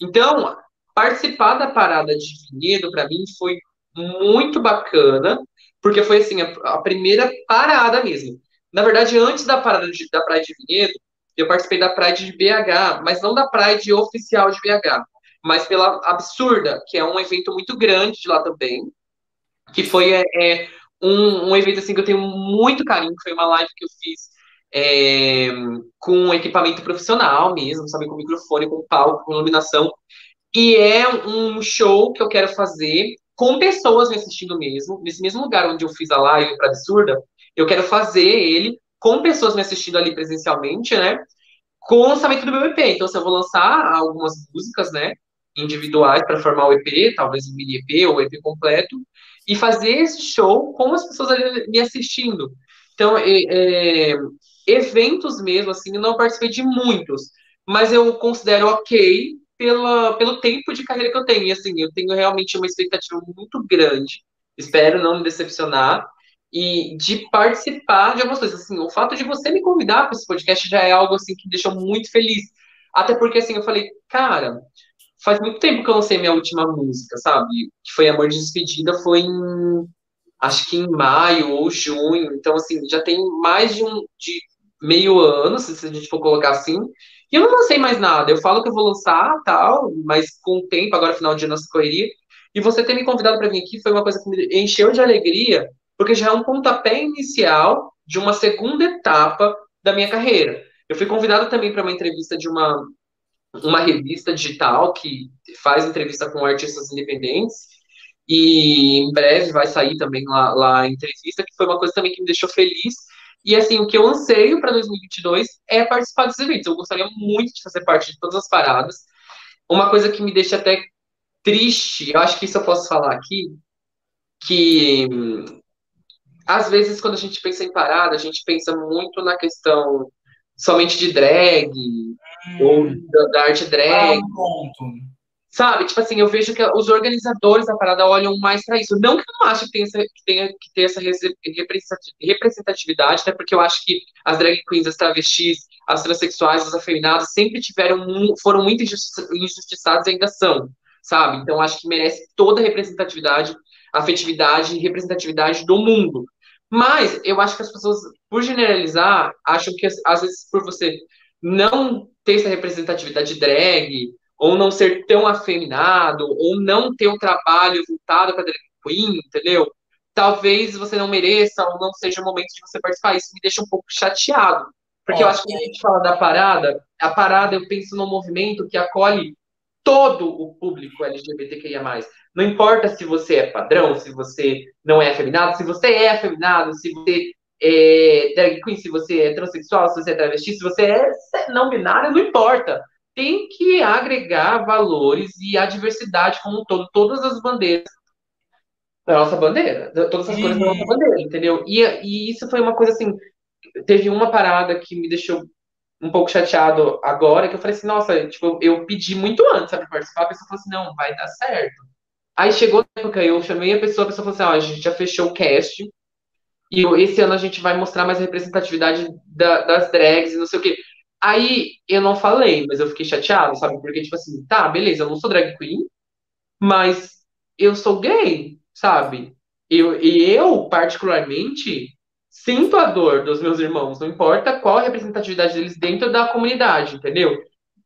Então, participar da parada de Vinhedo, para mim, foi muito bacana, porque foi assim, a, a, primeira parada mesmo. Na verdade, antes da parada de, da Praia de Vinhedo, eu participei da Praia de BH, mas não da Praia de oficial de BH, mas pela Absurda, que é um evento muito grande de lá também, que foi é, é um, um, evento assim que eu tenho muito carinho, foi uma live que eu fiz é, com equipamento profissional mesmo, sabe, com microfone, com palco, com iluminação, e é um show que eu quero fazer com pessoas me assistindo mesmo, nesse mesmo lugar onde eu fiz a live para absurda, eu quero fazer ele com pessoas me assistindo ali presencialmente, né? Com o lançamento do meu EP. Então, se eu vou lançar algumas músicas, né? Individuais para formar o EP, talvez um mini EP ou o EP completo, e fazer esse show com as pessoas ali me assistindo. Então, é, é, eventos mesmo, assim, eu não participei de muitos, mas eu considero ok pela, pelo tempo de carreira que eu tenho. E assim, eu tenho realmente uma expectativa muito grande, espero não me decepcionar, e de participar de algumas coisas. Assim, o fato de você me convidar para esse podcast já é algo assim que me deixou muito feliz. Até porque assim, eu falei, cara, faz muito tempo que eu lancei minha última música, sabe? Que foi Amor de Despedida, foi em acho que em maio ou junho. Então, assim, já tem mais de um de meio ano, se a gente for colocar assim. E eu não lancei mais nada. Eu falo que eu vou lançar, tal, mas com o tempo, agora final de ano, nossa correria. E você ter me convidado para vir aqui foi uma coisa que me encheu de alegria, porque já é um pontapé inicial de uma segunda etapa da minha carreira. Eu fui convidado também para uma entrevista de uma, uma revista digital que faz entrevista com artistas independentes. E em breve vai sair também lá, lá a entrevista, que foi uma coisa também que me deixou feliz e assim, o que eu anseio para 2022 é participar desses eventos. Eu gostaria muito de fazer parte de todas as paradas. Uma coisa que me deixa até triste, eu acho que isso eu posso falar aqui, que às vezes quando a gente pensa em parada, a gente pensa muito na questão somente de drag. Ou da, da arte drag. Ah. Sabe? Tipo assim, eu vejo que os organizadores da parada olham mais para isso. Não que eu não acho que tenha, que tenha que ter essa representatividade, até porque eu acho que as drag queens, as travestis, as transexuais, as afeminadas sempre tiveram, foram muito injustiçadas e ainda são, sabe? Então acho que merece toda a representatividade, afetividade e representatividade do mundo. Mas eu acho que as pessoas, por generalizar, acham que às vezes por você não ter essa representatividade drag, ou não ser tão afeminado, ou não ter um trabalho voltado para drag queen, entendeu? Talvez você não mereça ou não seja o momento de você participar. Isso me deixa um pouco chateado. Porque eu acho que quando a gente fala da parada, a parada eu penso num movimento que acolhe todo o público LGBTQIA+. Não importa se você é padrão, se você não é afeminado, se você é afeminado, se você é drag queen, se você é transexual, se você é travesti, se você é não binário, não importa. Tem que agregar valores e a diversidade como um todo, todas as bandeiras da nossa bandeira, todas as cores da nossa bandeira, entendeu? E, e isso foi uma coisa assim, teve uma parada que me deixou um pouco chateado agora, que eu falei assim, nossa, tipo, eu pedi muito antes, sabe, participar, a pessoa falou assim, não, vai dar certo. Aí chegou a época, eu chamei a pessoa, a pessoa falou assim, ó, a gente já fechou o cast, e esse ano a gente vai mostrar mais representatividade da, das drags e não sei o quê. Aí eu não falei, mas eu fiquei chateado, sabe? Porque, tipo assim, tá, beleza, eu não sou drag queen, mas eu sou gay, sabe? Eu, e eu, particularmente, sinto a dor dos meus irmãos, não importa qual a representatividade deles dentro da comunidade, entendeu?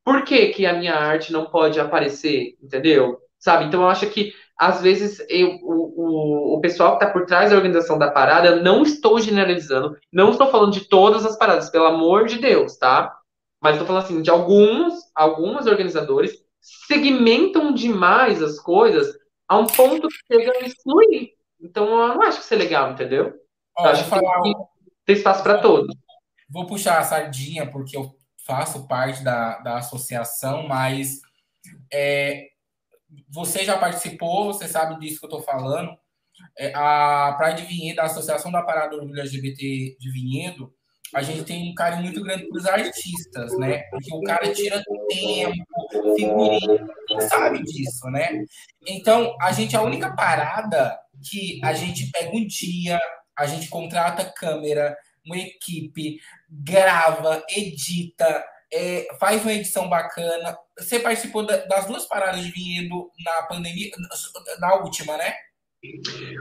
Por que, que a minha arte não pode aparecer, entendeu? Sabe? Então eu acho que às vezes eu, o, o, o pessoal que está por trás da organização da parada, eu não estou generalizando, não estou falando de todas as paradas, pelo amor de Deus, tá? Mas estou falando assim, de alguns, alguns organizadores segmentam demais as coisas a um ponto que chega a excluir. Então eu não acho que isso é legal, entendeu? Ó, acho que falar... tem, tem espaço para todos. Vou puxar a sardinha, porque eu faço parte da, da associação, mas é, você já participou, você sabe disso que eu estou falando. É, a Pride Vinhedo, a Associação da Parada Orgulho LGBT de Vinhedo, a gente tem um carinho muito grande para os artistas, né? Porque o cara tira tempo, figurino, sabe disso, né? Então, a gente, a única parada que a gente pega um dia, a gente contrata câmera, uma equipe, grava, edita, é, faz uma edição bacana. Você participou das duas paradas de vinhedo na pandemia, na última, né?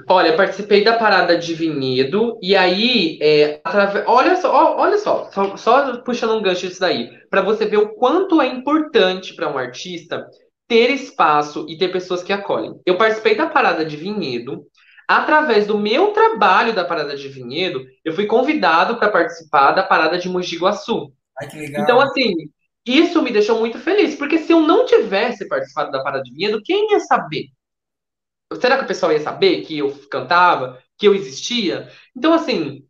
Olha, participei da parada de vinhedo e aí, é, atrave... olha só, olha só, só, só puxando um gancho disso daí, para você ver o quanto é importante para um artista ter espaço e ter pessoas que acolhem. Eu participei da parada de vinhedo. Através do meu trabalho da parada de vinhedo, eu fui convidado para participar da parada de Mogi Guaçu. Ai, que legal. Então, assim, isso me deixou muito feliz, porque se eu não tivesse participado da parada de vinhedo, quem ia saber? Será que o pessoal ia saber que eu cantava, que eu existia? Então, assim,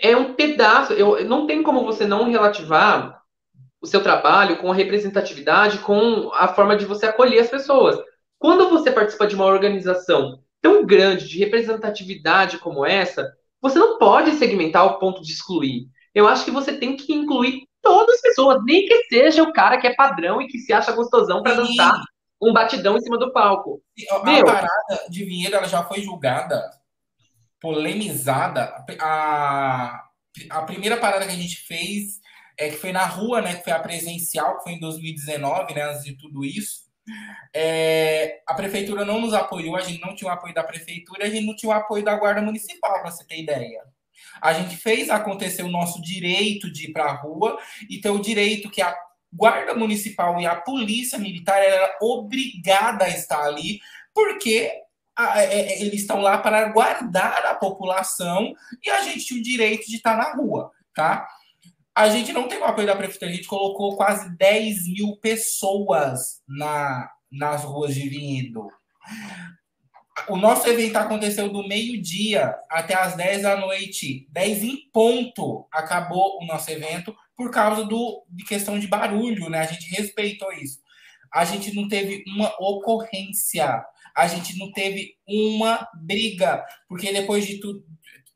é um pedaço. Eu, não tem como você não relativar o seu trabalho com a representatividade, com a forma de você acolher as pessoas. Quando você participa de uma organização tão grande de representatividade como essa, você não pode segmentar ao ponto de excluir. Eu acho que você tem que incluir todas as pessoas, nem que seja o cara que é padrão e que se acha gostosão para dançar um batidão em cima do palco. A, Meu, parada de Vinhedo ela já foi julgada, polemizada. A, a primeira parada que a gente fez é que foi na rua, né? Que foi a presencial, que foi em 2019, né? Antes de tudo isso. É, a prefeitura não nos apoiou, a gente não tinha o apoio da prefeitura, a gente não tinha o apoio da guarda municipal, para você ter ideia. A gente fez acontecer o nosso direito de ir para a rua e ter o direito que a guarda municipal e a polícia militar era obrigada a estar ali, porque a, é, é, eles estão lá para guardar a população e a gente tinha o direito de estar na rua, tá? A gente não tem o apoio da prefeitura, a gente colocou quase 10 mil pessoas na, nas ruas de Vinhedo. O nosso evento aconteceu do meio-dia até as 10 da noite. 10 em ponto acabou o nosso evento por causa do, de questão de barulho, né? A gente respeitou isso. A gente não teve uma ocorrência, a gente não teve uma briga, porque depois de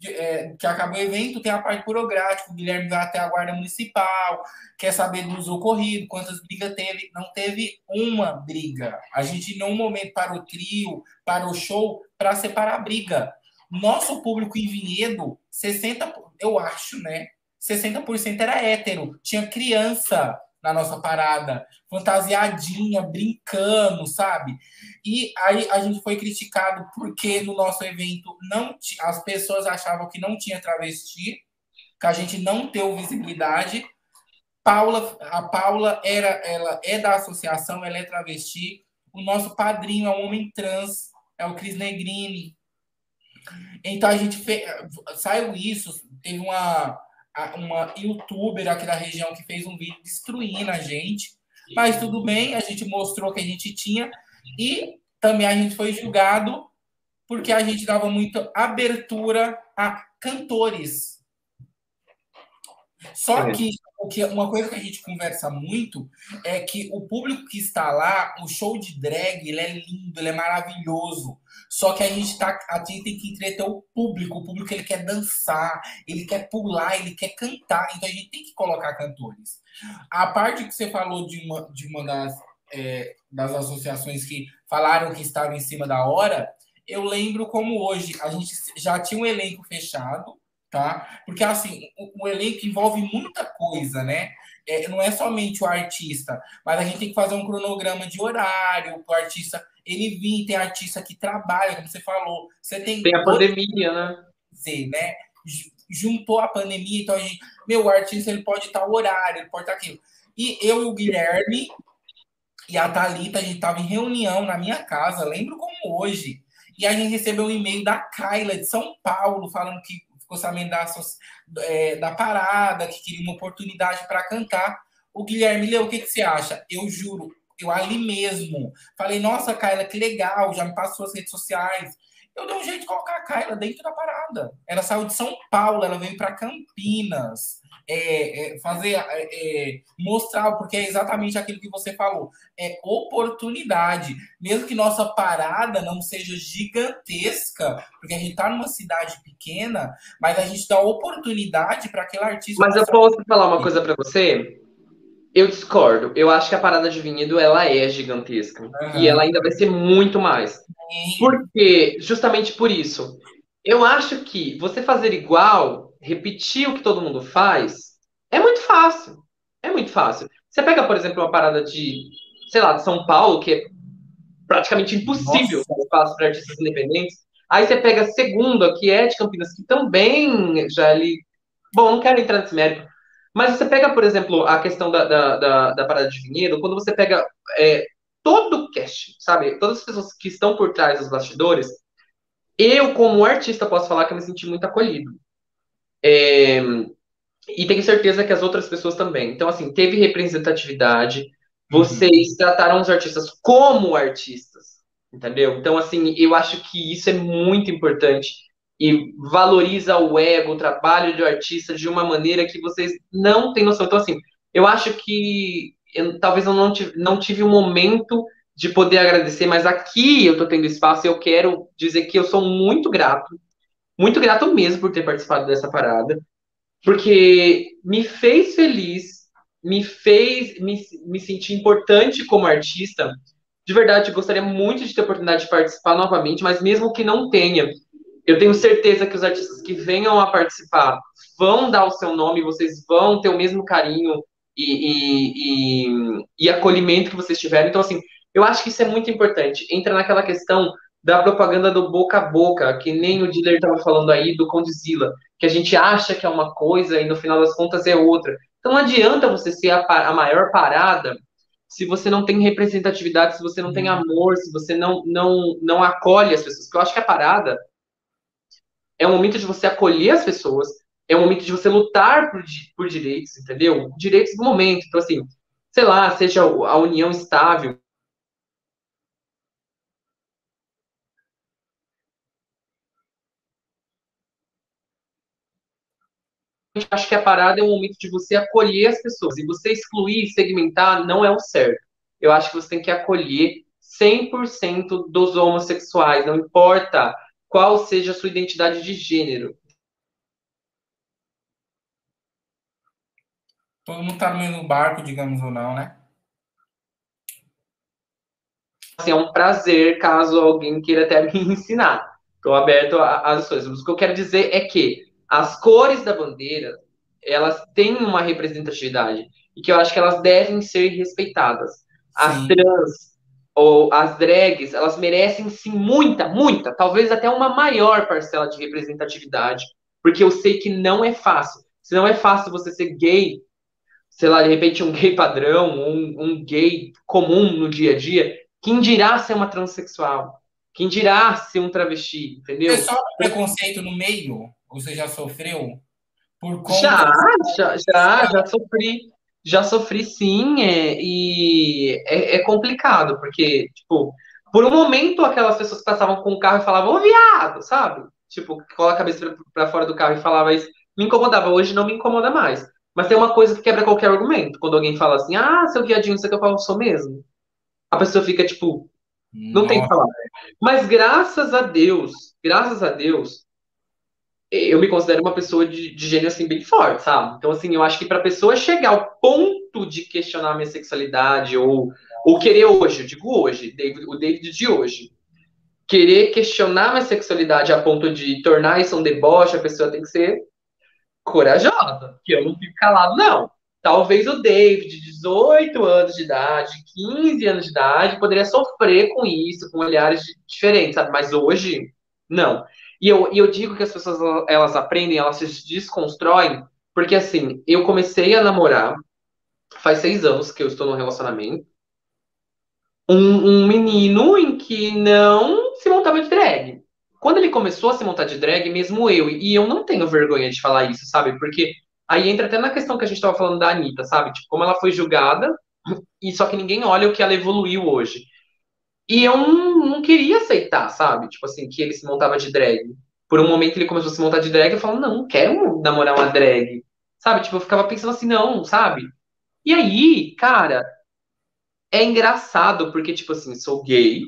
tudo, é, que acabou o evento, tem a parte burocrática. O Guilherme vai até a Guarda Municipal, quer saber dos ocorridos, quantas brigas teve. Não teve uma briga. A gente, em nenhum momento, para o trio, para o show, para separar a briga. Nosso público em Vinhedo, 60%, eu acho, né? 60% era hétero, tinha criança na nossa parada, fantasiadinha, brincando, sabe? E aí a gente foi criticado porque no nosso evento não as pessoas achavam que não tinha travesti, que a gente não deu visibilidade. Paula, a Paula era, ela é da associação, ela é travesti. O nosso padrinho é um homem trans, é o Cris Negrini, Então a gente fez, saiu isso, teve uma, uma youtuber aqui da região que fez um vídeo destruindo a gente, mas tudo bem, a gente mostrou que a gente tinha. E também a gente foi julgado porque a gente dava muita abertura a cantores. Só é. que uma coisa que a gente conversa muito é que o público que está lá, o show de drag, ele é lindo, ele é maravilhoso. Só que a gente, tá, a gente tem que entreter o público. O público ele quer dançar, ele quer pular, ele quer cantar. Então a gente tem que colocar cantores. A parte que você falou de uma, de uma das, é, das associações que falaram que estavam em cima da hora, eu lembro como hoje a gente já tinha um elenco fechado tá? Porque assim, o, o elenco envolve muita coisa, né? É, não é somente o artista, mas a gente tem que fazer um cronograma de horário, o artista ele vir, tem artista que trabalha, como você falou. Você tem, tem a pandemia, né? Dizer, né? Juntou a pandemia, então a gente, meu, o artista ele pode estar horário, ele pode estar aquilo. E eu e o Guilherme e a Thalita, a gente estava em reunião na minha casa, lembro como hoje. E a gente recebeu um e-mail da Kyla de São Paulo falando que sabendo da, é, da parada, que queria uma oportunidade para cantar. O Guilherme Leu, o que, que você acha? Eu juro, eu ali mesmo falei, nossa, Kyla, que legal, já me passou as redes sociais. Eu dei um jeito de colocar a Kyla dentro da parada. Ela saiu de São Paulo, ela veio para Campinas é, é, fazer, é, é, mostrar, porque é exatamente aquilo que você falou, é oportunidade. Mesmo que nossa parada não seja gigantesca, porque a gente está numa cidade pequena, mas a gente dá oportunidade para aquele artista. Mas eu posso falar uma coisa para você? Eu discordo. Eu acho que a parada de vinhedo ela é gigantesca. Uhum. E ela ainda vai ser muito mais. Porque, justamente por isso, eu acho que você fazer igual repetir o que todo mundo faz, é muito fácil. É muito fácil. Você pega, por exemplo, uma parada de, sei lá, de São Paulo, que é praticamente impossível Nossa. espaço para artistas independentes. Aí você pega a segunda, que é de Campinas, que também já ali. Bom, não quero entrar nesse mérito. Mas você pega, por exemplo, a questão da, da, da, da parada de vinhedo, quando você pega é, todo o cast, sabe? Todas as pessoas que estão por trás dos bastidores, eu, como artista, posso falar que eu me senti muito acolhido. É, e tenho certeza que as outras pessoas também. Então, assim, teve representatividade. Vocês uhum. trataram os artistas como artistas, entendeu? Então, assim, eu acho que isso é muito importante e valoriza o ego, o trabalho do artista de uma maneira que vocês não têm noção. Então, assim, eu acho que eu, talvez eu não tive, não tive um momento de poder agradecer, mas aqui eu estou tendo espaço e eu quero dizer que eu sou muito grato muito grato mesmo por ter participado dessa parada, porque me fez feliz, me fez me, me sentir importante como artista. De verdade, gostaria muito de ter a oportunidade de participar novamente, mas mesmo que não tenha, eu tenho certeza que os artistas que venham a participar vão dar o seu nome, vocês vão ter o mesmo carinho e, e, e, e acolhimento que vocês tiveram. Então, assim, eu acho que isso é muito importante. Entra naquela questão da propaganda do boca a boca, que nem o dealer estava falando aí do Condzilla, que a gente acha que é uma coisa e no final das contas é outra. Então não adianta você ser a, a maior parada se você não tem representatividade, se você não tem uhum. amor, se você não, não, não acolhe as pessoas. Porque eu acho que a parada é um momento de você acolher as pessoas, é um momento de você lutar por, por direitos, entendeu? Direitos do momento. Então, assim, sei lá, seja a união estável, acho que a parada é um momento de você acolher as pessoas. E você excluir, segmentar, não é o certo. Eu acho que você tem que acolher 100% dos homossexuais, não importa qual seja a sua identidade de gênero. Todo mundo tá no mesmo barco, digamos ou não, né? Assim, é um prazer caso alguém queira até me ensinar. Estou aberto às coisas. O que eu quero dizer é que as cores da bandeira, elas têm uma representatividade e que eu acho que elas devem ser respeitadas. As sim. trans ou as drags, elas merecem sim muita, muita, talvez até uma maior parcela de representatividade, porque eu sei que não é fácil. Se não é fácil você ser gay, sei lá, de repente um gay padrão, um, um gay comum no dia a dia, quem dirá ser uma transexual? Quem dirá se um travesti, entendeu? Você sofre preconceito no meio? Você já sofreu? Por conta já, já, já, já sofri. Já sofri sim, é, e é, é, complicado, porque, tipo, por um momento aquelas pessoas passavam com o carro e falavam, ô viado, sabe? Tipo, coloca a cabeça para fora do carro e falava isso, me incomodava. Hoje não me incomoda mais. Mas tem uma coisa que quebra qualquer argumento. Quando alguém fala assim, ah, seu viadinho, isso que eu falo, sou mesmo. A pessoa fica, tipo, não Nossa. tem que falar. Mas graças a Deus, graças a Deus, eu me considero uma pessoa de, de gênio assim bem forte, sabe? Então assim, eu acho que para pessoa chegar ao ponto de questionar a minha sexualidade ou ou querer hoje, eu digo hoje, David, o David de hoje, querer questionar a minha sexualidade a ponto de tornar isso um deboche, a pessoa tem que ser corajosa, que eu não fico calado não. Talvez o David, de 18 anos de idade, 15 anos de idade, poderia sofrer com isso, com olhares diferentes, sabe? Mas hoje, não. E eu, e eu digo que as pessoas elas aprendem, elas se desconstroem, porque assim, eu comecei a namorar faz seis anos que eu estou no relacionamento. Um, um menino em que não se montava de drag. Quando ele começou a se montar de drag, mesmo eu, e eu não tenho vergonha de falar isso, sabe? Porque aí entra até na questão que a gente estava falando da Anitta, sabe? Tipo, como ela foi julgada, e só que ninguém olha o que ela evoluiu hoje. E eu não, não, queria aceitar, sabe? Tipo assim, que ele se montava de drag. Por um momento ele começou a se montar de drag, eu falo, não, não quero namorar uma drag. Sabe? Tipo, eu ficava pensando assim, não, sabe? E aí, cara, é engraçado, porque, tipo assim, sou gay,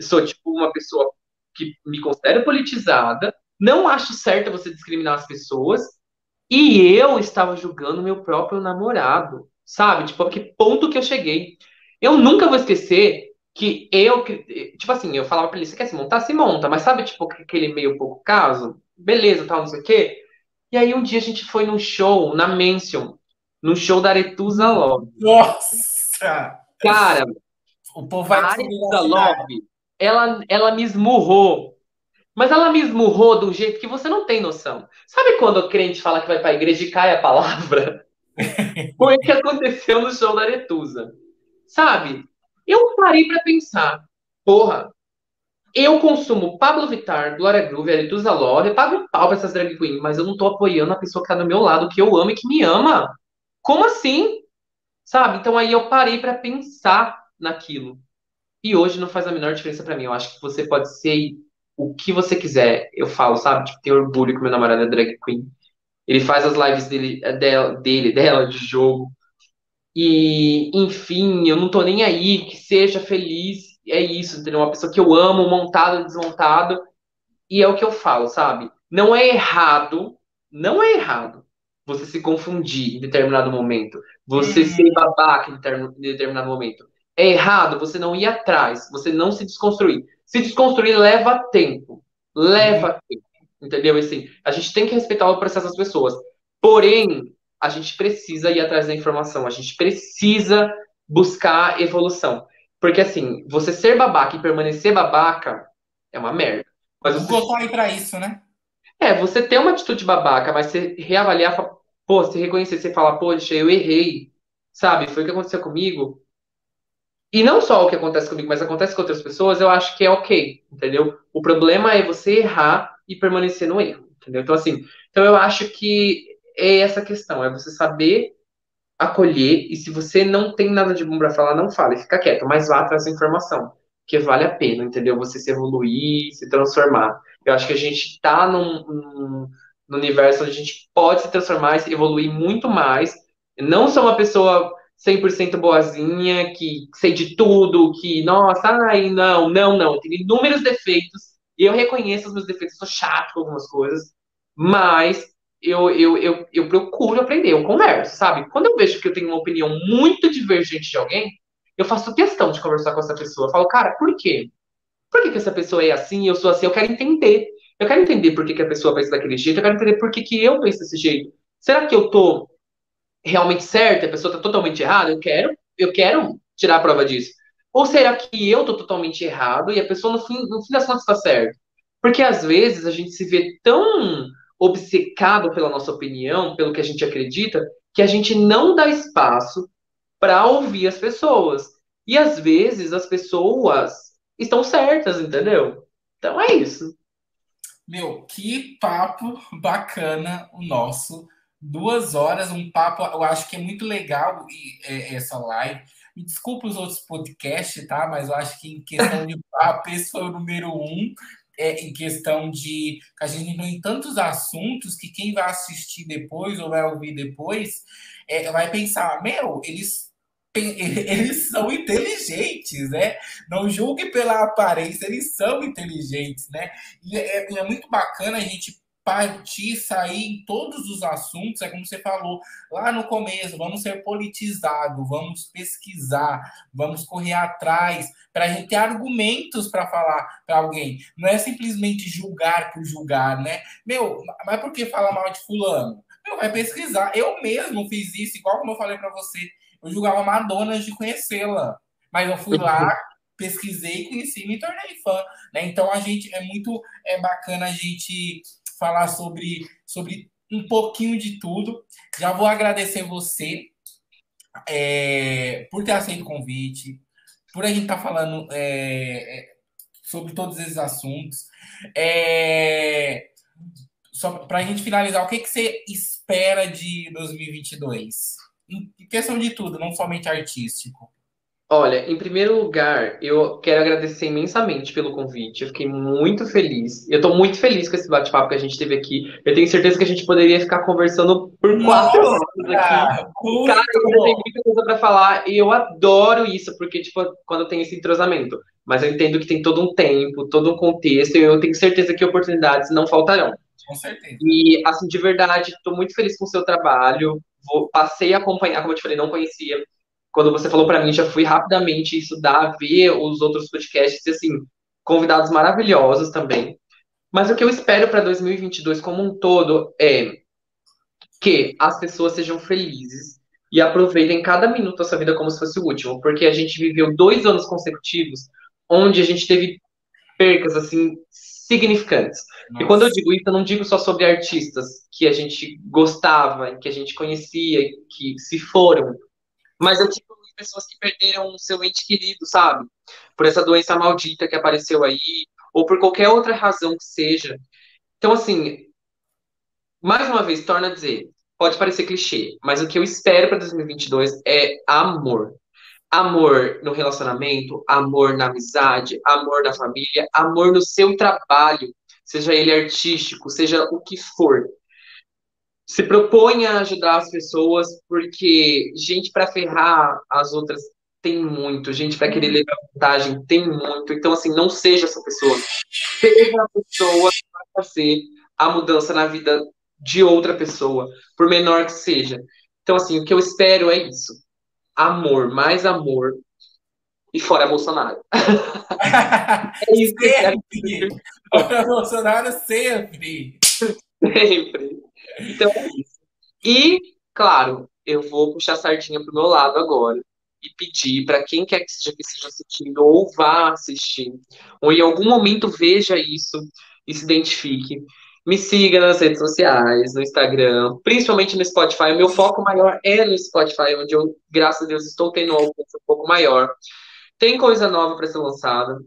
sou, tipo, uma pessoa que me considero politizada, não acho certo você discriminar as pessoas, e eu estava julgando meu próprio namorado, sabe? Tipo, a que ponto que eu cheguei. Eu nunca vou esquecer que eu, tipo assim, eu falava pra ele, você quer se montar? Se monta, mas sabe, tipo, aquele meio pouco caso? Beleza, tal, não sei o quê. E aí um dia a gente foi num show, na Mention, no show da Aretusa Love. Nossa! Cara, o povo vai a Aretusa Love, ela, ela me esmurrou. Mas ela me esmurrou de um jeito que você não tem noção. Sabe quando o crente fala que vai pra igreja e cai a palavra? Foi o que aconteceu no show da Aretusa. Sabe? Eu parei para pensar, porra, eu consumo Pablo Vittar, Glória Groove, Arituza Lore, pago um pau pra essas drag queens, mas eu não tô apoiando a pessoa que tá do meu lado, que eu amo e que me ama. Como assim? Sabe? Então aí eu parei para pensar naquilo. E hoje não faz a menor diferença para mim. Eu acho que você pode ser o que você quiser. Eu falo, sabe? Tipo, tenho orgulho que meu namorado é drag queen. Ele faz as lives dele, dela, dele, dela de jogo. E, enfim, eu não tô nem aí, que seja feliz, é isso, entendeu? Uma pessoa que eu amo, montado, desmontado, e é o que eu falo, sabe? Não é errado, não é errado você se confundir em determinado momento, você uhum. ser babaca em determinado momento. É errado você não ir atrás, você não se desconstruir. Se desconstruir leva tempo, leva uhum. tempo, entendeu? Assim, a gente tem que respeitar o processo das pessoas. Porém, a gente precisa ir atrás da informação, a gente precisa buscar evolução. Porque assim, você ser babaca e permanecer babaca é uma merda. Mas você... Vou aí pra isso, né? É, você ter uma atitude babaca, mas você reavaliar, pô, você reconhecer, você falar, poxa, eu errei, sabe? Foi o que aconteceu comigo. E não só o que acontece comigo, mas acontece com outras pessoas, eu acho que é ok, entendeu? O problema é você errar e permanecer no erro, entendeu? Então, assim, então eu acho que é essa questão, é você saber acolher e se você não tem nada de bom para falar, não fale, fica quieto, mas vá atrás da informação, que vale a pena, entendeu? Você se evoluir, se transformar. Eu acho que a gente está num, num, num, universo onde a gente pode se transformar se evoluir muito mais. Não sou uma pessoa 100% boazinha, que sei de tudo, que, nossa, ai, não, não, não. Tem inúmeros defeitos e eu reconheço os meus defeitos, sou chato com algumas coisas, mas eu, eu, eu, eu procuro aprender, eu converso, sabe? Quando eu vejo que eu tenho uma opinião muito divergente de alguém, eu faço questão de conversar com essa pessoa. Eu falo, cara, por quê? Por que, que essa pessoa é assim, eu sou assim? Eu quero entender. Eu quero entender por que, que a pessoa pensa daquele jeito, eu quero entender por que, que eu penso desse jeito. Será que eu tô realmente certo, a pessoa tá totalmente errada? Eu quero, eu quero tirar a prova disso. Ou será que eu tô totalmente errado e a pessoa, no fim, no fim das contas, está certo? Porque às vezes a gente se vê tão obcecado pela nossa opinião, pelo que a gente acredita, que a gente não dá espaço para ouvir as pessoas. E às vezes as pessoas estão certas, entendeu? Então é isso. Meu, que papo bacana o nosso. Duas horas, um papo, eu acho que é muito legal é, essa live. Me desculpa os outros podcasts, tá? Mas eu acho que em questão de papo, esse foi o número um. É, em questão de a gente entrou em tantos assuntos que quem vai assistir depois ou vai ouvir depois é, vai pensar, meu, eles eles são inteligentes, né? Não julgue pela aparência, eles são inteligentes, né? E é, é, muito bacana a gente partir, sair em todos os assuntos, é como você falou lá no começo, vamos ser politizados, vamos pesquisar, vamos correr atrás, para a gente ter argumentos para falar para alguém. Não é simplesmente julgar por julgar, né? Meu, mas por que fala mal de fulano? Meu, vai pesquisar. Eu mesmo fiz isso, igual como eu falei para você eu julgava Madonna de conhecê-la. Mas eu fui lá, pesquisei, conheci e me tornei fã. Né? Então a gente é muito é bacana a gente falar sobre, sobre um pouquinho de tudo. Já vou agradecer você é, por ter aceito o convite, por a gente estar tá falando é, é, sobre todos esses assuntos. É, só para a gente finalizar, o que, que você espera de 2022? em questão de tudo, não somente artístico? Olha, em primeiro lugar, eu quero agradecer imensamente pelo convite. Eu fiquei muito feliz. Eu estou muito feliz com esse bate-papo que a gente teve aqui. Eu tenho certeza que a gente poderia ficar conversando por quatro horas aqui. Cara, eu tenho muita coisa para falar e eu adoro isso, porque, tipo, quando tem esse entrosamento. Mas eu entendo que tem todo um tempo, todo um contexto, e eu tenho certeza que oportunidades não faltarão. Com certeza. E, assim, de verdade, estou muito feliz com o seu trabalho vou, passei a acompanhar, como eu te falei, não conhecia. Quando você falou para mim, já fui rapidamente estudar, ver os outros podcasts, e assim, convidados maravilhosos também. Mas o que eu espero para 2022 como um todo é que as pessoas sejam felizes e aproveitem cada minuto da sua vida como se fosse o último, porque a gente viveu dois anos consecutivos onde a gente teve percas assim significantes. Nossa. E quando eu digo isso, eu não digo só sobre artistas que a gente gostava, que a gente conhecia, que se foram, mas eu pessoas que perderam seu ente querido, sabe? Por essa doença maldita que apareceu aí, ou por qualquer outra razão que seja. Então, assim, mais uma vez, torna a dizer, pode parecer clichê, mas o que eu espero para 2022 é amor amor no relacionamento, amor na amizade, amor na família, amor no seu trabalho, seja ele artístico, seja o que for. Se propõe a ajudar as pessoas, porque gente para ferrar as outras tem muito, gente para querer levar vantagem tem muito. Então, assim, não seja essa pessoa. Seja a pessoa que vai fazer a mudança na vida de outra pessoa, por menor que seja. Então, assim, o que eu espero é isso amor, mais amor e fora Bolsonaro. é isso que sempre. Fora Bolsonaro sempre. Sempre. Então é isso. E, claro, eu vou puxar a sardinha pro meu lado agora e pedir para quem quer que seja que esteja assistindo ou vá assistir, ou em algum momento veja isso e se identifique, me siga nas redes sociais, no Instagram, principalmente no Spotify. O meu foco maior é no Spotify, onde eu, graças a Deus, estou tendo um alcance um pouco maior. Tem coisa nova para ser lançada,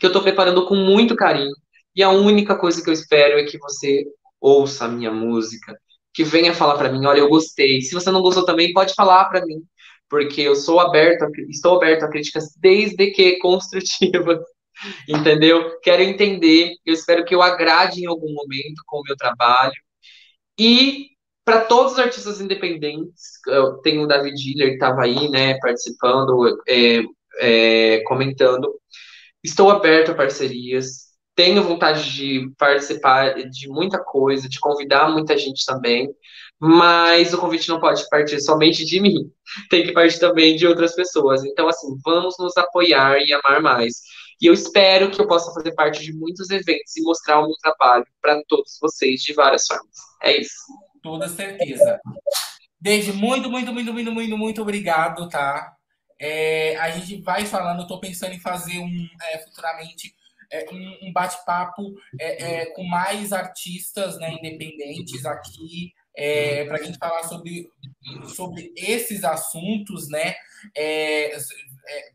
que eu estou preparando com muito carinho. E a única coisa que eu espero é que você ouça a minha música, que venha falar para mim, olha, eu gostei. Se você não gostou também, pode falar para mim, porque eu sou aberto, estou aberto a críticas desde que construtivas entendeu? Quero entender, eu espero que eu agrade em algum momento com o meu trabalho. E para todos os artistas independentes, eu tenho o David Diller que estava aí, né, participando, é, é, comentando. Estou aberto a parcerias, tenho vontade de participar de muita coisa, de convidar muita gente também, mas o convite não pode partir somente de mim, tem que partir também de outras pessoas. Então, assim, vamos nos apoiar e amar mais. E eu espero que eu possa fazer parte de muitos eventos e mostrar o meu trabalho para todos vocês de várias formas. É isso. Toda certeza. Desde muito, muito, muito, muito, muito, muito obrigado, tá? É, a gente vai falando, estou pensando em fazer um é, futuramente é, um, um bate-papo é, é, com mais artistas né, independentes aqui, para a gente falar sobre, sobre esses assuntos, né? é, é,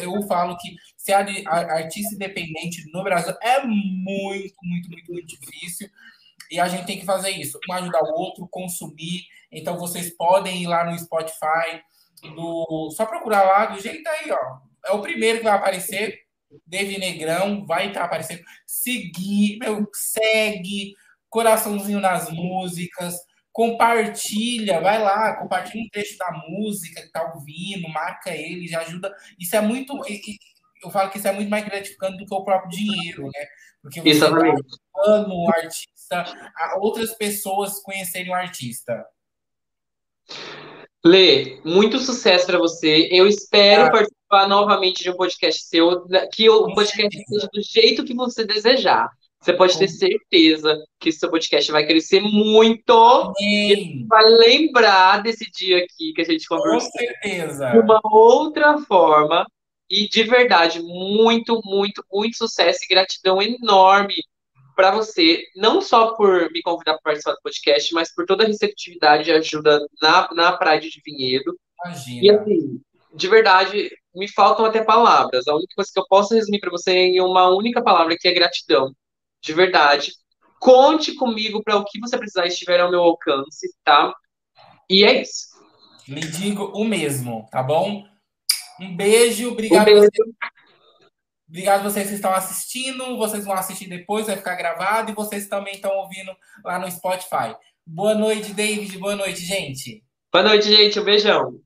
eu falo que ser artista independente no Brasil é muito, muito, muito, muito difícil. E a gente tem que fazer isso, um ajudar o outro, consumir. Então vocês podem ir lá no Spotify, só procurar lá do jeito aí, ó. É o primeiro que vai aparecer. David Negrão vai estar aparecendo. Seguir, meu, segue, coraçãozinho nas músicas, compartilha, vai lá, compartilha um trecho da música que tá ouvindo, marca ele, já ajuda. Isso é muito. Eu falo que isso é muito mais gratificante do que o próprio dinheiro, né? Porque você Exatamente. tá o artista, a outras pessoas conhecerem o artista. Lê, muito sucesso para você. Eu espero ah. participar novamente de um podcast seu, que o podcast seja do jeito que você desejar. Você pode ter certeza que seu podcast vai crescer muito. E vai lembrar desse dia aqui que a gente conversou. Com certeza. De uma outra forma. E de verdade, muito, muito, muito sucesso e gratidão enorme para você, não só por me convidar para participar do podcast, mas por toda a receptividade e ajuda na, na Pride de Vinhedo. Imagina. E assim, de verdade, me faltam até palavras. A única coisa que eu posso resumir para você é em uma única palavra, que é gratidão. De verdade. Conte comigo para o que você precisar estiver ao meu alcance, tá? E é isso. Lhe digo o mesmo, tá bom? Um beijo, obrigado. Um beijo. Obrigado vocês que estão assistindo. Vocês vão assistir depois, vai ficar gravado. E vocês também estão ouvindo lá no Spotify. Boa noite, David. Boa noite, gente. Boa noite, gente. Um beijão.